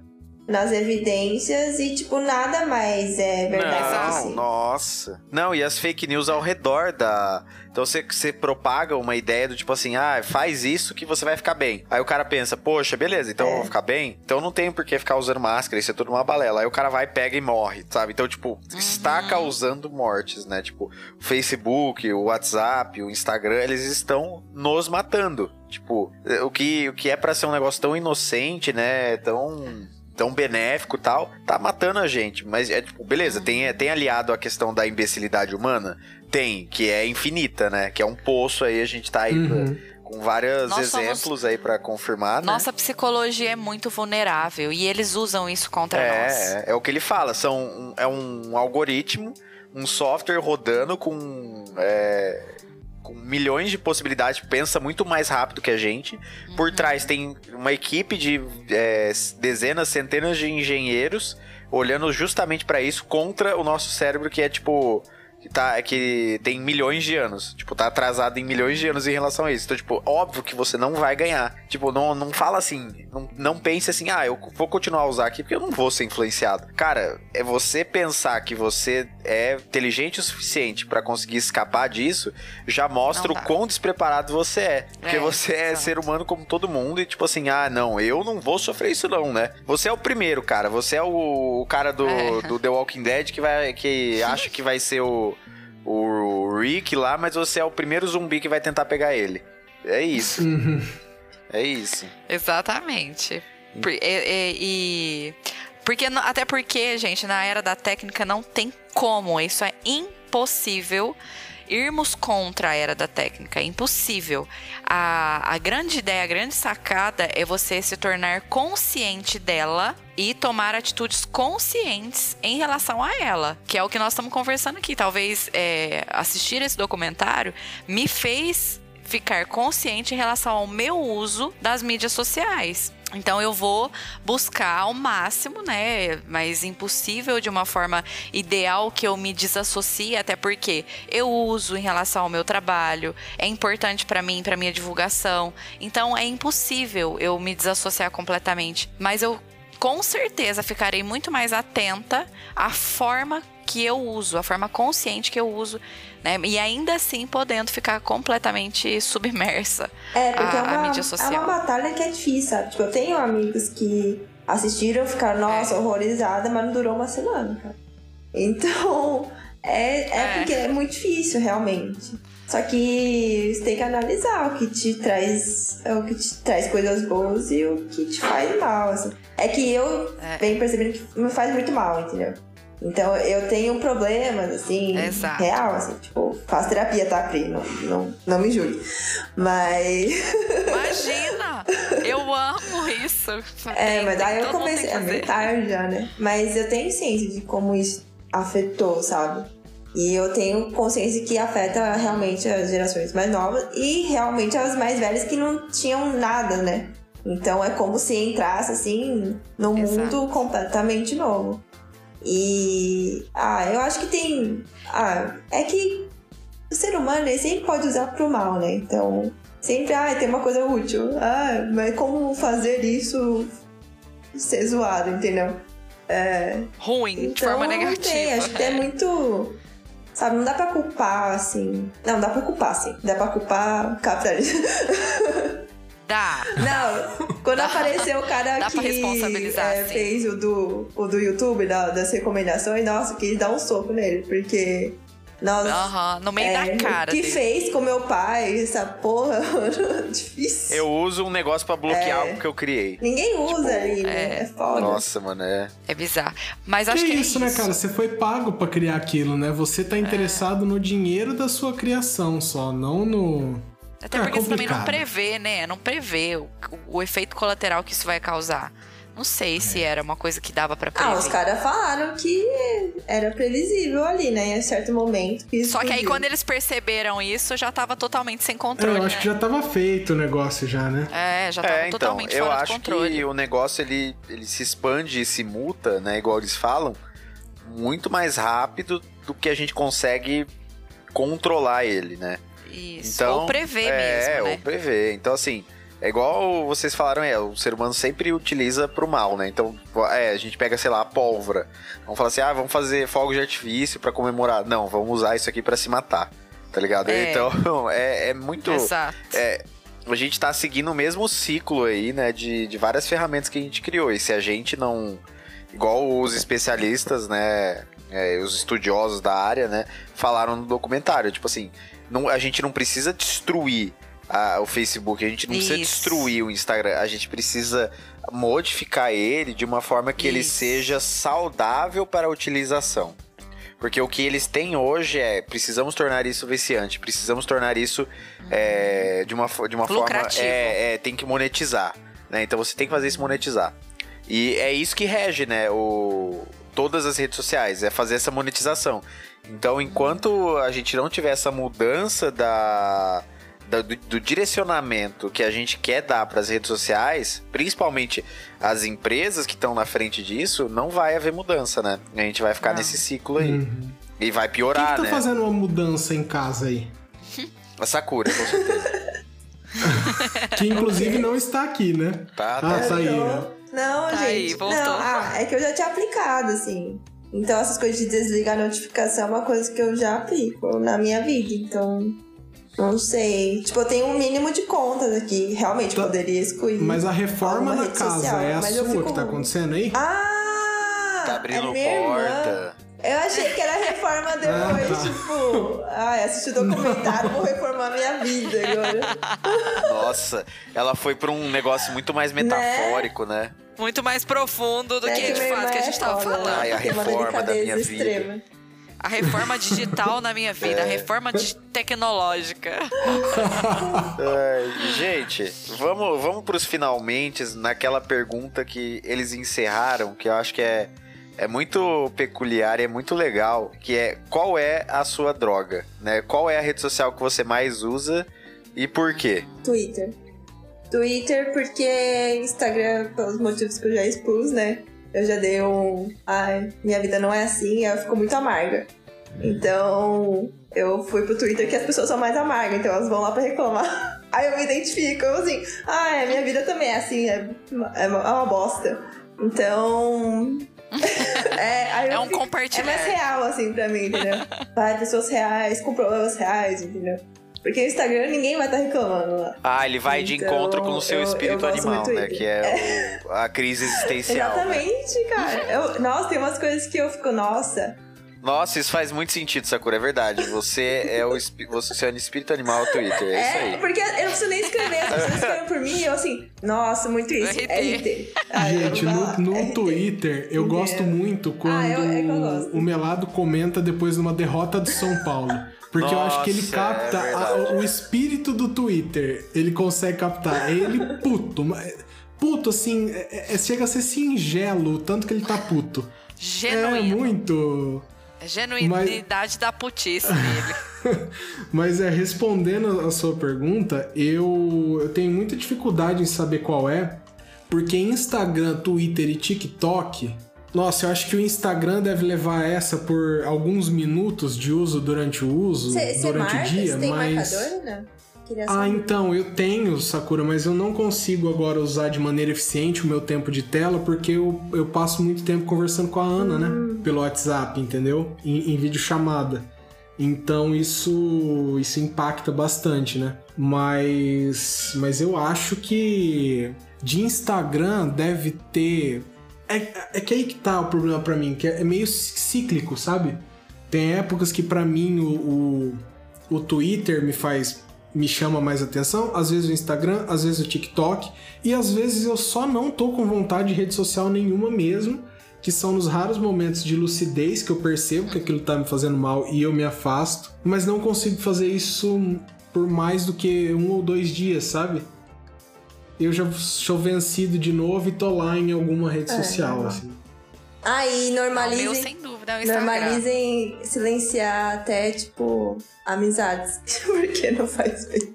nas evidências e, tipo, nada mais é verdade.
Não,
assim.
nossa. Não, e as fake news ao redor da. Então você, você propaga uma ideia do tipo assim, ah, faz isso que você vai ficar bem. Aí o cara pensa, poxa, beleza, então eu vou ficar bem? Então não tem por que ficar usando máscara, isso é tudo uma balela. Aí o cara vai, pega e morre, sabe? Então, tipo, está causando mortes, né? Tipo, o Facebook, o WhatsApp, o Instagram, eles estão nos matando. Tipo, o que, o que é pra ser um negócio tão inocente, né? Tão tão benéfico e tal, tá matando a gente. Mas é tipo, beleza, tem, tem aliado a questão da imbecilidade humana? Tem, que é infinita, né? Que é um poço aí, a gente tá aí
Uhum.
pra- com vários
Nós somos-
exemplos aí pra confirmar, né?
Nossa psicologia é muito vulnerável e eles usam isso contra nós.
É, é, é o que ele fala, são um- é um algoritmo, um software rodando com, é, com milhões de possibilidades, pensa muito mais rápido que a gente.
Uhum.
Por trás tem uma equipe de é, dezenas, centenas de engenheiros olhando justamente pra isso contra o nosso cérebro que é tipo que tá que tem milhões de anos, tipo, tá atrasado em milhões de anos em relação a isso. Então, tipo, óbvio que você não vai ganhar. Tipo, não, não fala assim, não, não pense assim, ah, eu vou continuar a usar aqui porque eu não vou ser influenciado. Cara, é você pensar que você é inteligente o suficiente pra conseguir escapar disso, já mostra o quão despreparado você é. Porque
É,
você é ser humano como todo mundo e tipo assim, ah, não, eu não vou sofrer isso não, né? Você é o primeiro, cara. Você é o, o cara do,
É.
do The Walking Dead que vai que acha que vai ser o o Rick lá, mas você é o primeiro zumbi que vai tentar pegar ele. É isso.
Uhum.
É isso.
Exatamente. Por- e- e- e Porque, até porque, gente, na era da técnica não tem como. Isso é impossível irmos contra a era da técnica. É impossível. A, a grande ideia, a grande sacada é você se tornar consciente dela e tomar atitudes conscientes em relação a ela, que é o que nós estamos conversando aqui. Talvez é, assistir esse documentário me fez ficar consciente em relação ao meu uso das mídias sociais. Então eu vou buscar ao máximo, né? Mas impossível de uma forma ideal que eu me desassocie, até porque eu uso em relação ao meu trabalho, é importante para mim, para minha divulgação. Então é impossível eu me desassociar completamente. Mas eu com certeza ficarei muito mais atenta à forma que eu uso, a forma consciente que eu uso, né? E ainda assim podendo ficar completamente submersa
É, porque
à,
é, uma,
mídia
é
social.
uma batalha que é difícil, sabe? Tipo, eu tenho amigos que assistiram, ficaram, nossa, horrorizada, mas não durou uma semana, cara. Então, é, é,
É.
porque é muito difícil, realmente. Só que você tem que analisar o que te traz, o que te traz coisas boas e o que te faz mal. assim. É que eu
É.
venho percebendo que me faz muito mal, entendeu? Então eu tenho problemas, assim,
Exato.
real, assim, tipo, faço terapia, tá, Pri? Não, não, não me julgue. Mas.
Imagina! Eu amo isso.
É, mas aí eu comecei. É meio tarde já, né? Mas eu tenho ciência de como isso afetou, sabe? E eu tenho consciência que afeta realmente as gerações mais novas e realmente as mais velhas que não tinham nada, né? Então é como se entrasse assim num
Exato.
mundo completamente novo. E ah, eu acho que tem. Ah, é que o ser humano ele sempre pode usar pro mal, né? Então, sempre, ah, tem uma coisa útil. Ah, mas como fazer isso ser zoado, entendeu? É,
Ruim, de
então,
forma
não
negativa.
Tem, acho que é muito. Sabe, não dá pra culpar, assim. Não, dá pra culpar, sim. Dá pra culpar o capitalismo.
Dá.
Não, quando apareceu o cara
Dá
que é, fez o do, o do YouTube, da- das recomendações, nossa, quis dar um soco nele, porque. Nossa,
Aham, no meio
é,
da cara
o que
dele.
fez com meu pai, essa porra, difícil.
Eu uso um negócio pra bloquear
É.
algo que eu criei.
Ninguém usa ali, né?
é.
É foda.
Nossa, mano, é.
É bizarro. Mas
Que
acho que,
isso,
é
né,
isso.
cara? Você foi pago pra criar aquilo, né? Você tá interessado no dinheiro da sua criação só, não no.
Até
É
porque você também não prevê, né? Não prevê o, o efeito colateral que isso vai causar. Não sei se era uma coisa que dava pra prever.
Ah, os caras falaram que era previsível ali, né? Em certo momento. Que
Só que aí quando eles perceberam isso, já tava totalmente sem
É,
controle.
eu acho que
né?
já tava feito o negócio já, né?
É, já tava
É, então,
totalmente
eu
fora
acho
de controle.
que o negócio ele, ele se expande e se muta, né? Igual eles falam, muito mais rápido do que a gente consegue controlar ele, né?
Isso.
Então,
ou prever
é,
mesmo, né?
ou prever. Então, assim, é igual vocês falaram, é, o ser humano sempre utiliza pro mal, né? Então, é, a gente pega, sei lá, a pólvora. Vamos falar assim, ah, vamos fazer fogos de artifício pra comemorar. Não, vamos usar isso aqui pra se matar, tá ligado?
É.
Então, é, é muito...
Exato.
É, a gente tá seguindo o mesmo ciclo aí, né? De, de várias ferramentas que a gente criou. E se a gente não. Igual os especialistas, né? é, os estudiosos da área, né? Falaram no documentário. Tipo assim, não, a gente não precisa destruir a- o Facebook, a gente não precisa
Isso.
destruir o Instagram, a gente precisa modificar ele de uma forma que ele
Isso.
seja saudável para a utilização. Porque o que eles têm hoje é precisamos tornar isso viciante, precisamos tornar isso é, de uma, de uma forma. É, é, tem que monetizar. Né? Então você tem que fazer isso monetizar. E é isso que rege, né? O, todas as redes sociais, é fazer essa monetização. Então, enquanto a gente não tiver essa mudança da, da- do, do direcionamento que a gente quer dar para as redes sociais, principalmente as empresas que estão na frente disso, não vai haver mudança, né? A gente vai ficar
Não.
nesse ciclo aí.
Uhum.
E vai
Quem
piorar,
que tá
né?
fazendo uma mudança em casa aí?
A Sakura, com certeza.
Que inclusive não está aqui, né?
Tá,
Ah,
tá.
tá aí. Né?
Não,
Tá
gente.
aí, voltou.
Não, ah, é que eu já tinha aplicado, assim. Então, essas coisas de desligar a notificação é uma coisa que eu já aplico na minha vida. Então, não sei. Tipo, eu tenho um mínimo de contas aqui. Realmente,
Tá.
poderia excluir.
Mas a reforma
rede
casa
social,
é a sua
fico-
que tá acontecendo aí?
Ah!
Tá abrindo
é minha irmã.
porta.
Eu achei que era reforma depois,
Ah, tá.
tipo... Ai, assisti o documentário, vou reformar minha vida agora.
Nossa, ela foi pra um negócio muito mais metafórico, né?
muito mais profundo do
É
que
que
de fato que a
é
gente tava
foda,
falando.
Ai, a reforma da minha vida.
extrema.
A reforma digital na minha vida, a
É.
reforma di- tecnológica.
Ai, gente, vamos, vamos pros finalmente naquela pergunta que eles encerraram, que eu acho que é, é muito peculiar e é muito legal, que é qual é a sua droga, né? Qual é a rede social que você mais usa e por quê?
Twitter. Twitter porque Instagram, pelos motivos que eu já expus, né? Eu já dei um. Ai, minha vida não é assim, ela ficou muito amarga. Então, eu fui pro Twitter que as pessoas são mais amargas, então elas vão lá pra reclamar. Aí eu me identifico, eu assim, ah, é, minha vida também é assim, é, é, uma, é bosta. Então. é,
É um
fico- É
compartilhar.
mais real, assim, pra mim, entendeu? Vai, pessoas reais, com problemas reais, entendeu? Porque no Instagram ninguém vai estar reclamando lá.
Ah, ele vai de
Então,
encontro com o seu
eu-
espírito
eu
animal,
do
né? Que é o- a crise existencial. né?
Exatamente, cara. Eu- nossa, tem umas coisas que eu fico, nossa.
Nossa, isso faz muito sentido, Sakura, é verdade. Você é o você é um espírito animal Twitter, é, isso aí.
porque eu não preciso nem escrever, as pessoas escrevem por mim e eu assim, nossa, muito isso.
RT.
RT. Aí eu
Gente, no, no
RT.
Twitter, eu gosto muito quando
Ah, eu- é eu gosto.
o Melado comenta depois de uma derrota do São Paulo. Porque eu acho que ele
Nossa,
capta
é
a- o espírito do Twitter. Ele consegue captar. É ele puto. mas- Puto, assim, é- é- chega a ser singelo o tanto que ele tá puto. É
Genuíno.
muito.
Genuinidade da putice dele.
Mas é, respondendo a sua pergunta, eu, eu tenho muita dificuldade em saber qual é, porque Instagram, Twitter e TikTok. Nossa, eu acho que o Instagram deve levar essa por alguns minutos de uso durante o uso,
você
durante
marca?
o dia,
Você tem
mas.
marcador, né?
Ah, então, eu tenho, Sakura, mas eu não consigo agora usar de maneira eficiente o meu tempo de tela, porque eu, eu passo muito tempo conversando com a Ana, né? Pelo WhatsApp, entendeu? Em, em videochamada. Então isso, isso impacta bastante, né? Mas, mas eu acho que de Instagram deve ter. É, é que aí que tá o problema pra mim, que é meio cíclico, sabe? Tem épocas que pra mim o, o, o Twitter me faz me chama mais atenção, às vezes o Instagram, às vezes o TikTok, e às vezes eu só não tô com vontade de rede social nenhuma mesmo, que são nos raros momentos de lucidez que eu percebo que aquilo tá me fazendo mal e eu me afasto, mas não consigo fazer isso por mais do que um ou dois dias, sabe? Eu já sou vencido de novo e tô lá em alguma rede
É,
social, assim.
Ah, e
O meu,
normalizem,
sem dúvida, é o
normalizem silenciar até, tipo, amizades. Porque não faz bem.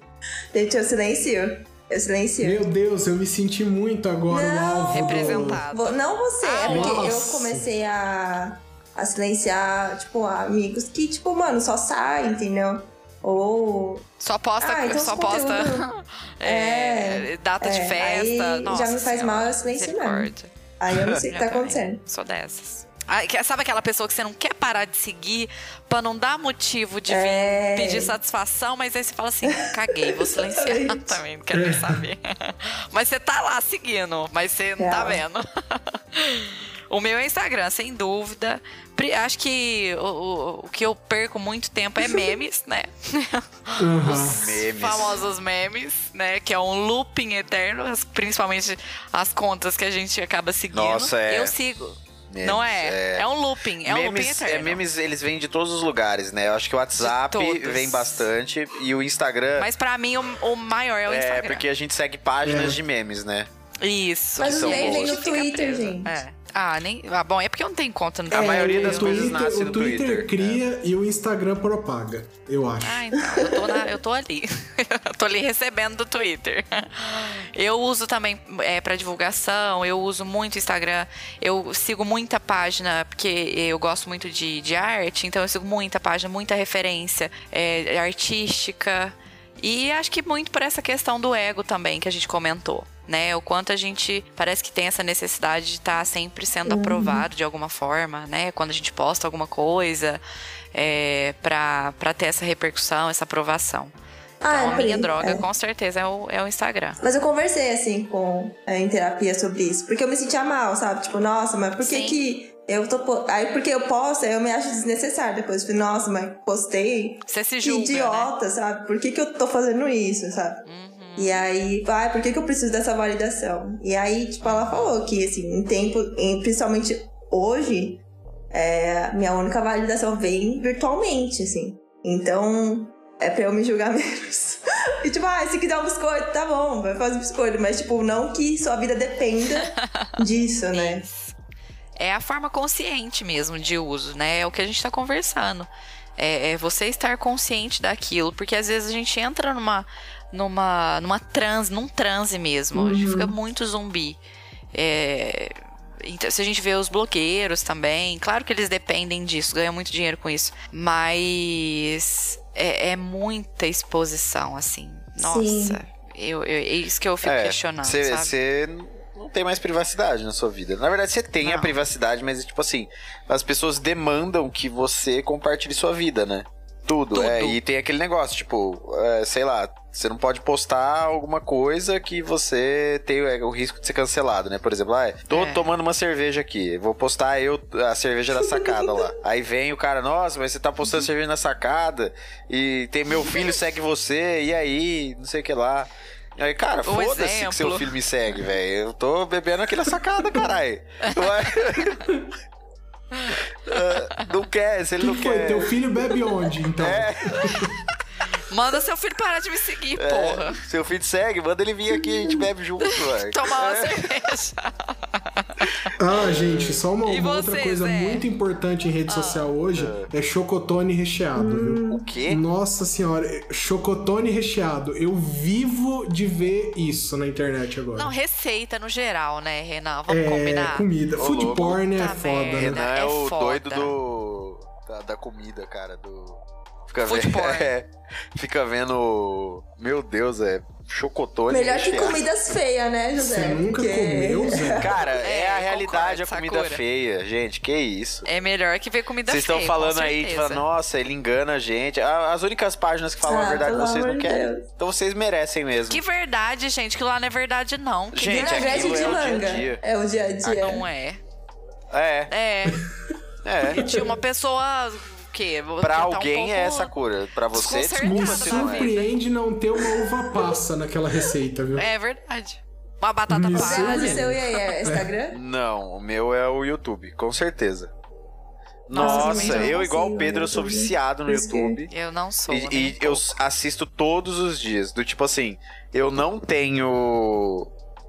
Gente, eu silencio. Eu silencio.
Meu Deus, eu me senti muito agora o
Não.
alvo do...
Representado.
Vo- Não você,
Ah,
é porque eu
nossa.
comecei a, a silenciar, tipo, amigos que, tipo, mano, só saem, entendeu? Ou.
Só posta,
Ah, então
só
esse
posta
conteúdo-
é,
É,
data de
é,
festa.
aí
Nossa
já me faz mal, eu silencio mesmo. Aí eu não sei o que tá acontecendo.
Sou dessas. Ah, sabe aquela pessoa que você não quer parar de seguir pra não dar motivo de
É.
pedir satisfação, mas aí você fala assim, caguei, vou silenciar também, não quero nem saber. mas você tá lá seguindo, mas você não tá
Real.
vendo. O meu é Instagram, sem dúvida. Acho que o, o, o que eu perco muito tempo é memes, né?
Aham.
Memes.
famosos memes, né? Que é um looping eterno, principalmente as contas que a gente acaba seguindo.
Nossa, é.
Eu sigo.
Memes,
não é? é? um looping, é um looping
memes,
eterno.
é, memes, eles vêm de todos os lugares, né? Eu acho que o WhatsApp vem bastante e o Instagram
Mas pra mim, o, o maior é o
é
Instagram.
porque a gente segue páginas
É.
de memes, né?
Isso.
Mas
os memes no
Twitter, gente.
É. Ah, nem... ah, bom, é porque eu não tenho conta no
A maioria
o
das coisas
Twitter-
nasce
o
no
Twitter.
Twitter,
cria e o Instagram propaga, eu acho.
Ah, então, eu tô, na- eu tô ali. eu tô ali recebendo do Twitter. Eu uso também é, para divulgação, eu uso muito Instagram. Eu sigo muita página, porque eu gosto muito de, de arte, então eu sigo muita página, muita referência é, artística. E acho que muito por essa questão do ego também que a gente comentou. Né, o quanto a gente parece que tem essa necessidade de estar sempre sendo aprovado de alguma forma, né? Quando a gente posta alguma coisa, é, pra, pra ter essa repercussão, essa aprovação.
Ah,
Então, a
Pri,
minha droga,
é.
com certeza, é o, é o Instagram.
Mas eu conversei, assim, com, é, em terapia sobre isso. Porque eu me sentia mal, sabe? Tipo, nossa, mas por que
Sim.
que eu tô... Aí, porque eu posto, aí eu me acho desnecessário. Depois eu falei, nossa, mas postei...
Você se
Que
julga, né?
idiota, sabe? Por que que eu tô fazendo isso, sabe?
Uhum.
E aí, vai, por que, que eu preciso dessa validação? E aí, tipo, ela falou que, assim, em tempo, em, principalmente hoje, é, minha única validação vem virtualmente, assim. Então, é pra eu me julgar menos. e tipo, ah, se quiser um biscoito, tá bom, vai fazer um biscoito. Mas, tipo, não que sua vida dependa disso, né?
É a forma consciente mesmo de uso, né? É o que a gente tá conversando. É, é você estar consciente daquilo, porque às vezes a gente entra numa, numa, numa transe, num transe mesmo. A gente fica muito zumbi. É, então, se a gente vê os blogueiros também, claro que eles dependem disso, ganham muito dinheiro com isso. Mas é, é muita exposição, assim. Nossa, eu, eu, é isso que eu fico questionando.
Você não tem mais privacidade na sua vida. Na verdade, você tem a
Não.
privacidade, mas tipo assim, as pessoas demandam que você compartilhe sua vida, né? Tudo,
Tudo.
é. E tem aquele negócio, tipo, é, sei lá, você não pode postar alguma coisa que você tem é, o risco de ser cancelado, né? Por exemplo, ah, tô
É.
tomando uma cerveja aqui, vou postar eu a cerveja da sacada lá. Aí vem o cara, nossa, mas você tá postando cerveja na sacada e tem meu filho segue você, e aí, não sei o que lá. Aí, cara,
Um
foda-se que seu filho me segue, velho. Eu tô bebendo aqui na sacada, caralho. Ah, não quer, se ele
que
não
foi?
quer.
Teu filho bebe onde, então?
É,
Manda seu filho parar de me seguir, porra.
é, seu filho segue, manda ele vir aqui, a gente bebe junto, velho.
Tomar uma
É.
cerveja.
Ah, gente, só uma, uma outra coisa
Zé?
muito importante em rede social hoje é chocotone recheado, viu?
O quê?
Nossa senhora, chocotone recheado. Eu vivo de ver isso na internet agora.
Não, receita no geral, né, Renan? Vamos
é
combinar.
comida.
Ô,
Food
louco.
porn é
Puta
foda,
merda.
né?
Renan é,
É
o
foda.
doido do. Da, da comida, cara. Do. Fica
Food
vendo.
porn.
É, fica vendo. Meu Deus, é. Chocotone.
Melhor que
recheado.
comidas feias, né, José?
Você nunca
Porque-
comeu, Zé?
Cara, é,
É,
a realidade a comida
Sakura.
feia, gente. Que isso.
É melhor que ver comida
Vocês estão
feia,
falando aí, tipo, nossa, ele engana a gente. A- As únicas páginas que falam a
Ah,
verdade
pelo
vocês não querem.
Deus.
Então vocês merecem mesmo.
Que verdade, gente. Que lá não é verdade, não. Que
Gente,
Vinagrete
aquilo
de
é o dia a
manga.
dia.
É o dia a dia.
não é.
É,
É.
é.
Tinha uma pessoa. Quê? Vou
Pra
um
alguém
pouco-
é essa cura. Pra você, desculpa se não é.
surpreende não ter uma uva passa naquela receita, viu?
É verdade. Uma batata
Me
Você
palha.
usa o seu e aí, é Instagram?
Não, o meu é o YouTube, com certeza.
Nossa, não
eu igual o Pedro, eu
no
sou
YouTube.
viciado no YouTube.
Eu não sou.
E,
nem
e
um
eu assisto todos os dias. Do tipo assim, eu não tenho.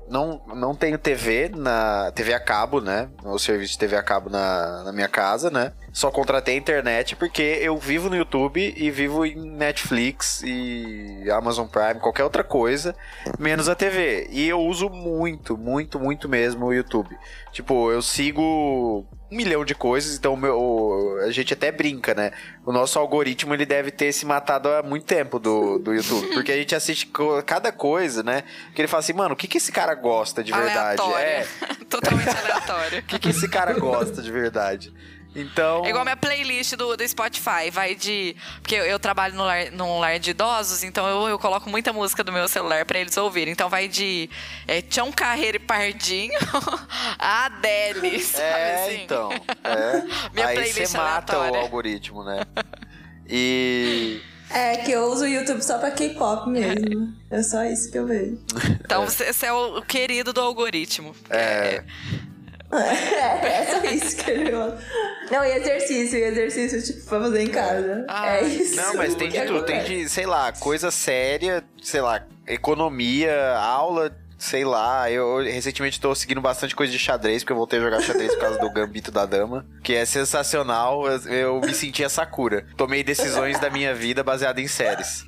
Não, não tenho TV na. TV a cabo, né? O serviço de TV a cabo na, na minha casa, né? Só contratei a internet porque eu vivo no YouTube e vivo em Netflix e Amazon Prime, qualquer outra coisa, menos a TV. E eu uso muito, muito, muito mesmo o YouTube. Tipo, eu sigo um milhão de coisas, então meu, a gente até brinca, né? O nosso algoritmo ele deve ter se matado há muito tempo do, do YouTube, porque a gente assiste cada coisa, né? Que ele fala assim, mano, o que, que esse cara gosta de verdade?
Aleatória.
É,
Totalmente aleatório.
o que, que esse cara gosta de verdade? Então.
É igual a minha playlist do, do Spotify, vai de. Porque eu, eu trabalho no lar, num lar de idosos, então eu, eu coloco muita música do meu celular pra eles ouvirem. Então vai de é, Tião Carreiro e Pardinho a Adele, sabe
É,
assim?
então. É.
Minha
Aí
playlist
você mata o
aleatória.
algoritmo, né? E.
É, que eu uso o YouTube só pra K-pop mesmo. É só isso que eu vejo.
Então você, você é o, o querido do algoritmo.
É.
É, é só isso que ele gosta. Não, e exercício, e exercício, tipo, pra fazer em casa.
Ah,
é isso.
Não, mas tem de tudo. Tem de, sei lá, coisa séria, sei lá, economia, aula, sei lá. Eu recentemente tô seguindo bastante coisa de xadrez, porque eu voltei a jogar xadrez por causa do Gambito da Dama, que é sensacional. Eu, me senti a Sakura. Tomei decisões da minha vida baseada em séries.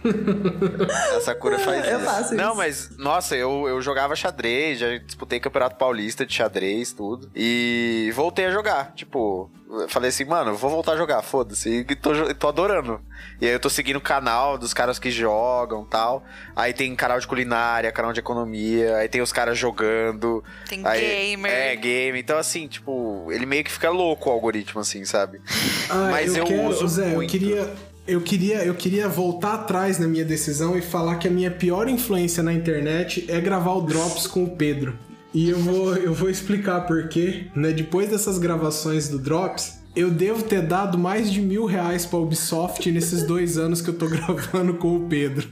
A Sakura faz
Eu
isso.
faço
Não,
isso.
mas, nossa, eu, eu jogava xadrez, já disputei campeonato paulista de xadrez, tudo. E voltei a jogar. Tipo, falei assim, mano, eu vou voltar a jogar, foda-se. E tô, tô adorando. E aí eu tô seguindo o canal dos caras que jogam tal. Aí tem canal de culinária, canal de economia, aí tem os caras jogando.
Tem
Aí-
gamer.
É, game. Então, assim, tipo, ele meio que fica louco o algoritmo, assim, sabe?
Ah,
Mas eu
quero,
uso
Zé,
muito.
Eu queria, eu, queria, eu queria voltar atrás na minha decisão e falar que a minha pior influência na internet é gravar o Drops com o Pedro. E eu vou, eu vou explicar por quê. Né? Depois dessas gravações do Drops, eu devo ter dado mais de mil reais pra Ubisoft nesses dois anos que eu tô gravando com o Pedro.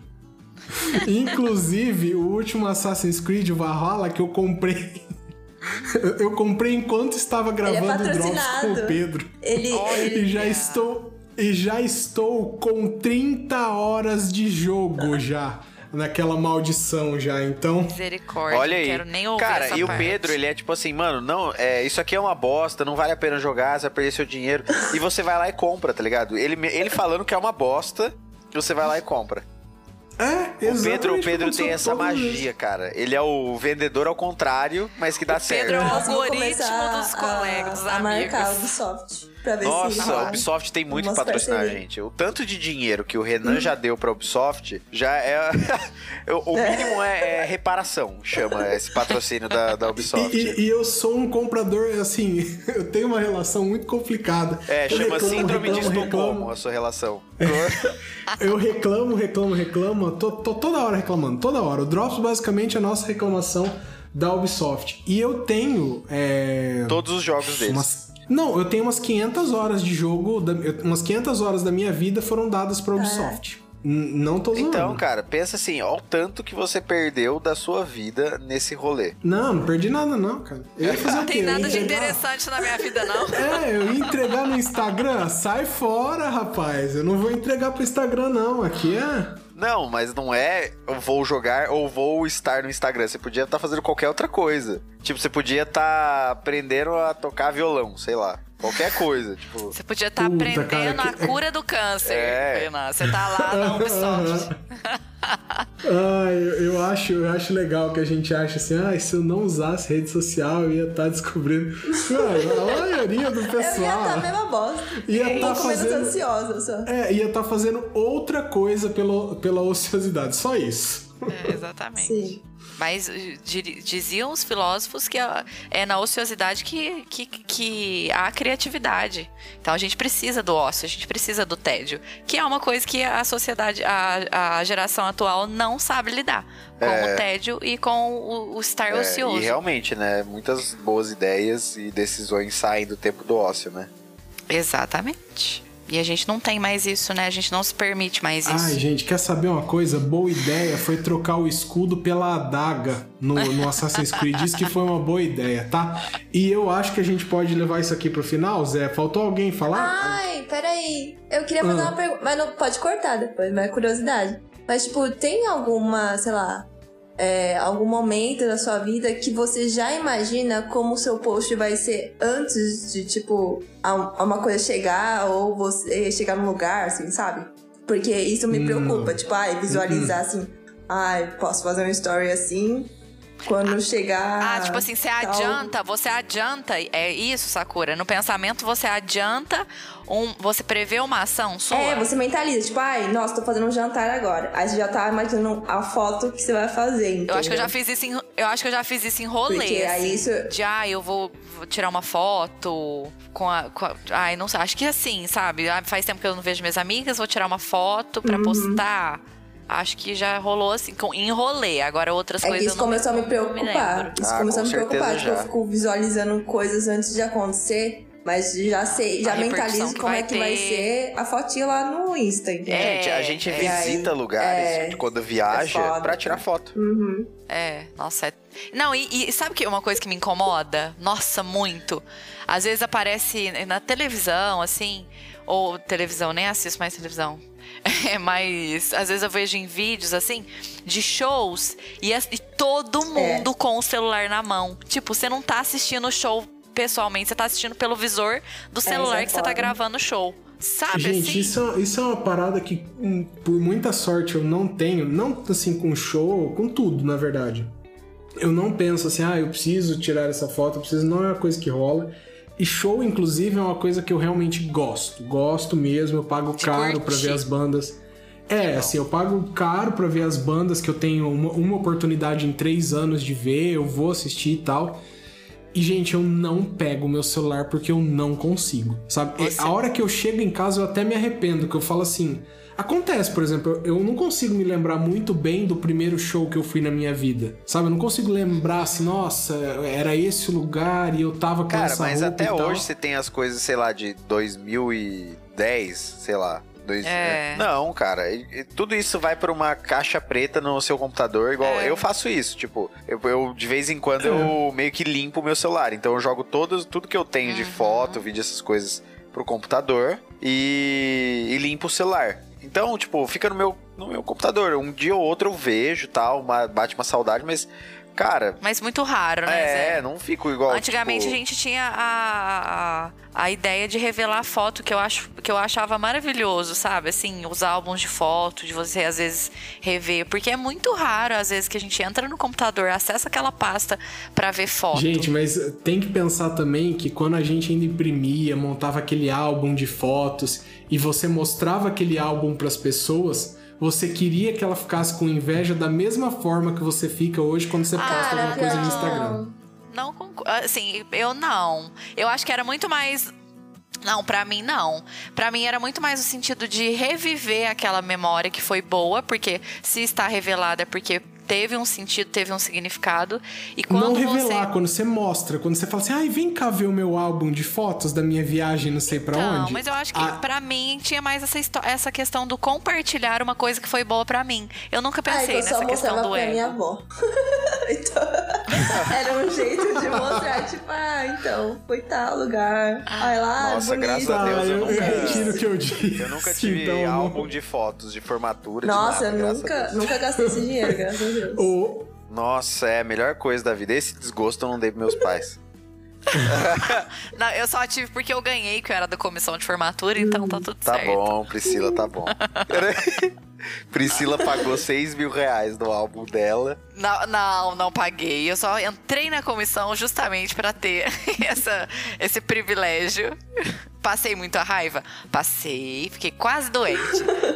Inclusive, o último Assassin's Creed, o Valhalla, que eu comprei. eu- comprei enquanto estava gravando o Drops com o Pedro.
Ele, ele
E já estou. E já estou com 30 horas de jogo já. Naquela maldição já, então.
Misericórdia.
Olha
não
aí.
quero nem ouvir
Cara,
essa
e o
parte.
Pedro, ele é tipo assim, mano, não, é, isso aqui é uma bosta, não vale a pena jogar, você vai perder seu dinheiro. e você vai lá e compra, tá ligado? Ele, ele falando que é uma bosta, você vai lá e compra.
É,
O Pedro, o Pedro tem essa magia, cara. Ele é o vendedor ao contrário, mas que dá certo.
Pedro é o algoritmo dos colegas, dos
a, a marcar o
amigos.
Pra ver se
Nossa, a
rola.
Ubisoft tem muito pra patrocinar a gente. O tanto de dinheiro que o Renan já deu pra Ubisoft já é. o mínimo é, é reparação, chama esse patrocínio da, da Ubisoft.
E, e- e eu sou um comprador, assim, eu tenho uma relação muito complicada.
É,
Eu
chama
reclamo,
Síndrome de
reclamo,
Estocolmo
reclamo.
a sua relação.
Eu reclamo, reclamo, reclamo, tô, tô toda hora reclamando, toda hora. O Drops basicamente é a nossa reclamação da Ubisoft. E eu tenho. É,
Todos os jogos deles.
umas- não, eu tenho umas 500 horas de jogo, umas 500 horas da minha vida foram dadas pra Ubisoft. N- Não tô zoando.
Então, cara, pensa assim, ó o tanto que você perdeu da sua vida nesse rolê.
Não, não perdi nada não, cara. Eu ia fazer o
Não
quê?
tem nada de interessante na minha vida, não.
É, eu ia entregar no Instagram? Sai fora, rapaz. Eu não vou entregar pro Instagram, não. Aqui é.
Não, mas não é eu vou jogar ou vou estar no Instagram. Você podia estar fazendo qualquer outra coisa. Tipo, você podia estar aprendendo a tocar violão, sei lá. Qualquer coisa, tipo.
Você podia estar
Puta,
aprendendo
cara, que-
a cura do câncer,
É.
Você tá lá na Ubisoft.
Ah, eu, eu acho, eu acho legal que a gente acha assim, ah, se eu não usasse rede social, eu ia estar descobrindo. Mano, a maioria do
Eu ia estar
pessoal
a mesma bosta.
ia
um
estar
pouco menos
fazendo.
ansiosa só.
É, ia estar fazendo outra coisa pelo, pela ociosidade, só isso.
É, exatamente.
Sim.
Mas eh, diziam os filósofos que é- é na ociosidade que, que, que há criatividade. Então a gente precisa do ócio, a gente precisa do tédio. Que é uma coisa que a sociedade, a, a geração atual não sabe lidar. Com o tédio e com o, o estar
É,
ocioso.
e realmente, né? Muitas boas ideias e decisões saem do tempo do ócio, né?
Exatamente. E a gente não tem mais isso, né? A gente não se permite mais isso.
Ai, gente, quer saber uma coisa? Boa ideia foi trocar o escudo pela adaga no, no Assassin's Creed. Isso que foi uma boa ideia, tá? E eu acho que a gente pode levar isso aqui pro final, Zé. Faltou alguém falar?
Ai, peraí. Eu queria fazer
Ah.
uma pergunta. Mas não pode cortar depois, mas é curiosidade. Mas, tipo, tem alguma, sei lá, é, algum momento da sua vida que você já imagina como o seu post vai ser antes de, tipo, a, a uma coisa chegar ou você chegar num lugar, assim, sabe? Porque isso me
Não.
preocupa. Tipo, ai, visualizar
Uhum.
assim. Ai, posso fazer uma story assim. Quando chegar.
Ah, tipo assim, você
tal-
adianta, você adianta, é isso, Sakura. No pensamento você adianta um, você prevê uma ação sua.
É, você mentaliza, tipo, ai, nossa, tô fazendo um jantar agora. Aí você já tá imaginando a foto que você vai fazer.
Eu acho que eu já
entendeu?
fiz isso em, eu acho que eu já fiz isso em rolê.
Porque aí
assim,
isso-
De ah, eu vou, vou tirar uma foto com a, com a- Ai, não sei, acho que assim, sabe? Ah, faz tempo que eu não vejo minhas amigas, vou tirar uma foto
Uhum.
pra postar. Acho que já rolou assim, com, em rolê. Agora outras
É que
coisas
isso começou a me preocupar. Isso
Ah,
começou a me preocupar.
certeza
Tipo, eu
já.
fico visualizando coisas antes de acontecer. Mas já sei, já mentalizo como
vai
é que vai
ter.
ser a fotinha lá no Insta, entendeu?
É,
gente, a gente
é.
visita
aí,
lugares
é,
quando viaja
é
pra tirar foto.
Uhum.
É, nossa. É... Não, e, e sabe que uma coisa que me incomoda? Nossa, muito. Às vezes aparece na televisão, assim, ou televisão, nem assisto mais televisão. É, mas às vezes eu vejo em vídeos, assim, de shows e, e todo
É.
mundo com o celular na mão. Tipo, você não tá assistindo o show pessoalmente, você tá assistindo pelo visor do celular
isso é
que você tá gravando o show. Sabe
Gente,
assim?
isso, é- isso é uma parada que, hum, por muita sorte, eu não tenho. Não assim com show, com tudo, na verdade. Eu não penso assim, ah, eu preciso tirar essa foto, eu preciso. Não é uma coisa que rola. E show, inclusive, é uma coisa que eu realmente gosto. Gosto mesmo, eu pago
De
caro pra
curtir.
ver as bandas. É, assim, eu pago caro pra ver as bandas que eu tenho uma, uma oportunidade em três anos de ver, eu vou assistir e tal. E, gente, eu não pego o meu celular porque eu não consigo, sabe?
Você-
A hora que eu chego em casa, eu até me arrependo, que eu falo assim... Acontece, por exemplo, eu não consigo me lembrar muito bem do primeiro show que eu fui na minha vida, sabe? Eu não consigo lembrar assim, nossa, era esse o lugar e eu tava com
Cara,
essa
mas até hoje você tem as coisas, sei lá, de 2010, sei lá. Dois,
É.
Não, cara, tudo isso vai pra uma caixa preta no seu computador, igual
É.
eu faço isso, tipo, eu, eu, de vez em quando eu meio que limpo o meu celular, então eu jogo todos, tudo que eu tenho de foto, vídeo, essas coisas pro computador e, e limpo o celular. Então, tipo, fica no meu, no meu computador. Um dia ou outro eu vejo tal, uma- bate uma saudade, mas, cara,
Mas muito raro, né, Zé?
é, não fico igual.
Antigamente
tipo,
a gente tinha a, a, a ideia de revelar foto que eu, acho, que eu achava maravilhoso, sabe? Assim, os álbuns de foto, de você às vezes rever. Porque é muito raro, às vezes, que a gente entra no computador, acessa aquela pasta pra ver foto.
Gente, mas tem que pensar também que quando a gente ainda imprimia, montava aquele álbum de fotos e você mostrava aquele álbum pras pessoas, você queria que ela ficasse com inveja da mesma forma que você fica hoje quando você posta
Cara,
alguma coisa no
não.
Instagram.
Não concordo. Assim, eu não. Eu acho que era muito mais. Não, pra mim não. Pra mim era muito mais o sentido de reviver aquela memória que foi boa, porque se está revelada é porque teve um sentido, teve um significado. E quando
não revelar,
você.
quando você mostra, quando você fala assim, ai, vem cá ver o meu álbum de fotos da minha viagem não sei pra
Não,
onde.
mas eu acho que
Ah,
pra mim tinha mais essa, essa questão do compartilhar uma coisa que foi boa pra mim. Eu nunca
Ah,
pensei
então só
nessa questão do
pra
ego.
minha avó. então, era um jeito de mostrar, tipo, ah, então, foi tal lugar. Ai lá,
Nossa,
bonito.
graças a Deus, eu
eu,
nunca-
eu retiro o que eu disse.
Eu nunca tive
então, não-
álbum de fotos de formatura. de
Nossa,
nada,
eu
a
nunca, nunca gastei esse dinheiro, graças a Deus.
O-
Nossa, é a melhor coisa da vida. Esse desgosto eu não dei pros meus pais.
Não, eu só tive porque eu ganhei, que eu era da comissão de formatura, então tá tudo
Tá
certo.
bom, Priscila, tá bom. Priscila pagou 6 mil reais no álbum dela.
Não, não, não paguei. Eu só entrei na comissão justamente pra ter essa, esse privilégio. Passei muita raiva? Passei, fiquei quase doente.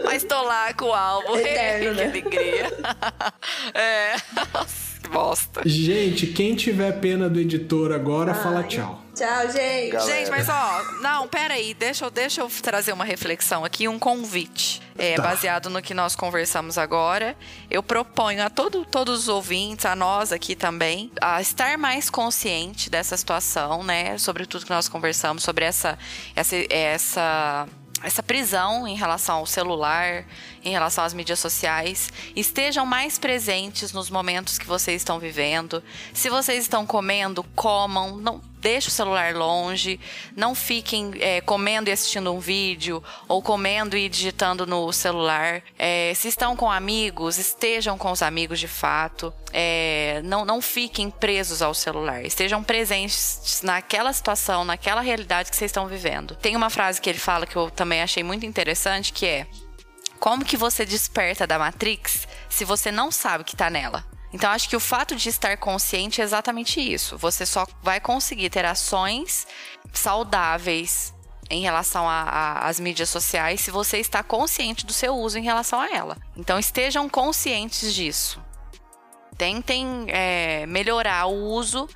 Mas tô lá com o álbum.
Eterno,
que
né?
alegria. É. Nossa, que bosta.
Gente, quem tiver pena do editor agora, fala
Ai.
tchau.
Tchau, gente.
Galera.
Gente, mas ó, não, peraí, deixa eu, deixa eu trazer uma reflexão aqui, um convite. É,
Tá.
Baseado no que nós conversamos agora, eu proponho a todo, todos os ouvintes, a nós aqui também, a estar mais consciente dessa situação, né? Sobre tudo que nós conversamos, sobre essa, essa, essa, essa prisão em relação ao celular, em relação às mídias sociais. Estejam mais presentes nos momentos que vocês estão vivendo. Se vocês estão comendo, comam, não deixe o celular longe, não fiquem é, comendo e assistindo um vídeo ou comendo e digitando no celular. É, se estão com amigos, estejam com os amigos de fato. É, não, não fiquem presos ao celular. Estejam presentes naquela situação, naquela realidade que vocês estão vivendo. Tem uma frase que ele fala que eu também achei muito interessante, que é como que você desperta da Matrix se você não sabe que tá nela? Então, acho que o fato de estar consciente é exatamente isso. Você só vai conseguir ter ações saudáveis em relação às mídias sociais se você está consciente do seu uso em relação a ela. Então, estejam conscientes disso. Tentem é, melhorar o uso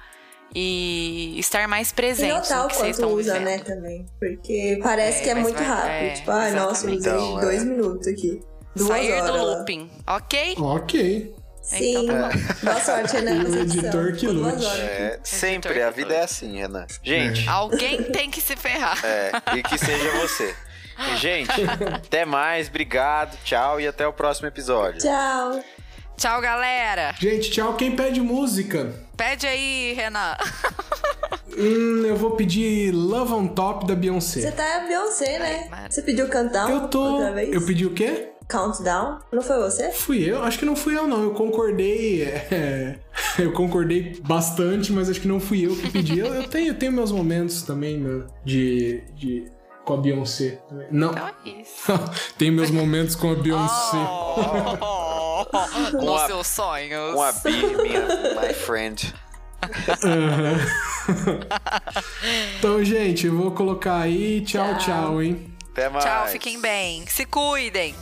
e estar mais
E
presentes
notar
no
o
que vocês
quanto
estão
usa,
vivendo.
né, também. Porque parece
É,
que é muito
vai-
rápido.
é,
tipo, ai, nossa, eu
exatamente.
usei
Então,
dois
é.
minutos aqui. Duas
Sair
horas
do
lá.
looping, ok?
Ok.
Sim.
Então tá
Boa sorte, né?
E o editor que lute.
É, sempre, a vida é assim, Renan. Gente,
Alguém tem que se ferrar.
é, e que seja você. E, gente, até mais, obrigado, tchau e até o próximo episódio.
Tchau.
Tchau, galera.
Gente, tchau. Quem pede música?
Pede aí, Renan.
Hum, eu vou pedir Love on Top da
Você
Beyoncé.
tá a Beyoncé, né?
Ai,
Você pediu Countdown
Eu tô.
outra vez?
Eu pedi o quê?
Countdown? Não foi você?
Fui eu? Acho que não fui eu, não. Eu concordei. é, Eu concordei bastante, mas acho que não fui eu que pedi. Eu, eu tenho, eu tenho meus momentos também né, de, de. com a Beyoncé. Não.
Então é isso.
Tem meus momentos com a Beyoncé.
Oh,
Com
nos
a-
seus sonhos.
Com a Bi, minha, my friend.
Aham. então, gente, eu vou colocar aí. Tchau,
Tchau.
tchau, hein?
Até mais.
Tchau, fiquem bem. Se cuidem.